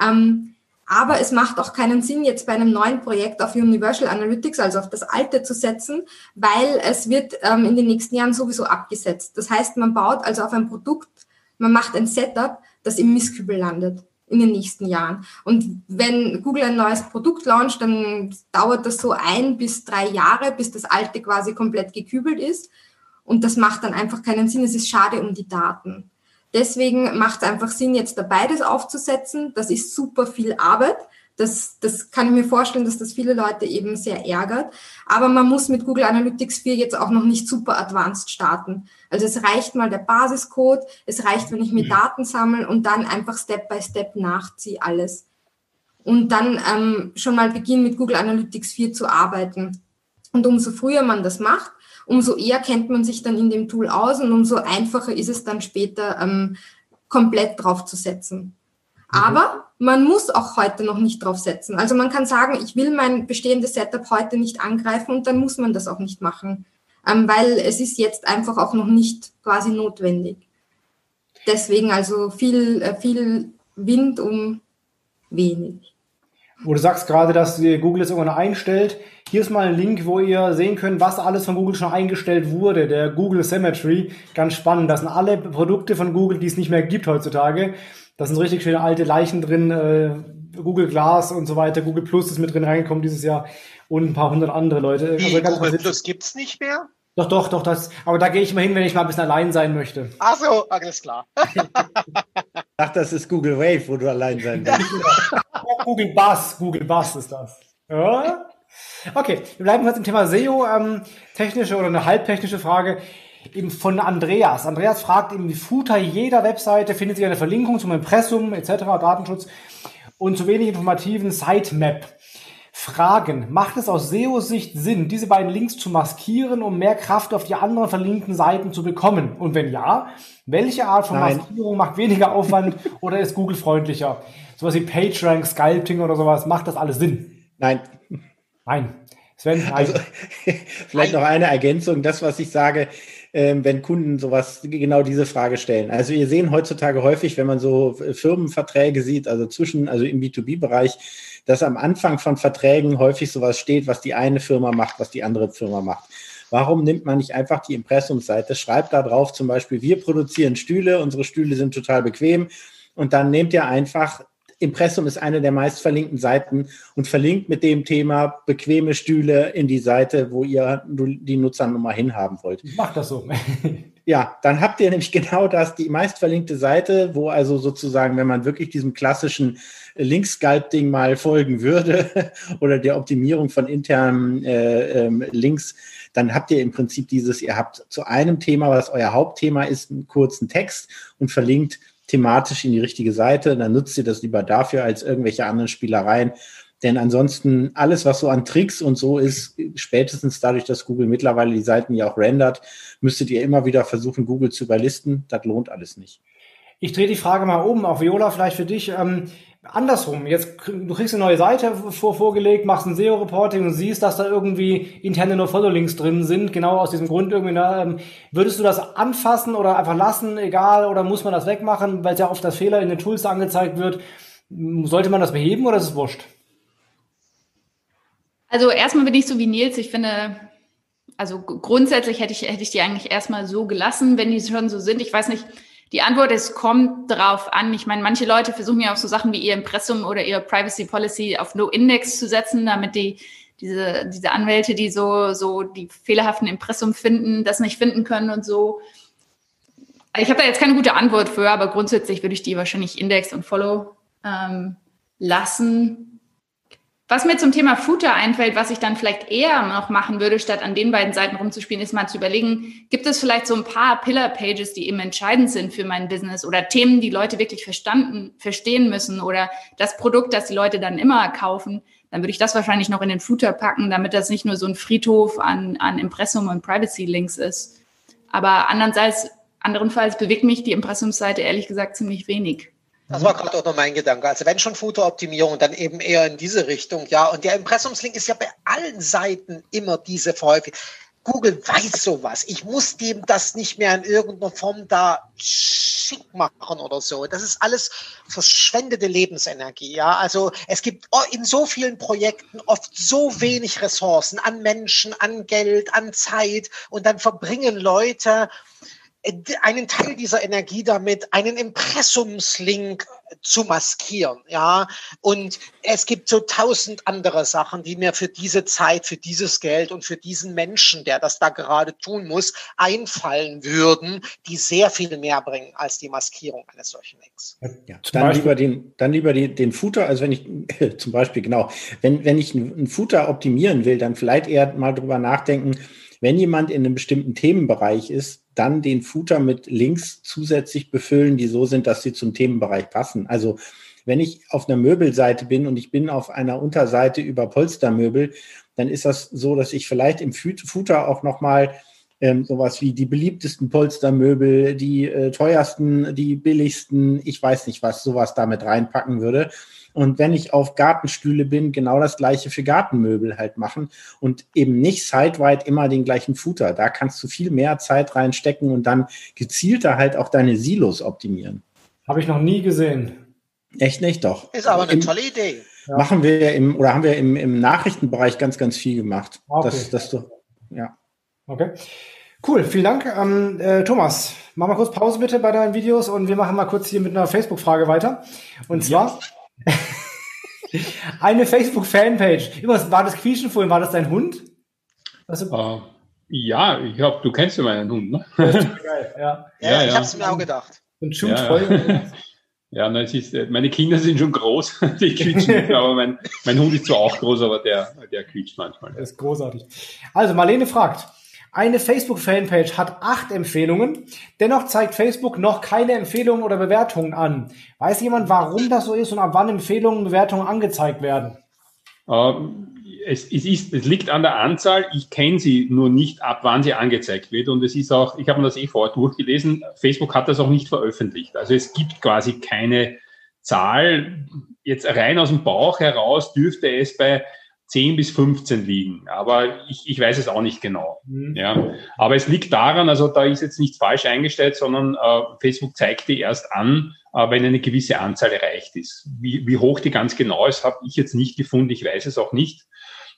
Ähm, aber es macht auch keinen Sinn, jetzt bei einem neuen Projekt auf Universal Analytics, also auf das alte zu setzen, weil es wird ähm, in den nächsten Jahren sowieso abgesetzt. Das heißt, man baut also auf ein Produkt, man macht ein Setup, das im Mistkübel landet in den nächsten Jahren. Und wenn Google ein neues Produkt launcht, dann dauert das so ein bis drei Jahre, bis das alte quasi komplett gekübelt ist. Und das macht dann einfach keinen Sinn. Es ist schade um die Daten. Deswegen macht es einfach Sinn, jetzt da beides aufzusetzen. Das ist super viel Arbeit. Das, das kann ich mir vorstellen, dass das viele Leute eben sehr ärgert. Aber man muss mit Google Analytics 4 jetzt auch noch nicht super advanced starten. Also es reicht mal der Basiscode, es reicht, wenn ich mir Daten sammle und dann einfach Step by Step nachziehe alles. Und dann ähm, schon mal beginnen mit Google Analytics 4 zu arbeiten. Und umso früher man das macht, umso eher kennt man sich dann in dem Tool aus und umso einfacher ist es dann später ähm, komplett draufzusetzen. Mhm. Aber man muss auch heute noch nicht draufsetzen. Also man kann sagen, ich will mein bestehendes Setup heute nicht angreifen und dann muss man das auch nicht machen, ähm, weil es ist jetzt einfach auch noch nicht quasi notwendig. Deswegen also viel, äh, viel Wind um wenig. Wo du sagst gerade, dass Google es irgendwann einstellt. Hier ist mal ein Link, wo ihr sehen könnt, was alles von Google schon eingestellt wurde. Der Google Symmetry. Ganz spannend. Das sind alle Produkte von Google, die es nicht mehr gibt heutzutage. Da sind richtig schöne alte Leichen drin. Äh, Google Glass und so weiter. Google Plus ist mit drin reingekommen dieses Jahr. Und ein paar hundert andere Leute. Wie, also Google Plus gibt's nicht mehr? Doch, doch, doch, das. Aber da gehe ich mal hin, wenn ich mal ein bisschen allein sein möchte. Ach so, alles klar. Ach, das ist Google Wave, wo du allein sein willst. Google Buzz, Google Buzz ist das. Ja? Okay, wir bleiben kurz im Thema SEO. Ähm, technische oder eine halbtechnische Frage eben von Andreas. Andreas fragt im Footer jeder Webseite findet sich eine Verlinkung zum Impressum etc., Datenschutz und zu wenig informativen Sitemap. Fragen. Macht es aus SEO-Sicht Sinn, diese beiden Links zu maskieren, um mehr Kraft auf die anderen verlinkten Seiten zu bekommen? Und wenn ja, welche Art von Nein. Maskierung macht weniger Aufwand oder ist Google freundlicher? Sowas wie PageRank, Sculpting oder sowas, macht das alles Sinn? Nein. Nein. Sven, nein. Also, vielleicht noch eine Ergänzung. Das, was ich sage, ähm, wenn Kunden sowas, genau diese Frage stellen. Also wir sehen heutzutage häufig, wenn man so Firmenverträge sieht, also zwischen, also im B2B-Bereich, dass am Anfang von Verträgen häufig sowas steht, was die eine Firma macht, was die andere Firma macht. Warum nimmt man nicht einfach die Impressumsseite, schreibt da drauf zum Beispiel, wir produzieren Stühle, unsere Stühle sind total bequem und dann nehmt ihr einfach Impressum ist eine der meist verlinkten Seiten und verlinkt mit dem Thema bequeme Stühle in die Seite, wo ihr die Nutzernummer hinhaben wollt. Macht das so. Ja, dann habt ihr nämlich genau das, die meist verlinkte Seite, wo also sozusagen, wenn man wirklich diesem klassischen Link-Sculpting mal folgen würde oder der Optimierung von internen äh, ähm, Links, dann habt ihr im Prinzip dieses, ihr habt zu einem Thema, was euer Hauptthema ist, einen kurzen Text und verlinkt thematisch in die richtige Seite. Dann nutzt ihr das lieber dafür als irgendwelche anderen Spielereien. Denn ansonsten alles, was so an Tricks und so ist, spätestens dadurch, dass Google mittlerweile die Seiten ja auch rendert, müsstet ihr immer wieder versuchen, Google zu überlisten. Das lohnt alles nicht. Ich drehe die Frage mal um, auch Viola, vielleicht für dich. Ähm, andersrum, jetzt du kriegst eine neue Seite vor, vorgelegt, machst ein SEO-Reporting und siehst, dass da irgendwie interne No-Follow-Links drin sind, genau aus diesem Grund irgendwie. Na, ähm, würdest du das anfassen oder einfach lassen, egal, oder muss man das wegmachen, weil es ja oft das Fehler in den Tools angezeigt wird? Sollte man das beheben oder ist es wurscht? Also erstmal bin ich so wie Nils, ich finde, also grundsätzlich hätte ich, hätte ich die eigentlich erstmal so gelassen, wenn die schon so sind. Ich weiß nicht, die Antwort ist, kommt drauf an. Ich meine, manche Leute versuchen ja auch so Sachen wie ihr Impressum oder ihre Privacy Policy auf No-Index zu setzen, damit die diese, diese Anwälte, die so, so die fehlerhaften Impressum finden, das nicht finden können und so. Ich habe da jetzt keine gute Antwort für, aber grundsätzlich würde ich die wahrscheinlich Index und Follow ähm, lassen. Was mir zum Thema Footer einfällt, was ich dann vielleicht eher noch machen würde, statt an den beiden Seiten rumzuspielen, ist mal zu überlegen, gibt es vielleicht so ein paar Pillar-Pages, die eben entscheidend sind für mein Business oder Themen, die Leute wirklich verstanden, verstehen müssen oder das Produkt, das die Leute dann immer kaufen, dann würde ich das wahrscheinlich noch in den Footer packen, damit das nicht nur so ein Friedhof an, an Impressum und Privacy-Links ist. Aber andernfalls, anderenfalls bewegt mich die Impressumsseite ehrlich gesagt ziemlich wenig. Das war gerade auch noch mein Gedanke. Also wenn schon Fotooptimierung, dann eben eher in diese Richtung, ja. Und der Impressumslink ist ja bei allen Seiten immer diese häufig. Google weiß sowas. Ich muss dem das nicht mehr in irgendeiner Form da schick machen oder so. Das ist alles verschwendete Lebensenergie. Ja, also es gibt in so vielen Projekten oft so wenig Ressourcen an Menschen, an Geld, an Zeit und dann verbringen Leute einen Teil dieser Energie damit, einen Impressumslink zu maskieren, ja. Und es gibt so tausend andere Sachen, die mir für diese Zeit, für dieses Geld und für diesen Menschen, der das da gerade tun muss, einfallen würden, die sehr viel mehr bringen als die Maskierung eines solchen Links. Ja, dann lieber den, dann lieber den, den Footer, also wenn ich zum Beispiel genau, wenn, wenn ich einen Footer optimieren will, dann vielleicht eher mal drüber nachdenken, wenn jemand in einem bestimmten Themenbereich ist, dann den Footer mit Links zusätzlich befüllen, die so sind, dass sie zum Themenbereich passen. Also wenn ich auf einer Möbelseite bin und ich bin auf einer Unterseite über Polstermöbel, dann ist das so, dass ich vielleicht im Footer auch nochmal ähm, sowas wie die beliebtesten Polstermöbel, die äh, teuersten, die billigsten, ich weiß nicht was, sowas damit reinpacken würde. Und wenn ich auf Gartenstühle bin, genau das gleiche für Gartenmöbel halt machen und eben nicht sideweit immer den gleichen Footer. Da kannst du viel mehr Zeit reinstecken und dann gezielter halt auch deine Silos optimieren. Habe ich noch nie gesehen. Echt nicht, doch. Ist aber eine Im, tolle Idee. Machen wir im, oder haben wir im, im Nachrichtenbereich ganz, ganz viel gemacht. Okay. Das, das doch, ja. Okay. Cool, vielen Dank. Ähm, äh, Thomas, mach mal kurz Pause bitte bei deinen Videos und wir machen mal kurz hier mit einer Facebook-Frage weiter. Und zwar, Eine Facebook-Fanpage. Was war das Quietschen vorhin? War das dein Hund? Uh, ja, ich hab, du kennst ja meinen Hund, ne? geil, ja. ja, ja, ich ja. habe es mir auch gedacht. Und shoot voll. Ja, nein, es ist, äh, meine Kinder sind schon groß, die quietschen, aber mein, mein Hund ist zwar auch groß, aber der, der quietscht manchmal. Das ist großartig. Also, Marlene fragt, eine Facebook-Fanpage hat acht Empfehlungen, dennoch zeigt Facebook noch keine Empfehlungen oder Bewertungen an. Weiß jemand, warum das so ist und ab wann Empfehlungen und Bewertungen angezeigt werden? Ähm, es, es, ist, es liegt an der Anzahl. Ich kenne sie nur nicht, ab wann sie angezeigt wird. Und es ist auch, ich habe mir das eh vorher durchgelesen, Facebook hat das auch nicht veröffentlicht. Also es gibt quasi keine Zahl. Jetzt rein aus dem Bauch heraus dürfte es bei 10 bis 15 liegen. Aber ich, ich weiß es auch nicht genau. Mhm. Ja. Aber es liegt daran, also da ist jetzt nicht falsch eingestellt, sondern äh, Facebook zeigt die erst an, äh, wenn eine gewisse Anzahl erreicht ist. Wie, wie hoch die ganz genau ist, habe ich jetzt nicht gefunden. Ich weiß es auch nicht.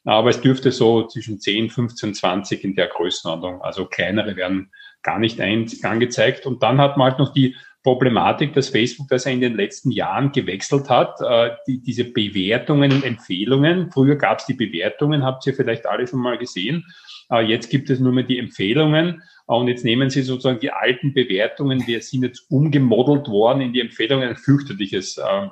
Aber es dürfte so zwischen 10, 15, 20 in der Größenordnung. Also kleinere werden gar nicht ein, angezeigt. Und dann hat man halt noch die Problematik, dass Facebook das in den letzten Jahren gewechselt hat, äh, die, diese Bewertungen und Empfehlungen. Früher gab es die Bewertungen, habt ihr vielleicht alle schon mal gesehen. Äh, jetzt gibt es nur mehr die Empfehlungen. Äh, und jetzt nehmen Sie sozusagen die alten Bewertungen, die sind jetzt umgemodelt worden in die Empfehlungen, ein fürchterliches. Äh,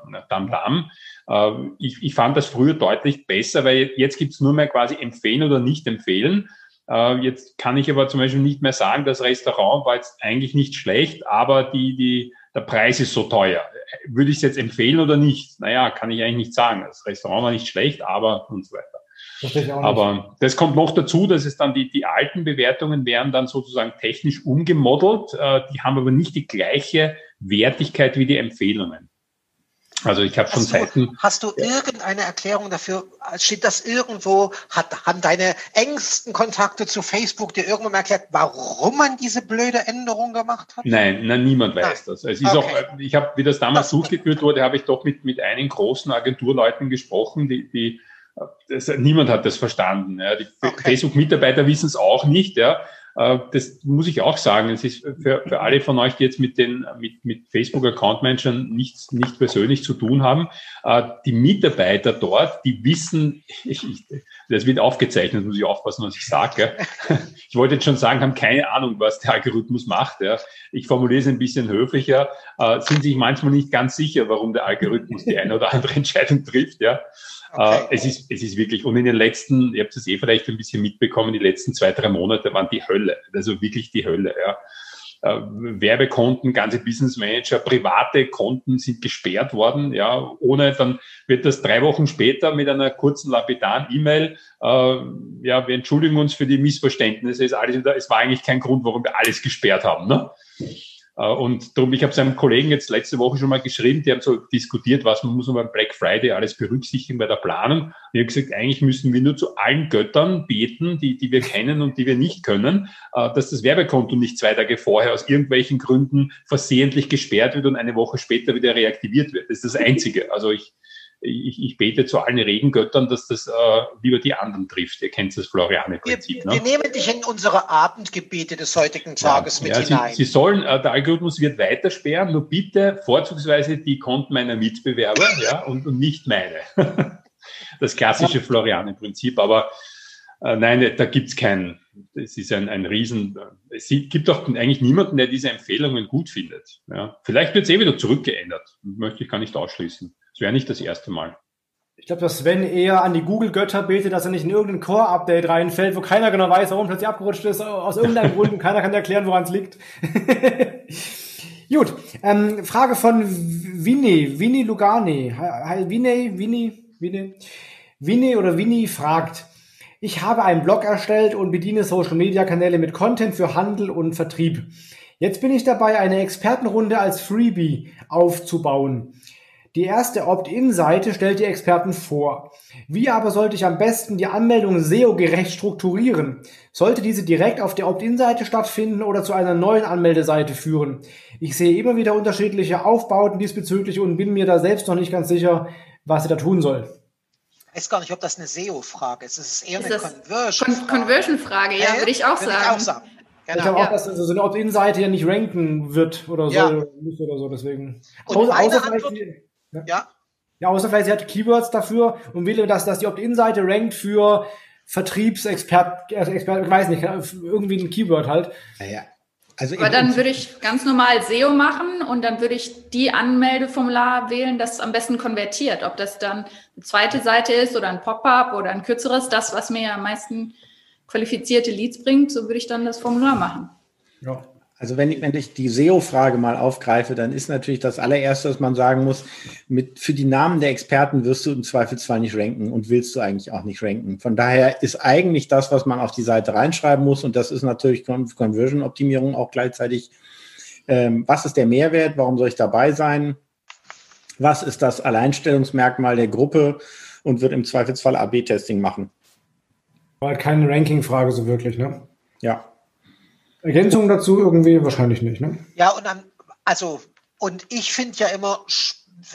ich, ich fand das früher deutlich besser, weil jetzt gibt es nur mehr quasi empfehlen oder nicht empfehlen. Äh, jetzt kann ich aber zum Beispiel nicht mehr sagen, das Restaurant war jetzt eigentlich nicht schlecht, aber die, die, der Preis ist so teuer. Würde ich es jetzt empfehlen oder nicht? Naja, kann ich eigentlich nicht sagen. Das Restaurant war nicht schlecht, aber und so weiter. Das aber das kommt noch dazu, dass es dann die, die alten Bewertungen werden dann sozusagen technisch umgemodelt. Äh, die haben aber nicht die gleiche Wertigkeit wie die Empfehlungen. Also ich habe schon. Du, hast du irgendeine Erklärung dafür? Steht das irgendwo? Hat, haben deine engsten Kontakte zu Facebook dir irgendwann mal erklärt, warum man diese blöde Änderung gemacht hat? Nein, nein niemand weiß nein. das. Es ist okay. auch, ich habe, wie das damals das durchgeführt wurde, habe ich doch mit, mit einigen großen Agenturleuten gesprochen, die, die das, niemand hat das verstanden. Ja. Die okay. Facebook-Mitarbeiter wissen es auch nicht. Ja. Äh, das muss ich auch sagen. Es ist für, für alle von euch, die jetzt mit den mit, mit Facebook Account Managern nichts nicht persönlich zu tun haben, äh, die Mitarbeiter dort, die wissen, ich, ich, das wird aufgezeichnet, muss ich aufpassen, was ich sage. Ich wollte jetzt schon sagen, haben keine Ahnung, was der Algorithmus macht. Ja. Ich formuliere es ein bisschen höflicher, äh, sind sich manchmal nicht ganz sicher, warum der Algorithmus die eine oder andere Entscheidung trifft. Ja. Okay. Äh, es, ist, es ist wirklich, und in den letzten, ihr habt es eh vielleicht ein bisschen mitbekommen, die letzten zwei, drei Monate waren die Hölle. Also wirklich die Hölle, ja. Äh, Werbekonten, ganze Business Manager, private Konten sind gesperrt worden, ja, ohne, dann wird das drei Wochen später mit einer kurzen lapidaren E-Mail, äh, ja, wir entschuldigen uns für die Missverständnisse, ist alles, es war eigentlich kein Grund, warum wir alles gesperrt haben, ne? Äh, und darum, ich habe seinem Kollegen jetzt letzte Woche schon mal geschrieben, die haben so diskutiert, was man muss man beim Black Friday alles berücksichtigen bei der Planung. Und ich habe gesagt, eigentlich müssen wir nur zu allen Göttern beten, die, die wir kennen und die wir nicht können, äh, dass das Werbekonto nicht zwei Tage vorher aus irgendwelchen Gründen versehentlich gesperrt wird und eine Woche später wieder reaktiviert wird. Das ist das Einzige. Also ich, ich, ich bete zu allen Regengöttern, dass das äh, lieber die anderen trifft. Ihr kennt das Floriane-Prinzip. Wir, ne? wir, nehmen dich in unsere Abendgebete des heutigen Tages ja, mit ja, hinein. Sie, Sie sollen, äh, der Algorithmus wird weiter sperren, nur bitte vorzugsweise die Konten meiner Mitbewerber ja, und, und nicht meine. das klassische Floriane-Prinzip, aber äh, nein, da gibt's keinen. Es ist ein, ein Riesen. Es gibt auch eigentlich niemanden, der diese Empfehlungen gut findet. Ja. Vielleicht wird es eh wieder zurückgeändert. Möchte ich gar nicht ausschließen. Das wäre nicht das erste Mal. Ich glaube, dass Sven eher an die Google-Götter betet, dass er nicht in irgendein Core-Update reinfällt, wo keiner genau weiß, warum plötzlich abgerutscht ist, aus irgendeinem Grund und keiner kann erklären, woran es liegt. Gut, ähm, Frage von Winnie, Winnie Lugani. Winnie, Winnie, Winnie, Winnie oder Winnie fragt, ich habe einen Blog erstellt und bediene Social-Media-Kanäle mit Content für Handel und Vertrieb. Jetzt bin ich dabei, eine Expertenrunde als Freebie aufzubauen. Die erste Opt-in-Seite stellt die Experten vor. Wie aber sollte ich am besten die Anmeldung SEO-gerecht strukturieren? Sollte diese direkt auf der Opt-in-Seite stattfinden oder zu einer neuen Anmeldeseite führen? Ich sehe immer wieder unterschiedliche Aufbauten diesbezüglich und bin mir da selbst noch nicht ganz sicher, was ich da tun soll. Ich weiß gar nicht, ob das eine SEO-Frage ist. Es ist eher ist eine Conversion-Frage. Conversion-Frage, ja, würde ich auch würde sagen. Ich auch sagen. Genau. Ich glaube auch, dass so eine Opt-in-Seite ja nicht ranken wird oder so, ja. oder so, deswegen. Und außer, außer Antwort, ja. ja. Ja, außer vielleicht sie hat Keywords dafür und will, dass, dass die Opt-in-Seite rankt für Vertriebsexpert, also Expert, ich weiß nicht, irgendwie ein Keyword halt. Naja. Also Aber dann würde ich ganz normal SEO machen und dann würde ich die Anmeldeformular wählen, das am besten konvertiert. Ob das dann eine zweite Seite ist oder ein Pop-up oder ein kürzeres, das, was mir am meisten qualifizierte Leads bringt, so würde ich dann das Formular machen. Ja. Also wenn ich, wenn ich die SEO-Frage mal aufgreife, dann ist natürlich das allererste, was man sagen muss, mit, für die Namen der Experten wirst du im Zweifelsfall nicht ranken und willst du eigentlich auch nicht ranken. Von daher ist eigentlich das, was man auf die Seite reinschreiben muss, und das ist natürlich Conversion-Optimierung auch gleichzeitig, ähm, was ist der Mehrwert, warum soll ich dabei sein, was ist das Alleinstellungsmerkmal der Gruppe und wird im Zweifelsfall AB-Testing machen. War halt keine Ranking-Frage so wirklich, ne? Ja. Ergänzung dazu irgendwie wahrscheinlich nicht, ne? Ja, und dann, also, und ich finde ja immer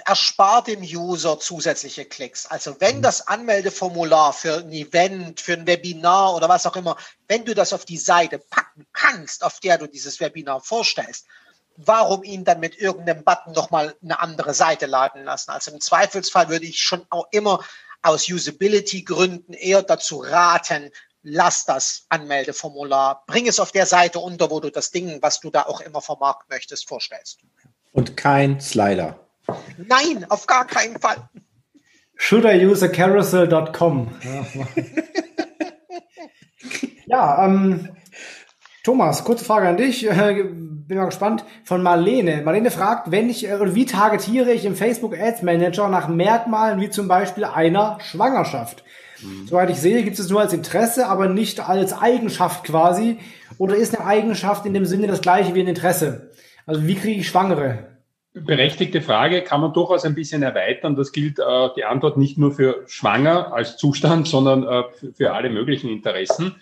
erspart dem User zusätzliche Klicks. Also wenn das Anmeldeformular für ein Event, für ein Webinar oder was auch immer, wenn du das auf die Seite packen kannst, auf der du dieses Webinar vorstellst, warum ihn dann mit irgendeinem Button nochmal eine andere Seite laden lassen? Also im Zweifelsfall würde ich schon auch immer aus Usability-Gründen eher dazu raten, lass das Anmeldeformular, bring es auf der Seite unter, wo du das Ding, was du da auch immer vermarkten möchtest, vorstellst. Und kein Slider. Nein, auf gar keinen Fall. Should I use a carousel.com? ja, ähm, Thomas, kurze Frage an dich. Bin mal gespannt. Von Marlene. Marlene fragt, wenn ich, äh, wie targetiere ich im Facebook Ads Manager nach Merkmalen wie zum Beispiel einer Schwangerschaft? Mhm. Soweit ich sehe, gibt es nur als Interesse, aber nicht als Eigenschaft quasi. Oder ist eine Eigenschaft in dem Sinne das gleiche wie ein Interesse? Also wie kriege ich Schwangere? Berechtigte Frage kann man durchaus ein bisschen erweitern. Das gilt äh, die Antwort nicht nur für Schwanger als Zustand, sondern äh, für alle möglichen Interessen.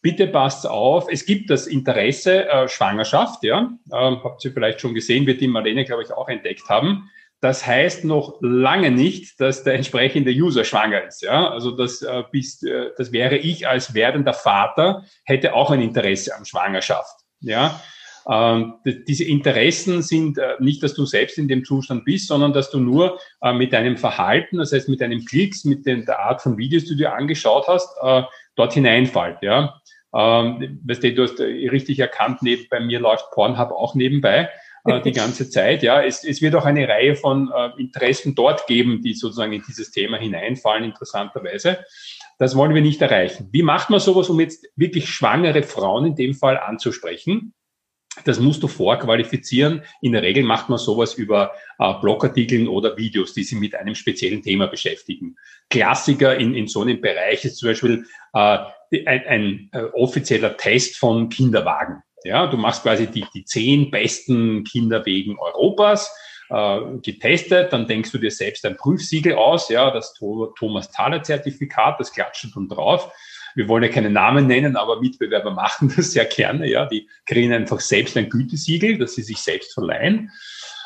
Bitte passt auf, es gibt das Interesse äh, Schwangerschaft, ja, ähm, habt ihr vielleicht schon gesehen, wird die Marlene, glaube ich, auch entdeckt haben. Das heißt noch lange nicht, dass der entsprechende User schwanger ist. Ja? Also das, äh, bist, äh, das wäre ich als werdender Vater, hätte auch ein Interesse an Schwangerschaft. Ja? Ähm, diese Interessen sind äh, nicht, dass du selbst in dem Zustand bist, sondern dass du nur äh, mit deinem Verhalten, das heißt mit deinem Klicks, mit den, der Art von Videos, die du dir angeschaut hast, äh, dort hineinfällt. Ja? Ähm, weißt du, du hast richtig erkannt, neben, bei mir läuft Pornhub auch nebenbei die ganze Zeit. Ja, es, es wird auch eine Reihe von Interessen dort geben, die sozusagen in dieses Thema hineinfallen, interessanterweise. Das wollen wir nicht erreichen. Wie macht man sowas, um jetzt wirklich schwangere Frauen in dem Fall anzusprechen? Das musst du vorqualifizieren. In der Regel macht man sowas über äh, Blogartikeln oder Videos, die sich mit einem speziellen Thema beschäftigen. Klassiker in, in so einem Bereich ist zum Beispiel äh, ein, ein äh, offizieller Test von Kinderwagen. Ja, du machst quasi die, die zehn besten Kinderwegen Europas äh, getestet, dann denkst du dir selbst ein Prüfsiegel aus, ja, das Thomas Thaler Zertifikat, das klatscht schon drauf wir wollen ja keine Namen nennen, aber Mitbewerber machen das sehr gerne. Ja, die kriegen einfach selbst ein Gütesiegel, das sie sich selbst verleihen.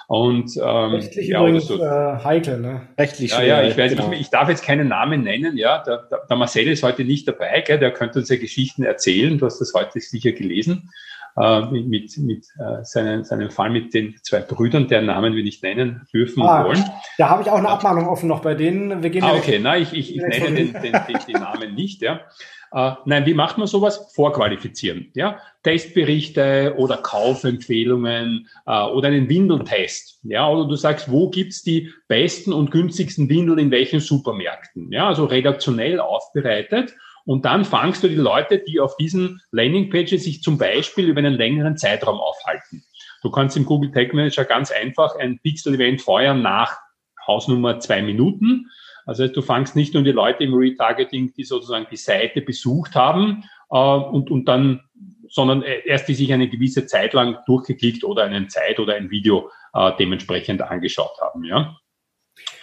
Und ähm, rechtlich ja, übrigens so. äh, heikel, ne? Rechtlich ja, ja, ich, weiß, genau. ich, ich, darf jetzt keinen Namen nennen, ja. Der, der, der Marcel ist heute nicht dabei, gell? der könnte uns ja Geschichten erzählen. Du hast das heute sicher gelesen äh, mit, mit äh, seinen, seinem Fall mit den zwei Brüdern, deren Namen wir nicht nennen dürfen ah, und wollen. Da habe ich auch eine Abmahnung offen noch bei denen. Wir gehen ah, okay, na, ich, ich, ich nenne den, den, den, den Namen nicht, ja. Äh, nein, wie macht man sowas? Vorqualifizieren. Ja? Testberichte oder Kaufempfehlungen äh, oder einen Windeltest. Ja? Oder du sagst, wo gibt's die besten und günstigsten Windeln in welchen Supermärkten? Ja? Also redaktionell aufbereitet. Und dann fangst du die Leute, die auf diesen Landingpages sich zum Beispiel über einen längeren Zeitraum aufhalten. Du kannst im Google Tag Manager ganz einfach ein Pixel-Event feuern nach Hausnummer zwei Minuten also du fangst nicht nur die Leute im Retargeting, die sozusagen die Seite besucht haben äh, und, und dann, sondern erst die sich eine gewisse Zeit lang durchgeklickt oder einen Zeit oder ein Video äh, dementsprechend angeschaut haben. Ja.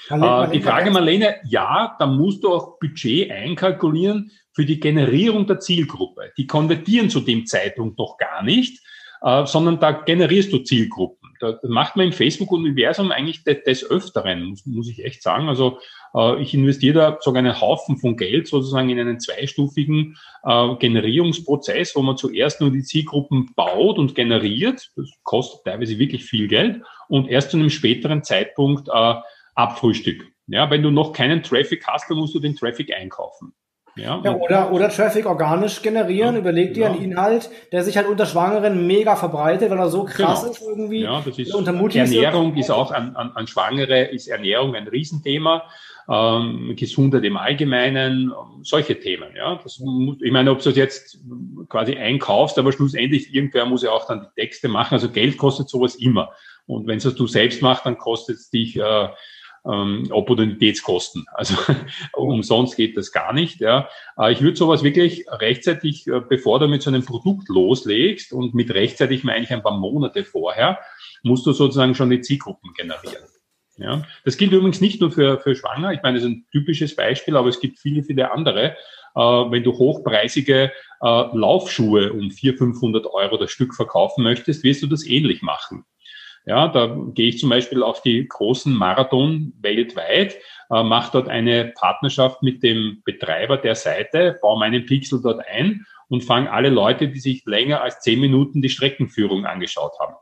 Äh, die Frage, Marlene, ja, da musst du auch Budget einkalkulieren für die Generierung der Zielgruppe. Die konvertieren zu dem Zeitpunkt doch gar nicht, äh, sondern da generierst du Zielgruppen. Da macht man im Facebook-Universum eigentlich des, des Öfteren, muss, muss, ich echt sagen. Also äh, ich investiere da sogar einen Haufen von Geld sozusagen in einen zweistufigen äh, Generierungsprozess, wo man zuerst nur die Zielgruppen baut und generiert. Das kostet teilweise wirklich viel Geld und erst zu einem späteren Zeitpunkt abfrühstückt. Ja, wenn du noch keinen Traffic hast, dann musst du den Traffic einkaufen. Ja, ja, oder, oder Traffic organisch generieren. Ja, Überleg dir ja. einen Inhalt, der sich halt unter Schwangeren mega verbreitet, weil er so krass genau. ist irgendwie. Ja, das ist, unter Ernährung ist auch an, an, an Schwangere, ist Ernährung ein Riesenthema. Ähm, Gesundheit im Allgemeinen, solche Themen. Ja, das, ich meine, ob du das jetzt quasi einkaufst, aber schlussendlich irgendwer muss ja auch dann die Texte machen. Also Geld kostet sowas immer. Und wenn es du selbst machst, dann kostet es dich äh, ähm, Opportunitätskosten. Also umsonst geht das gar nicht. Ja. Äh, ich würde sowas wirklich rechtzeitig, äh, bevor du mit so einem Produkt loslegst und mit rechtzeitig meine ich ein paar Monate vorher, musst du sozusagen schon die Zielgruppen generieren. Ja, das gilt übrigens nicht nur für, für Schwanger. Ich meine, das ist ein typisches Beispiel, aber es gibt viele, viele andere. Äh, wenn du hochpreisige äh, Laufschuhe um 400, 500 Euro das Stück verkaufen möchtest, wirst du das ähnlich machen. Ja, da gehe ich zum Beispiel auf die großen Marathon weltweit, äh, mache dort eine Partnerschaft mit dem Betreiber der Seite, baue meinen Pixel dort ein und fange alle Leute, die sich länger als zehn Minuten die Streckenführung angeschaut haben.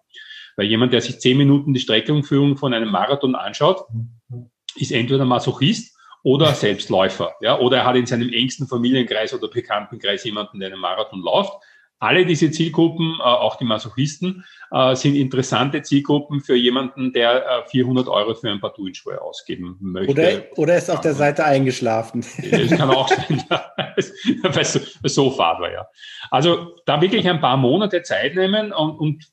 Weil jemand, der sich zehn Minuten die Streckenführung von einem Marathon anschaut, ist entweder Masochist oder Selbstläufer, ja, oder er hat in seinem engsten Familienkreis oder Bekanntenkreis jemanden, der einen Marathon läuft. Alle diese Zielgruppen, äh, auch die Masochisten, äh, sind interessante Zielgruppen für jemanden, der 400 äh, Euro für ein paar Turnschuhe ausgeben möchte. Oder, oder ist auf der Seite eingeschlafen. Das kann auch sein, so, fad war, ja. Also da wirklich ein paar Monate Zeit nehmen und, und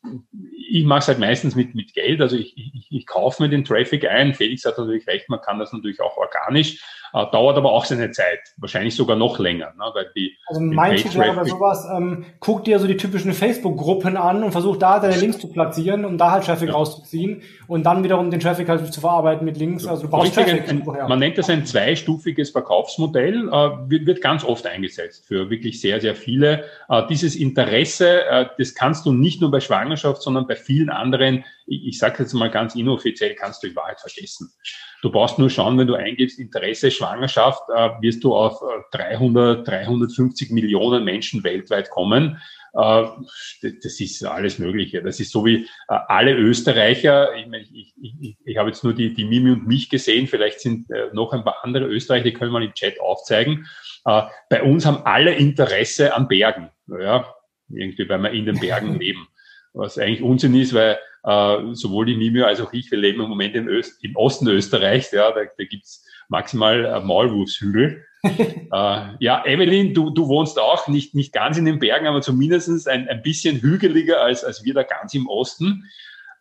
ich mache es halt meistens mit, mit Geld. Also ich, ich, ich kaufe mir den Traffic ein. Felix hat natürlich recht, man kann das natürlich auch organisch. Äh, dauert aber auch seine Zeit, wahrscheinlich sogar noch länger. Ne, weil die, also Tipp wäre bei sowas, ähm, guck dir so die typischen Facebook-Gruppen an und versuch da deine Links zu platzieren, um da halt Traffic ja. rauszuziehen und dann wiederum den Traffic halt zu verarbeiten mit Links. Also du brauchst Traffic. Ein, man nennt das ein zweistufiges Verkaufsmodell, äh, wird, wird ganz oft eingesetzt für wirklich sehr, sehr viele. Äh, dieses Interesse, äh, das kannst du nicht nur bei Schwangerschaft, sondern bei vielen anderen, ich, ich sage jetzt mal ganz inoffiziell, kannst du in Wahrheit vergessen. Du brauchst nur schauen, wenn du eingibst Interesse Schwangerschaft, äh, wirst du auf 300, äh, 350 Millionen Menschen weltweit kommen. Äh, das ist alles Mögliche. Das ist so wie alle Österreicher. Ich, meine, ich, ich, ich habe jetzt nur die, die Mimi und mich gesehen. Vielleicht sind noch ein paar andere Österreicher, die können wir im Chat aufzeigen. Bei uns haben alle Interesse an Bergen. Ja, irgendwie, weil wir in den Bergen leben. Was eigentlich Unsinn ist, weil äh, sowohl die Mimio als auch ich, wir leben im Moment in Öst, im Osten Österreichs, ja, da, da gibt's maximal äh, Maulwurfshügel. äh, ja, Evelyn, du, du wohnst auch nicht, nicht ganz in den Bergen, aber zumindest ein, ein bisschen hügeliger als, als wir da ganz im Osten.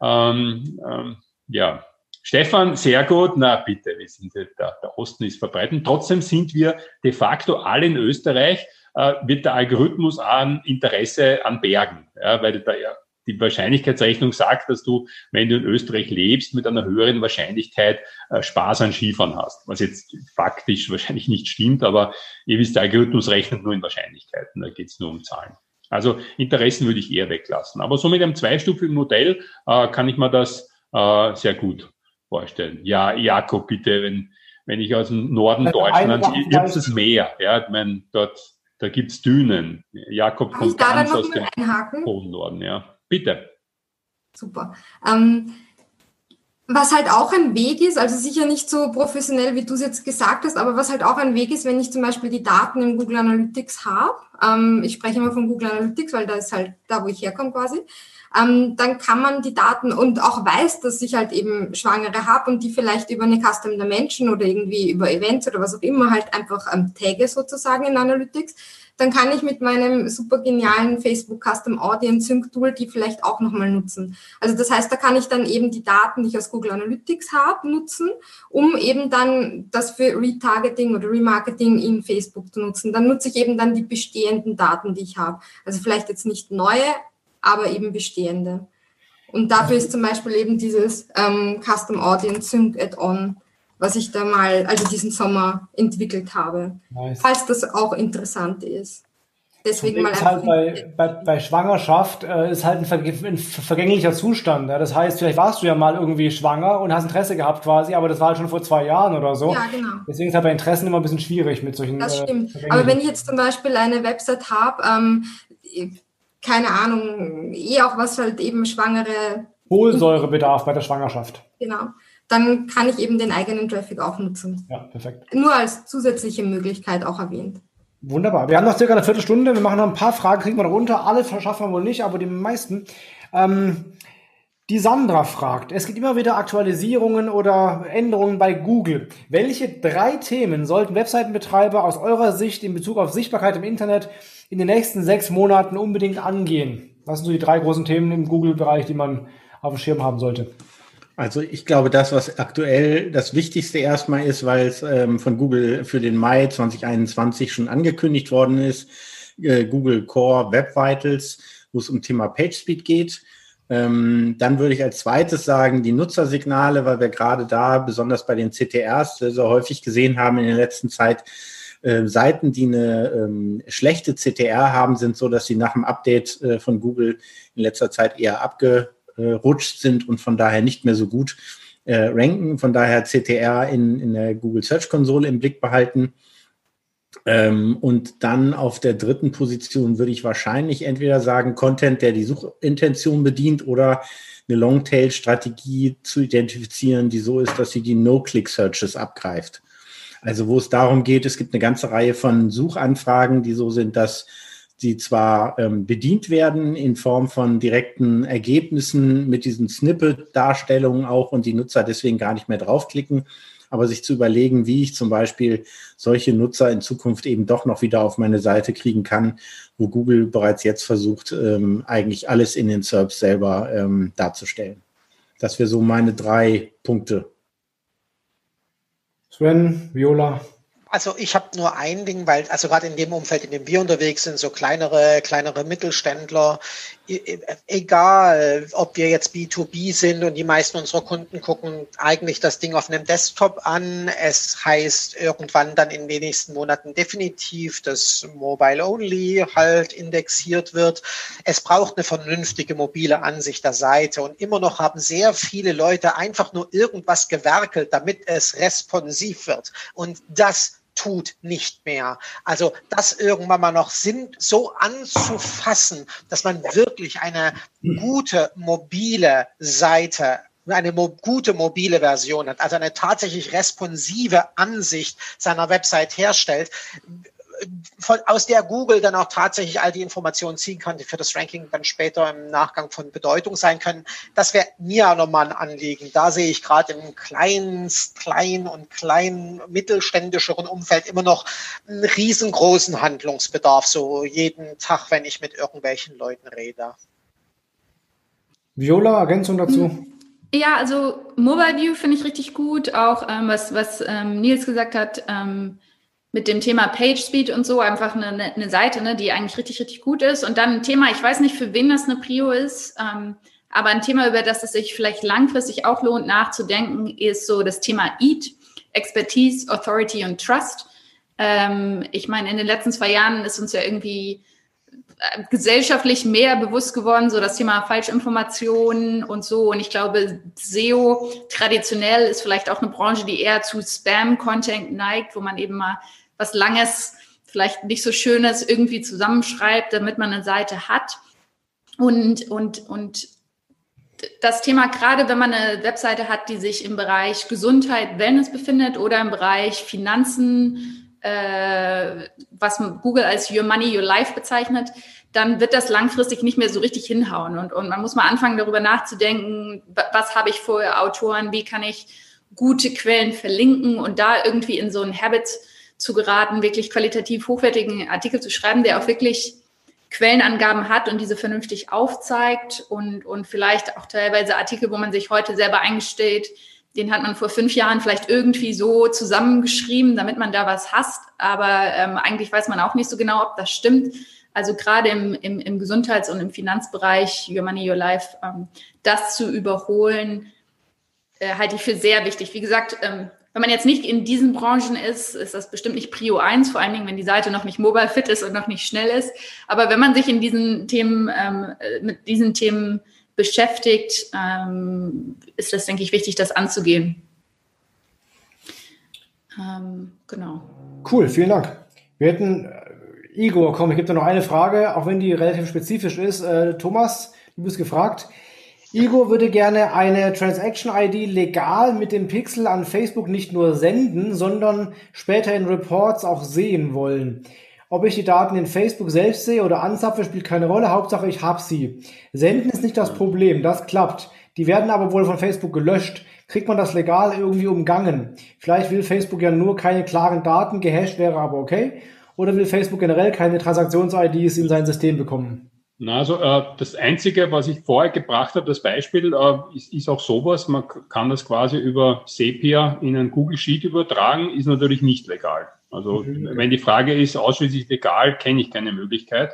Ähm, ähm, ja, Stefan, sehr gut. Na bitte, wir sind der, der Osten ist verbreitet. Trotzdem sind wir de facto alle in Österreich, äh, wird der Algorithmus an Interesse an Bergen, ja, weil da ja die Wahrscheinlichkeitsrechnung sagt, dass du, wenn du in Österreich lebst, mit einer höheren Wahrscheinlichkeit äh, Spaß an Skifahren hast. Was jetzt faktisch wahrscheinlich nicht stimmt, aber ihr wisst, der Algorithmus rechnet nur in Wahrscheinlichkeiten, da geht es nur um Zahlen. Also Interessen würde ich eher weglassen. Aber so mit einem zweistufigen Modell äh, kann ich mir das äh, sehr gut vorstellen. Ja, Jakob, bitte, wenn, wenn ich aus dem Norden Deutschlands, ihr habt das Meer, ja, ich meine, dort, da gibt's Dünen. Jakob kommt ganz aus dem hohen Norden, ja. Bitte. Super. Ähm, was halt auch ein Weg ist, also sicher nicht so professionell, wie du es jetzt gesagt hast, aber was halt auch ein Weg ist, wenn ich zum Beispiel die Daten im Google Analytics habe, ähm, ich spreche immer von Google Analytics, weil da ist halt da, wo ich herkomme quasi, ähm, dann kann man die Daten und auch weiß, dass ich halt eben Schwangere habe und die vielleicht über eine Custom Dimension oder irgendwie über Events oder was auch immer halt einfach ähm, tagge sozusagen in Analytics, dann kann ich mit meinem super genialen Facebook Custom Audience Sync Tool die vielleicht auch nochmal nutzen. Also das heißt, da kann ich dann eben die Daten, die ich aus Google Analytics habe, nutzen, um eben dann das für Retargeting oder Remarketing in Facebook zu nutzen. Dann nutze ich eben dann die bestehenden Daten, die ich habe. Also vielleicht jetzt nicht neue, aber eben bestehende. Und dafür ist zum Beispiel eben dieses ähm, Custom Audience Sync Add-on was ich da mal, also diesen Sommer entwickelt habe. Nice. Falls das auch interessant ist. Deswegen mal halt bei, bei, bei, Schwangerschaft äh, ist halt ein, ver ein vergänglicher Zustand. Ja? Das heißt, vielleicht warst du ja mal irgendwie schwanger und hast Interesse gehabt quasi, aber das war halt schon vor zwei Jahren oder so. Ja, genau. Deswegen ist halt bei Interessen immer ein bisschen schwierig mit solchen. Das äh, stimmt. Äh, aber wenn ich jetzt zum Beispiel eine Website habe, ähm, keine Ahnung, eh auch was halt eben Schwangere. Folsäurebedarf bei der Schwangerschaft. Genau dann kann ich eben den eigenen Traffic auch nutzen. Ja, perfekt. Nur als zusätzliche Möglichkeit auch erwähnt. Wunderbar. Wir haben noch circa eine Viertelstunde. Wir machen noch ein paar Fragen, kriegen wir noch runter. Alle schaffen wir wohl nicht, aber die meisten. Ähm, die Sandra fragt, es gibt immer wieder Aktualisierungen oder Änderungen bei Google. Welche drei Themen sollten Webseitenbetreiber aus eurer Sicht in Bezug auf Sichtbarkeit im Internet in den nächsten sechs Monaten unbedingt angehen? Was sind so die drei großen Themen im Google-Bereich, die man auf dem Schirm haben sollte? Also ich glaube, das, was aktuell das Wichtigste erstmal ist, weil es ähm, von Google für den Mai 2021 schon angekündigt worden ist, äh, Google Core Web Vitals, wo es um Thema PageSpeed geht. Ähm, dann würde ich als zweites sagen, die Nutzersignale, weil wir gerade da, besonders bei den CTRs, sehr, sehr häufig gesehen haben in der letzten Zeit, äh, Seiten, die eine ähm, schlechte CTR haben, sind so, dass sie nach dem Update äh, von Google in letzter Zeit eher abge abgerutscht sind und von daher nicht mehr so gut äh, ranken. Von daher CTR in, in der Google Search Konsole im Blick behalten. Ähm, und dann auf der dritten Position würde ich wahrscheinlich entweder sagen, Content, der die Suchintention bedient oder eine Longtail-Strategie zu identifizieren, die so ist, dass sie die No-Click-Searches abgreift. Also wo es darum geht, es gibt eine ganze Reihe von Suchanfragen, die so sind, dass sie zwar ähm, bedient werden in Form von direkten Ergebnissen mit diesen Snippet-Darstellungen auch und die Nutzer deswegen gar nicht mehr draufklicken, aber sich zu überlegen, wie ich zum Beispiel solche Nutzer in Zukunft eben doch noch wieder auf meine Seite kriegen kann, wo Google bereits jetzt versucht, ähm, eigentlich alles in den SERPs selber ähm, darzustellen. Das wäre so meine drei Punkte. Sven, Viola, also ich habe nur ein Ding, weil, also gerade in dem Umfeld, in dem wir unterwegs sind, so kleinere, kleinere Mittelständler, egal ob wir jetzt B2B sind und die meisten unserer Kunden gucken eigentlich das Ding auf einem Desktop an. Es heißt irgendwann dann in den nächsten Monaten definitiv, dass Mobile Only halt indexiert wird. Es braucht eine vernünftige mobile Ansicht der Seite und immer noch haben sehr viele Leute einfach nur irgendwas gewerkelt, damit es responsiv wird. Und das tut nicht mehr. Also das irgendwann mal noch Sinn so anzufassen, dass man wirklich eine gute mobile Seite eine mo gute mobile Version hat, also eine tatsächlich responsive Ansicht seiner Website herstellt, von, aus der Google dann auch tatsächlich all die Informationen ziehen kann, die für das Ranking dann später im Nachgang von Bedeutung sein können. Das wäre mir nochmal ein Anliegen. Da sehe ich gerade im kleinen, kleinen und kleinen mittelständischeren Umfeld immer noch einen riesengroßen Handlungsbedarf, so jeden Tag, wenn ich mit irgendwelchen Leuten rede. Viola, Ergänzung dazu? Ja, also Mobile View finde ich richtig gut. Auch ähm, was, was ähm, Nils gesagt hat, ähm, mit dem Thema Page Speed und so einfach eine, eine Seite, ne, die eigentlich richtig, richtig gut ist. Und dann ein Thema, ich weiß nicht, für wen das eine Prio ist, ähm, aber ein Thema, über das es sich vielleicht langfristig auch lohnt nachzudenken, ist so das Thema EAT, Expertise, Authority und Trust. Ähm, ich meine, in den letzten zwei Jahren ist uns ja irgendwie äh, gesellschaftlich mehr bewusst geworden, so das Thema Falschinformationen und so. Und ich glaube, SEO traditionell ist vielleicht auch eine Branche, die eher zu Spam-Content neigt, wo man eben mal was Langes, vielleicht nicht so Schönes irgendwie zusammenschreibt, damit man eine Seite hat. Und, und, und das Thema, gerade wenn man eine Webseite hat, die sich im Bereich Gesundheit, Wellness befindet oder im Bereich Finanzen, äh, was Google als Your Money, Your Life bezeichnet, dann wird das langfristig nicht mehr so richtig hinhauen. Und, und man muss mal anfangen, darüber nachzudenken, was habe ich für Autoren, wie kann ich gute Quellen verlinken und da irgendwie in so ein Habit zu geraten, wirklich qualitativ hochwertigen Artikel zu schreiben, der auch wirklich Quellenangaben hat und diese vernünftig aufzeigt und, und vielleicht auch teilweise Artikel, wo man sich heute selber eingestellt, den hat man vor fünf Jahren vielleicht irgendwie so zusammengeschrieben, damit man da was hasst, aber ähm, eigentlich weiß man auch nicht so genau, ob das stimmt. Also gerade im, im, im Gesundheits- und im Finanzbereich, Your Money, Your Life, ähm, das zu überholen, äh, halte ich für sehr wichtig. Wie gesagt, ähm, wenn man jetzt nicht in diesen Branchen ist, ist das bestimmt nicht Prio 1, vor allen Dingen, wenn die Seite noch nicht mobile fit ist und noch nicht schnell ist. Aber wenn man sich in diesen Themen, ähm, äh, mit diesen Themen beschäftigt, ähm, ist das, denke ich, wichtig, das anzugehen. Ähm, genau. Cool, vielen Dank. Wir hätten, äh, Igor, komm, ich gebe dir noch eine Frage, auch wenn die relativ spezifisch ist. Äh, Thomas, du bist gefragt. Igor würde gerne eine Transaction-ID legal mit dem Pixel an Facebook nicht nur senden, sondern später in Reports auch sehen wollen. Ob ich die Daten in Facebook selbst sehe oder anzapfe, spielt keine Rolle. Hauptsache, ich habe sie. Senden ist nicht das Problem, das klappt. Die werden aber wohl von Facebook gelöscht. Kriegt man das legal irgendwie umgangen? Vielleicht will Facebook ja nur keine klaren Daten, gehasht wäre aber okay. Oder will Facebook generell keine Transaktions-IDs in sein System bekommen? Na, also äh, das Einzige, was ich vorher gebracht habe, das Beispiel, äh, ist, ist auch sowas, man kann das quasi über Sepia in einen Google Sheet übertragen, ist natürlich nicht legal. Also mhm. wenn die Frage ist, ausschließlich legal, kenne ich keine Möglichkeit,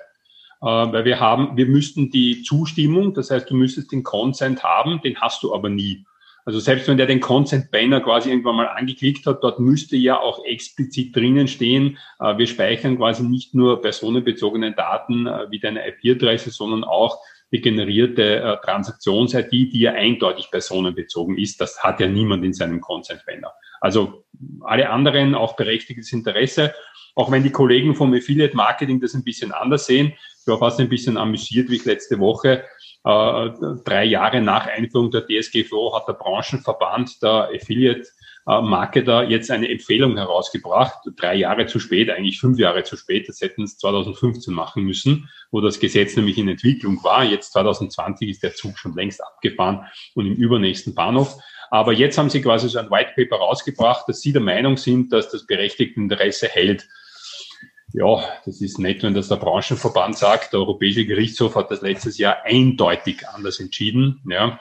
äh, weil wir haben, wir müssten die Zustimmung, das heißt, du müsstest den Consent haben, den hast du aber nie. Also selbst wenn der den Consent Banner quasi irgendwann mal angeklickt hat, dort müsste ja auch explizit drinnen stehen, äh, wir speichern quasi nicht nur personenbezogene Daten äh, wie deine IP-Adresse, sondern auch die generierte äh, Transaktions-ID, die ja eindeutig personenbezogen ist. Das hat ja niemand in seinem Consent Banner. Also alle anderen auch berechtigtes Interesse. Auch wenn die Kollegen vom Affiliate Marketing das ein bisschen anders sehen. Ich war fast ein bisschen amüsiert, wie ich letzte Woche drei Jahre nach Einführung der DSGVO hat der Branchenverband der Affiliate äh, Marketer jetzt eine Empfehlung herausgebracht, drei Jahre zu spät, eigentlich fünf Jahre zu spät, das hätten es 2015 machen müssen, wo das Gesetz nämlich in Entwicklung war. Jetzt 2020 ist der Zug schon längst abgefahren und im übernächsten Bahnhof. Aber jetzt haben sie quasi so ein White Paper rausgebracht, dass sie der Meinung sind, dass das berechtigte Interesse hält. Ja, das ist nett, wenn das der Branchenverband sagt. Der Europäische Gerichtshof hat das letztes Jahr eindeutig anders entschieden. Ja.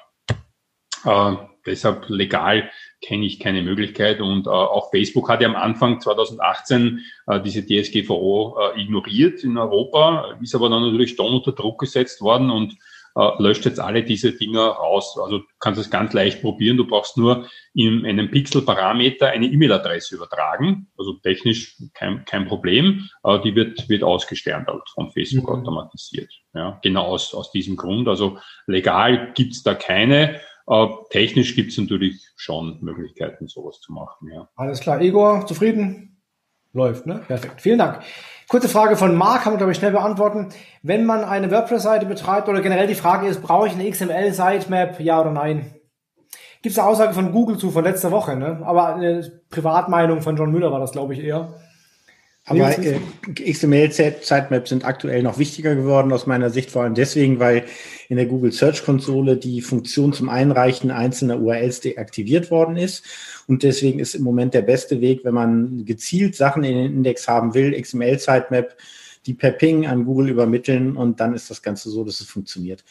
Äh, deshalb legal kenne ich keine Möglichkeit. Und äh, auch Facebook hat ja am Anfang 2018 äh, diese DSGVO äh, ignoriert in Europa, ist aber dann natürlich dann unter Druck gesetzt worden und äh, löscht jetzt alle diese Dinger raus. Also du kannst es ganz leicht probieren. Du brauchst nur in einem Pixel-Parameter eine E-Mail-Adresse übertragen. Also technisch kein, kein Problem. Äh, die wird, wird ausgesternt von Facebook mhm. automatisiert. Ja, genau aus, aus diesem Grund. Also legal gibt's da keine. Äh, technisch gibt es natürlich schon Möglichkeiten, sowas zu machen. Ja. Alles klar. Igor, zufrieden? Läuft, ne? Perfekt. Vielen Dank. Kurze Frage von Marc, kann man, glaube ich, schnell beantworten. Wenn man eine WordPress-Seite betreibt oder generell die Frage ist, brauche ich eine XML-Sitemap, ja oder nein? Gibt es eine Aussage von Google zu von letzter Woche, ne? Aber eine Privatmeinung von John Müller war das, glaube ich, eher. Aber äh, XML-Sitemaps sind aktuell noch wichtiger geworden aus meiner Sicht, vor allem deswegen, weil in der Google Search Konsole die Funktion zum Einreichen einzelner URLs deaktiviert worden ist. Und deswegen ist im Moment der beste Weg, wenn man gezielt Sachen in den Index haben will, XML-Sitemap, die per Ping an Google übermitteln und dann ist das Ganze so, dass es funktioniert.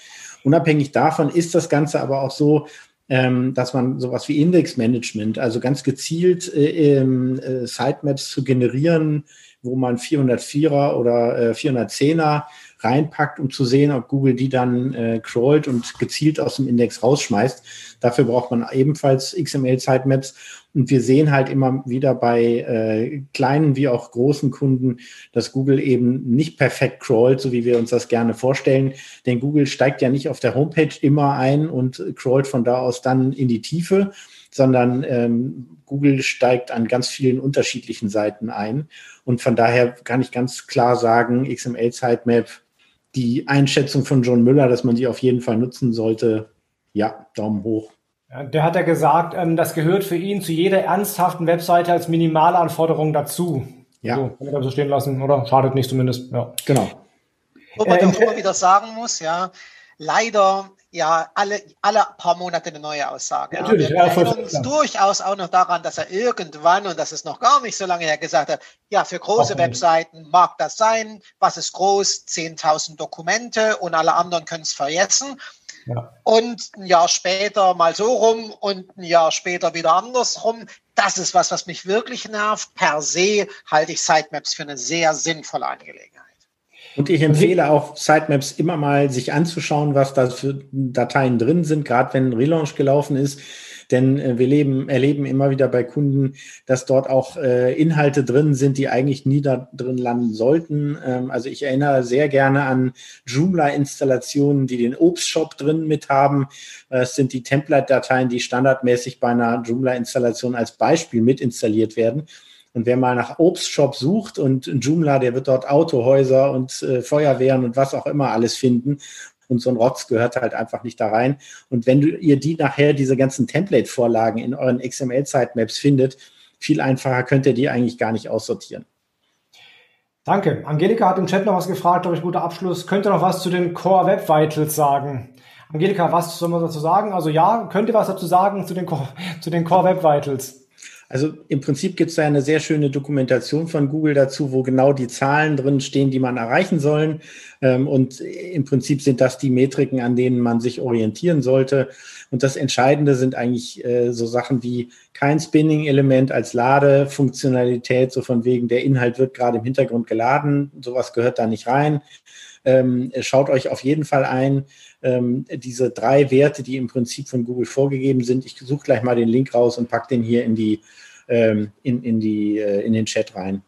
Unabhängig davon ist das Ganze aber auch so, ähm, dass man sowas wie Indexmanagement, also ganz gezielt äh, äh, Sitemaps zu generieren, wo man 404er oder äh, 410er reinpackt, um zu sehen, ob Google die dann äh, crawlt und gezielt aus dem Index rausschmeißt. Dafür braucht man ebenfalls XML-Sitemaps. Und wir sehen halt immer wieder bei äh, kleinen wie auch großen Kunden, dass Google eben nicht perfekt crawlt, so wie wir uns das gerne vorstellen. Denn Google steigt ja nicht auf der Homepage immer ein und crawlt von da aus dann in die Tiefe, sondern ähm, Google steigt an ganz vielen unterschiedlichen Seiten ein. Und von daher kann ich ganz klar sagen, XML-Sitemap die Einschätzung von John Müller, dass man die auf jeden Fall nutzen sollte, ja, Daumen hoch. Ja, der hat ja gesagt, ähm, das gehört für ihn zu jeder ernsthaften Webseite als Minimalanforderung dazu. Ja. So, kann ich so stehen lassen, oder? Schadet nicht zumindest. Ja. Genau. Wo man äh, doch immer wieder sagen muss, ja, leider ja alle, alle paar Monate eine neue Aussage. Ja, Natürlich, wir ja, erinnern uns durchaus auch noch daran, dass er irgendwann, und das ist noch gar nicht so lange her, gesagt hat, ja, für große Webseiten mag das sein, was ist groß, 10.000 Dokumente und alle anderen können es vergessen. Ja. Und ein Jahr später mal so rum und ein Jahr später wieder andersrum. Das ist was, was mich wirklich nervt. Per se halte ich Sitemaps für eine sehr sinnvolle Angelegenheit. Und ich empfehle auch Sitemaps immer mal sich anzuschauen, was da für Dateien drin sind, gerade wenn ein Relaunch gelaufen ist. Denn äh, wir leben, erleben immer wieder bei Kunden, dass dort auch äh, Inhalte drin sind, die eigentlich nie da drin landen sollten. Ähm, also ich erinnere sehr gerne an Joomla-Installationen, die den Obstshop drin mit haben. Das sind die Template-Dateien, die standardmäßig bei einer Joomla-Installation als Beispiel mit installiert werden. Und wer mal nach Obstshop sucht und Joomla, der wird dort Autohäuser und äh, Feuerwehren und was auch immer alles finden. Und so ein Rotz gehört halt einfach nicht da rein. Und wenn du, ihr die nachher, diese ganzen Template-Vorlagen in euren XML-Sitemaps findet, viel einfacher könnt ihr die eigentlich gar nicht aussortieren. Danke. Angelika hat im Chat noch was gefragt, glaube ich, guter Abschluss. Könnt ihr noch was zu den Core Web Vitals sagen? Angelika, was soll man dazu sagen? Also ja, könnt ihr was dazu sagen zu den, zu den Core Web Vitals? Also im Prinzip gibt es da eine sehr schöne Dokumentation von Google dazu, wo genau die Zahlen drin stehen, die man erreichen sollen. Ähm, und im Prinzip sind das die Metriken, an denen man sich orientieren sollte. Und das Entscheidende sind eigentlich äh, so Sachen wie kein Spinning-Element als Ladefunktionalität, so von wegen der Inhalt wird gerade im Hintergrund geladen. Sowas gehört da nicht rein. Ähm, schaut euch auf jeden Fall ein, ähm, diese drei Werte, die im Prinzip von Google vorgegeben sind. Ich suche gleich mal den Link raus und packe den hier in die ähm, in, in, die, äh, in den Chat rein.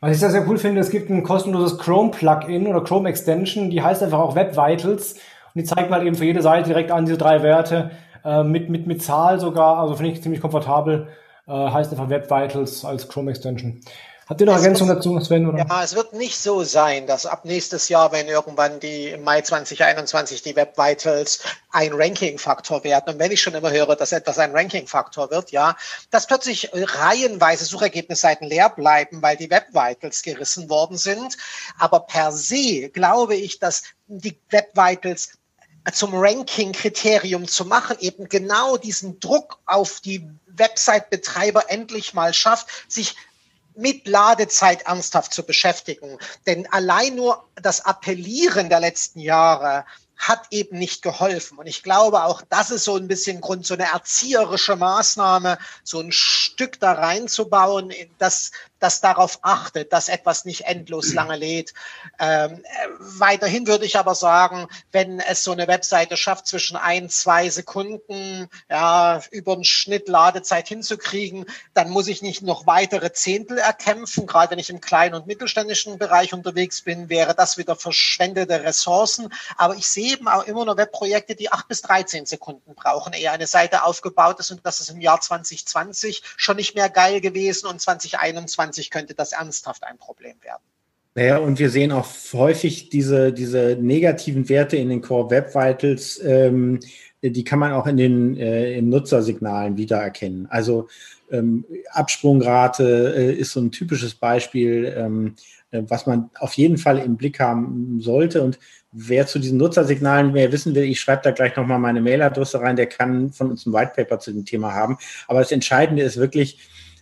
Was ich sehr, sehr cool finde, es gibt ein kostenloses Chrome-Plugin oder Chrome-Extension, die heißt einfach auch Web Vitals. Und die zeigt mal eben für jede Seite direkt an diese drei Werte, äh, mit, mit, mit Zahl sogar. Also finde ich ziemlich komfortabel. Äh, heißt einfach Web Vitals als Chrome Extension. Habt ihr noch Ergänzungen dazu, Sven? Oder? Ja, es wird nicht so sein, dass ab nächstes Jahr, wenn irgendwann die im Mai 2021 die Web Vitals ein Ranking-Faktor werden, und wenn ich schon immer höre, dass etwas ein Ranking-Faktor wird, ja, dass plötzlich reihenweise Suchergebnisseiten leer bleiben, weil die Web Vitals gerissen worden sind. Aber per se glaube ich, dass die Web Vitals zum Ranking-Kriterium zu machen, eben genau diesen Druck auf die Website-Betreiber endlich mal schafft, sich mit Ladezeit ernsthaft zu beschäftigen. Denn allein nur das Appellieren der letzten Jahre hat eben nicht geholfen. Und ich glaube, auch das ist so ein bisschen Grund, so eine erzieherische Maßnahme, so ein Stück da reinzubauen, dass das darauf achtet, dass etwas nicht endlos lange lädt. Ähm, äh, weiterhin würde ich aber sagen, wenn es so eine Webseite schafft, zwischen ein, zwei Sekunden ja, über den Schnitt Ladezeit hinzukriegen, dann muss ich nicht noch weitere Zehntel erkämpfen. Gerade wenn ich im kleinen und mittelständischen Bereich unterwegs bin, wäre das wieder verschwendete Ressourcen. Aber ich sehe eben auch immer noch Webprojekte, die acht bis 13 Sekunden brauchen, ehe eine Seite aufgebaut ist. Und das ist im Jahr 2020 schon nicht mehr geil gewesen und 2021 2020 könnte das ernsthaft ein Problem werden. Naja, und wir sehen auch häufig diese, diese negativen Werte in den Core Web Vitals, ähm, die kann man auch in den äh, in Nutzersignalen wiedererkennen. Also ähm, Absprungrate äh, ist so ein typisches Beispiel, ähm, äh, was man auf jeden Fall im Blick haben sollte. Und wer zu diesen Nutzersignalen mehr wissen will, ich schreibe da gleich nochmal meine Mailadresse rein, der kann von uns ein White Paper zu dem Thema haben. Aber das Entscheidende ist wirklich,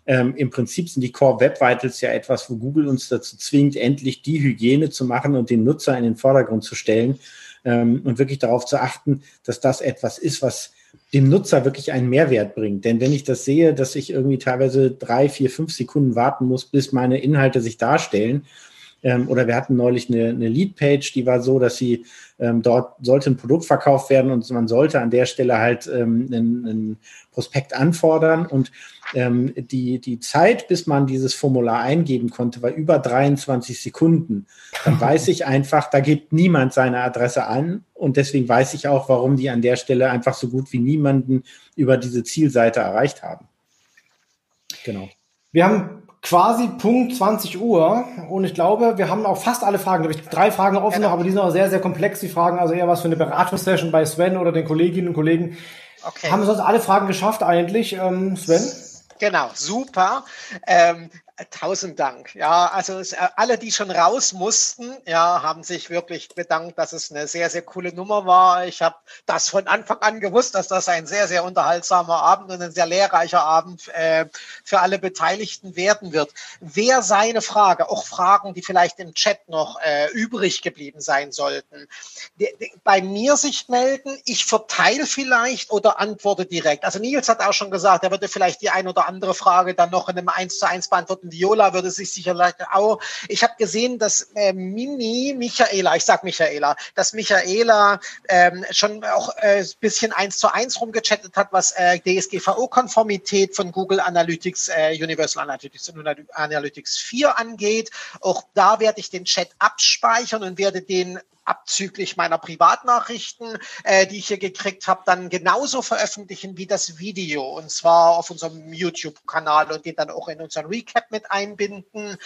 ähm, Im Prinzip sind die Core Web Vitals ja etwas, wo Google uns dazu zwingt, endlich die Hygiene zu machen und den Nutzer in den Vordergrund zu stellen ähm, und wirklich darauf zu achten, dass das etwas ist, was dem Nutzer wirklich einen Mehrwert bringt. Denn wenn ich das sehe, dass ich irgendwie teilweise drei, vier, fünf Sekunden warten muss, bis meine Inhalte sich darstellen, ähm, oder wir hatten neulich eine, eine Lead-Page, die war so, dass sie ähm, dort sollte ein Produkt verkauft werden und man sollte an der Stelle halt ähm, einen, einen Prospekt anfordern und ähm, die, die Zeit, bis man dieses Formular eingeben konnte, war über 23 Sekunden. Dann weiß ich einfach, da gibt niemand seine Adresse an und deswegen weiß ich auch, warum die an der Stelle einfach so gut wie niemanden über diese Zielseite erreicht haben. Genau. Wir haben quasi Punkt 20 Uhr und ich glaube, wir haben auch fast alle Fragen. Ich drei Fragen offen genau. noch, aber die sind auch sehr, sehr komplex, die Fragen. Also eher was für eine Beratungssession bei Sven oder den Kolleginnen und Kollegen. Okay. Haben wir sonst alle Fragen geschafft eigentlich, ähm, Sven? Genau, super. Ähm, Tausend Dank. Ja, also es, äh, alle, die schon raus mussten, ja, haben sich wirklich bedankt, dass es eine sehr, sehr coole Nummer war. Ich habe das von Anfang an gewusst, dass das ein sehr, sehr unterhaltsamer Abend und ein sehr lehrreicher Abend äh, für alle Beteiligten werden wird. Wer seine Frage, auch Fragen, die vielleicht im Chat noch äh, übrig geblieben sein sollten, die, die, bei mir sich melden. Ich verteile vielleicht oder antworte direkt. Also Nils hat auch schon gesagt, er würde vielleicht die ein oder andere Frage dann noch in einem 1 zu 1 beantworten Viola würde sich sicherlich auch. Ich habe gesehen, dass äh, Mini Michaela, ich sag Michaela, dass Michaela ähm, schon auch äh, bisschen eins zu eins rumgechattet hat, was äh, DSGVO-Konformität von Google Analytics, äh, Universal Analytics und Analytics 4 angeht. Auch da werde ich den Chat abspeichern und werde den abzüglich meiner Privatnachrichten, äh, die ich hier gekriegt habe, dann genauso veröffentlichen wie das Video und zwar auf unserem YouTube-Kanal und den dann auch in unseren Recap mit einbinden.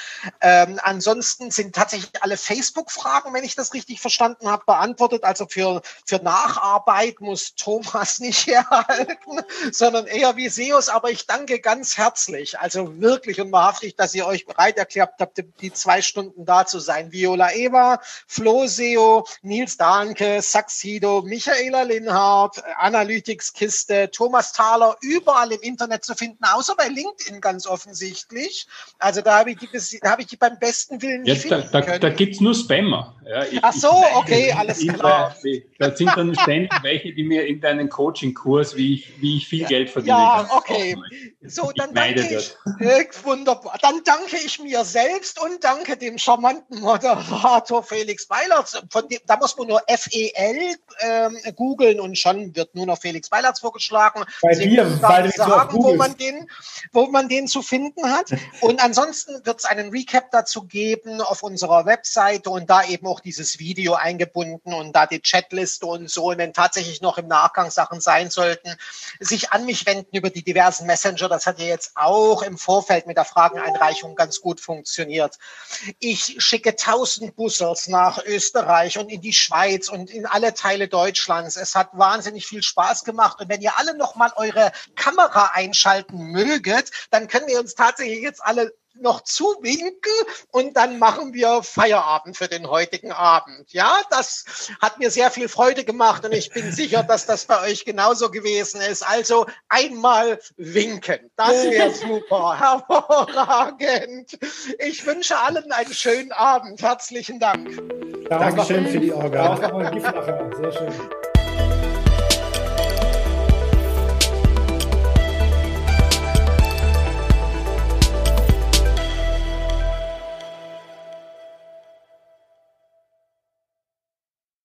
Ähm, ansonsten sind tatsächlich alle Facebook-Fragen, wenn ich das richtig verstanden habe, beantwortet. Also für, für Nacharbeit muss Thomas nicht herhalten, sondern eher wie Seus. Aber ich danke ganz herzlich, also wirklich und wahrhaftig, dass ihr euch bereit erklärt habt, die zwei Stunden da zu sein. Viola Eva, Flo Seo, Nils Dahnke, Saxido, Michaela Linhardt, Analytics Kiste, Thomas Thaler, überall im Internet zu finden, außer bei LinkedIn ganz offensichtlich. Also da habe ich die, da habe ich die beim besten Willen nicht ja, finden da, da. Da gibt es nur Spammer. Ja, ich, Ach so, okay, alles klar. Da sind dann ständig welche, die mir irgendeinen Coaching-Kurs, wie ich, wie ich viel ja, Geld verdiene. Ja, okay. So, dann danke ich, äh, wunderbar. Dann danke ich mir selbst und danke dem charmanten Moderator Felix Weiler von dem, da muss man nur FEL ähm, googeln und schon wird nur noch Felix Weilertz vorgeschlagen. Bei Sie müssen weil sagen, wo man den, wo man den zu finden hat. Und ansonsten wird es einen Recap dazu geben auf unserer Webseite und da eben auch dieses Video eingebunden und da die Chatliste und so. Und wenn tatsächlich noch im Nachgang Sachen sein sollten, sich an mich wenden über die diversen Messenger. Das hat ja jetzt auch im Vorfeld mit der Frageneinreichung ganz gut funktioniert. Ich schicke tausend Bussels nach Österreich und in die Schweiz und in alle Teile Deutschlands. Es hat wahnsinnig viel Spaß gemacht. Und wenn ihr alle noch mal eure Kamera einschalten möget, dann können wir uns tatsächlich jetzt alle noch zuwinken und dann machen wir Feierabend für den heutigen Abend. Ja, das hat mir sehr viel Freude gemacht und ich bin sicher, dass das bei euch genauso gewesen ist. Also einmal winken. Das wäre super. Hervorragend. Ich wünsche allen einen schönen Abend. Herzlichen Dank. Dankeschön für die Organe. Sehr schön.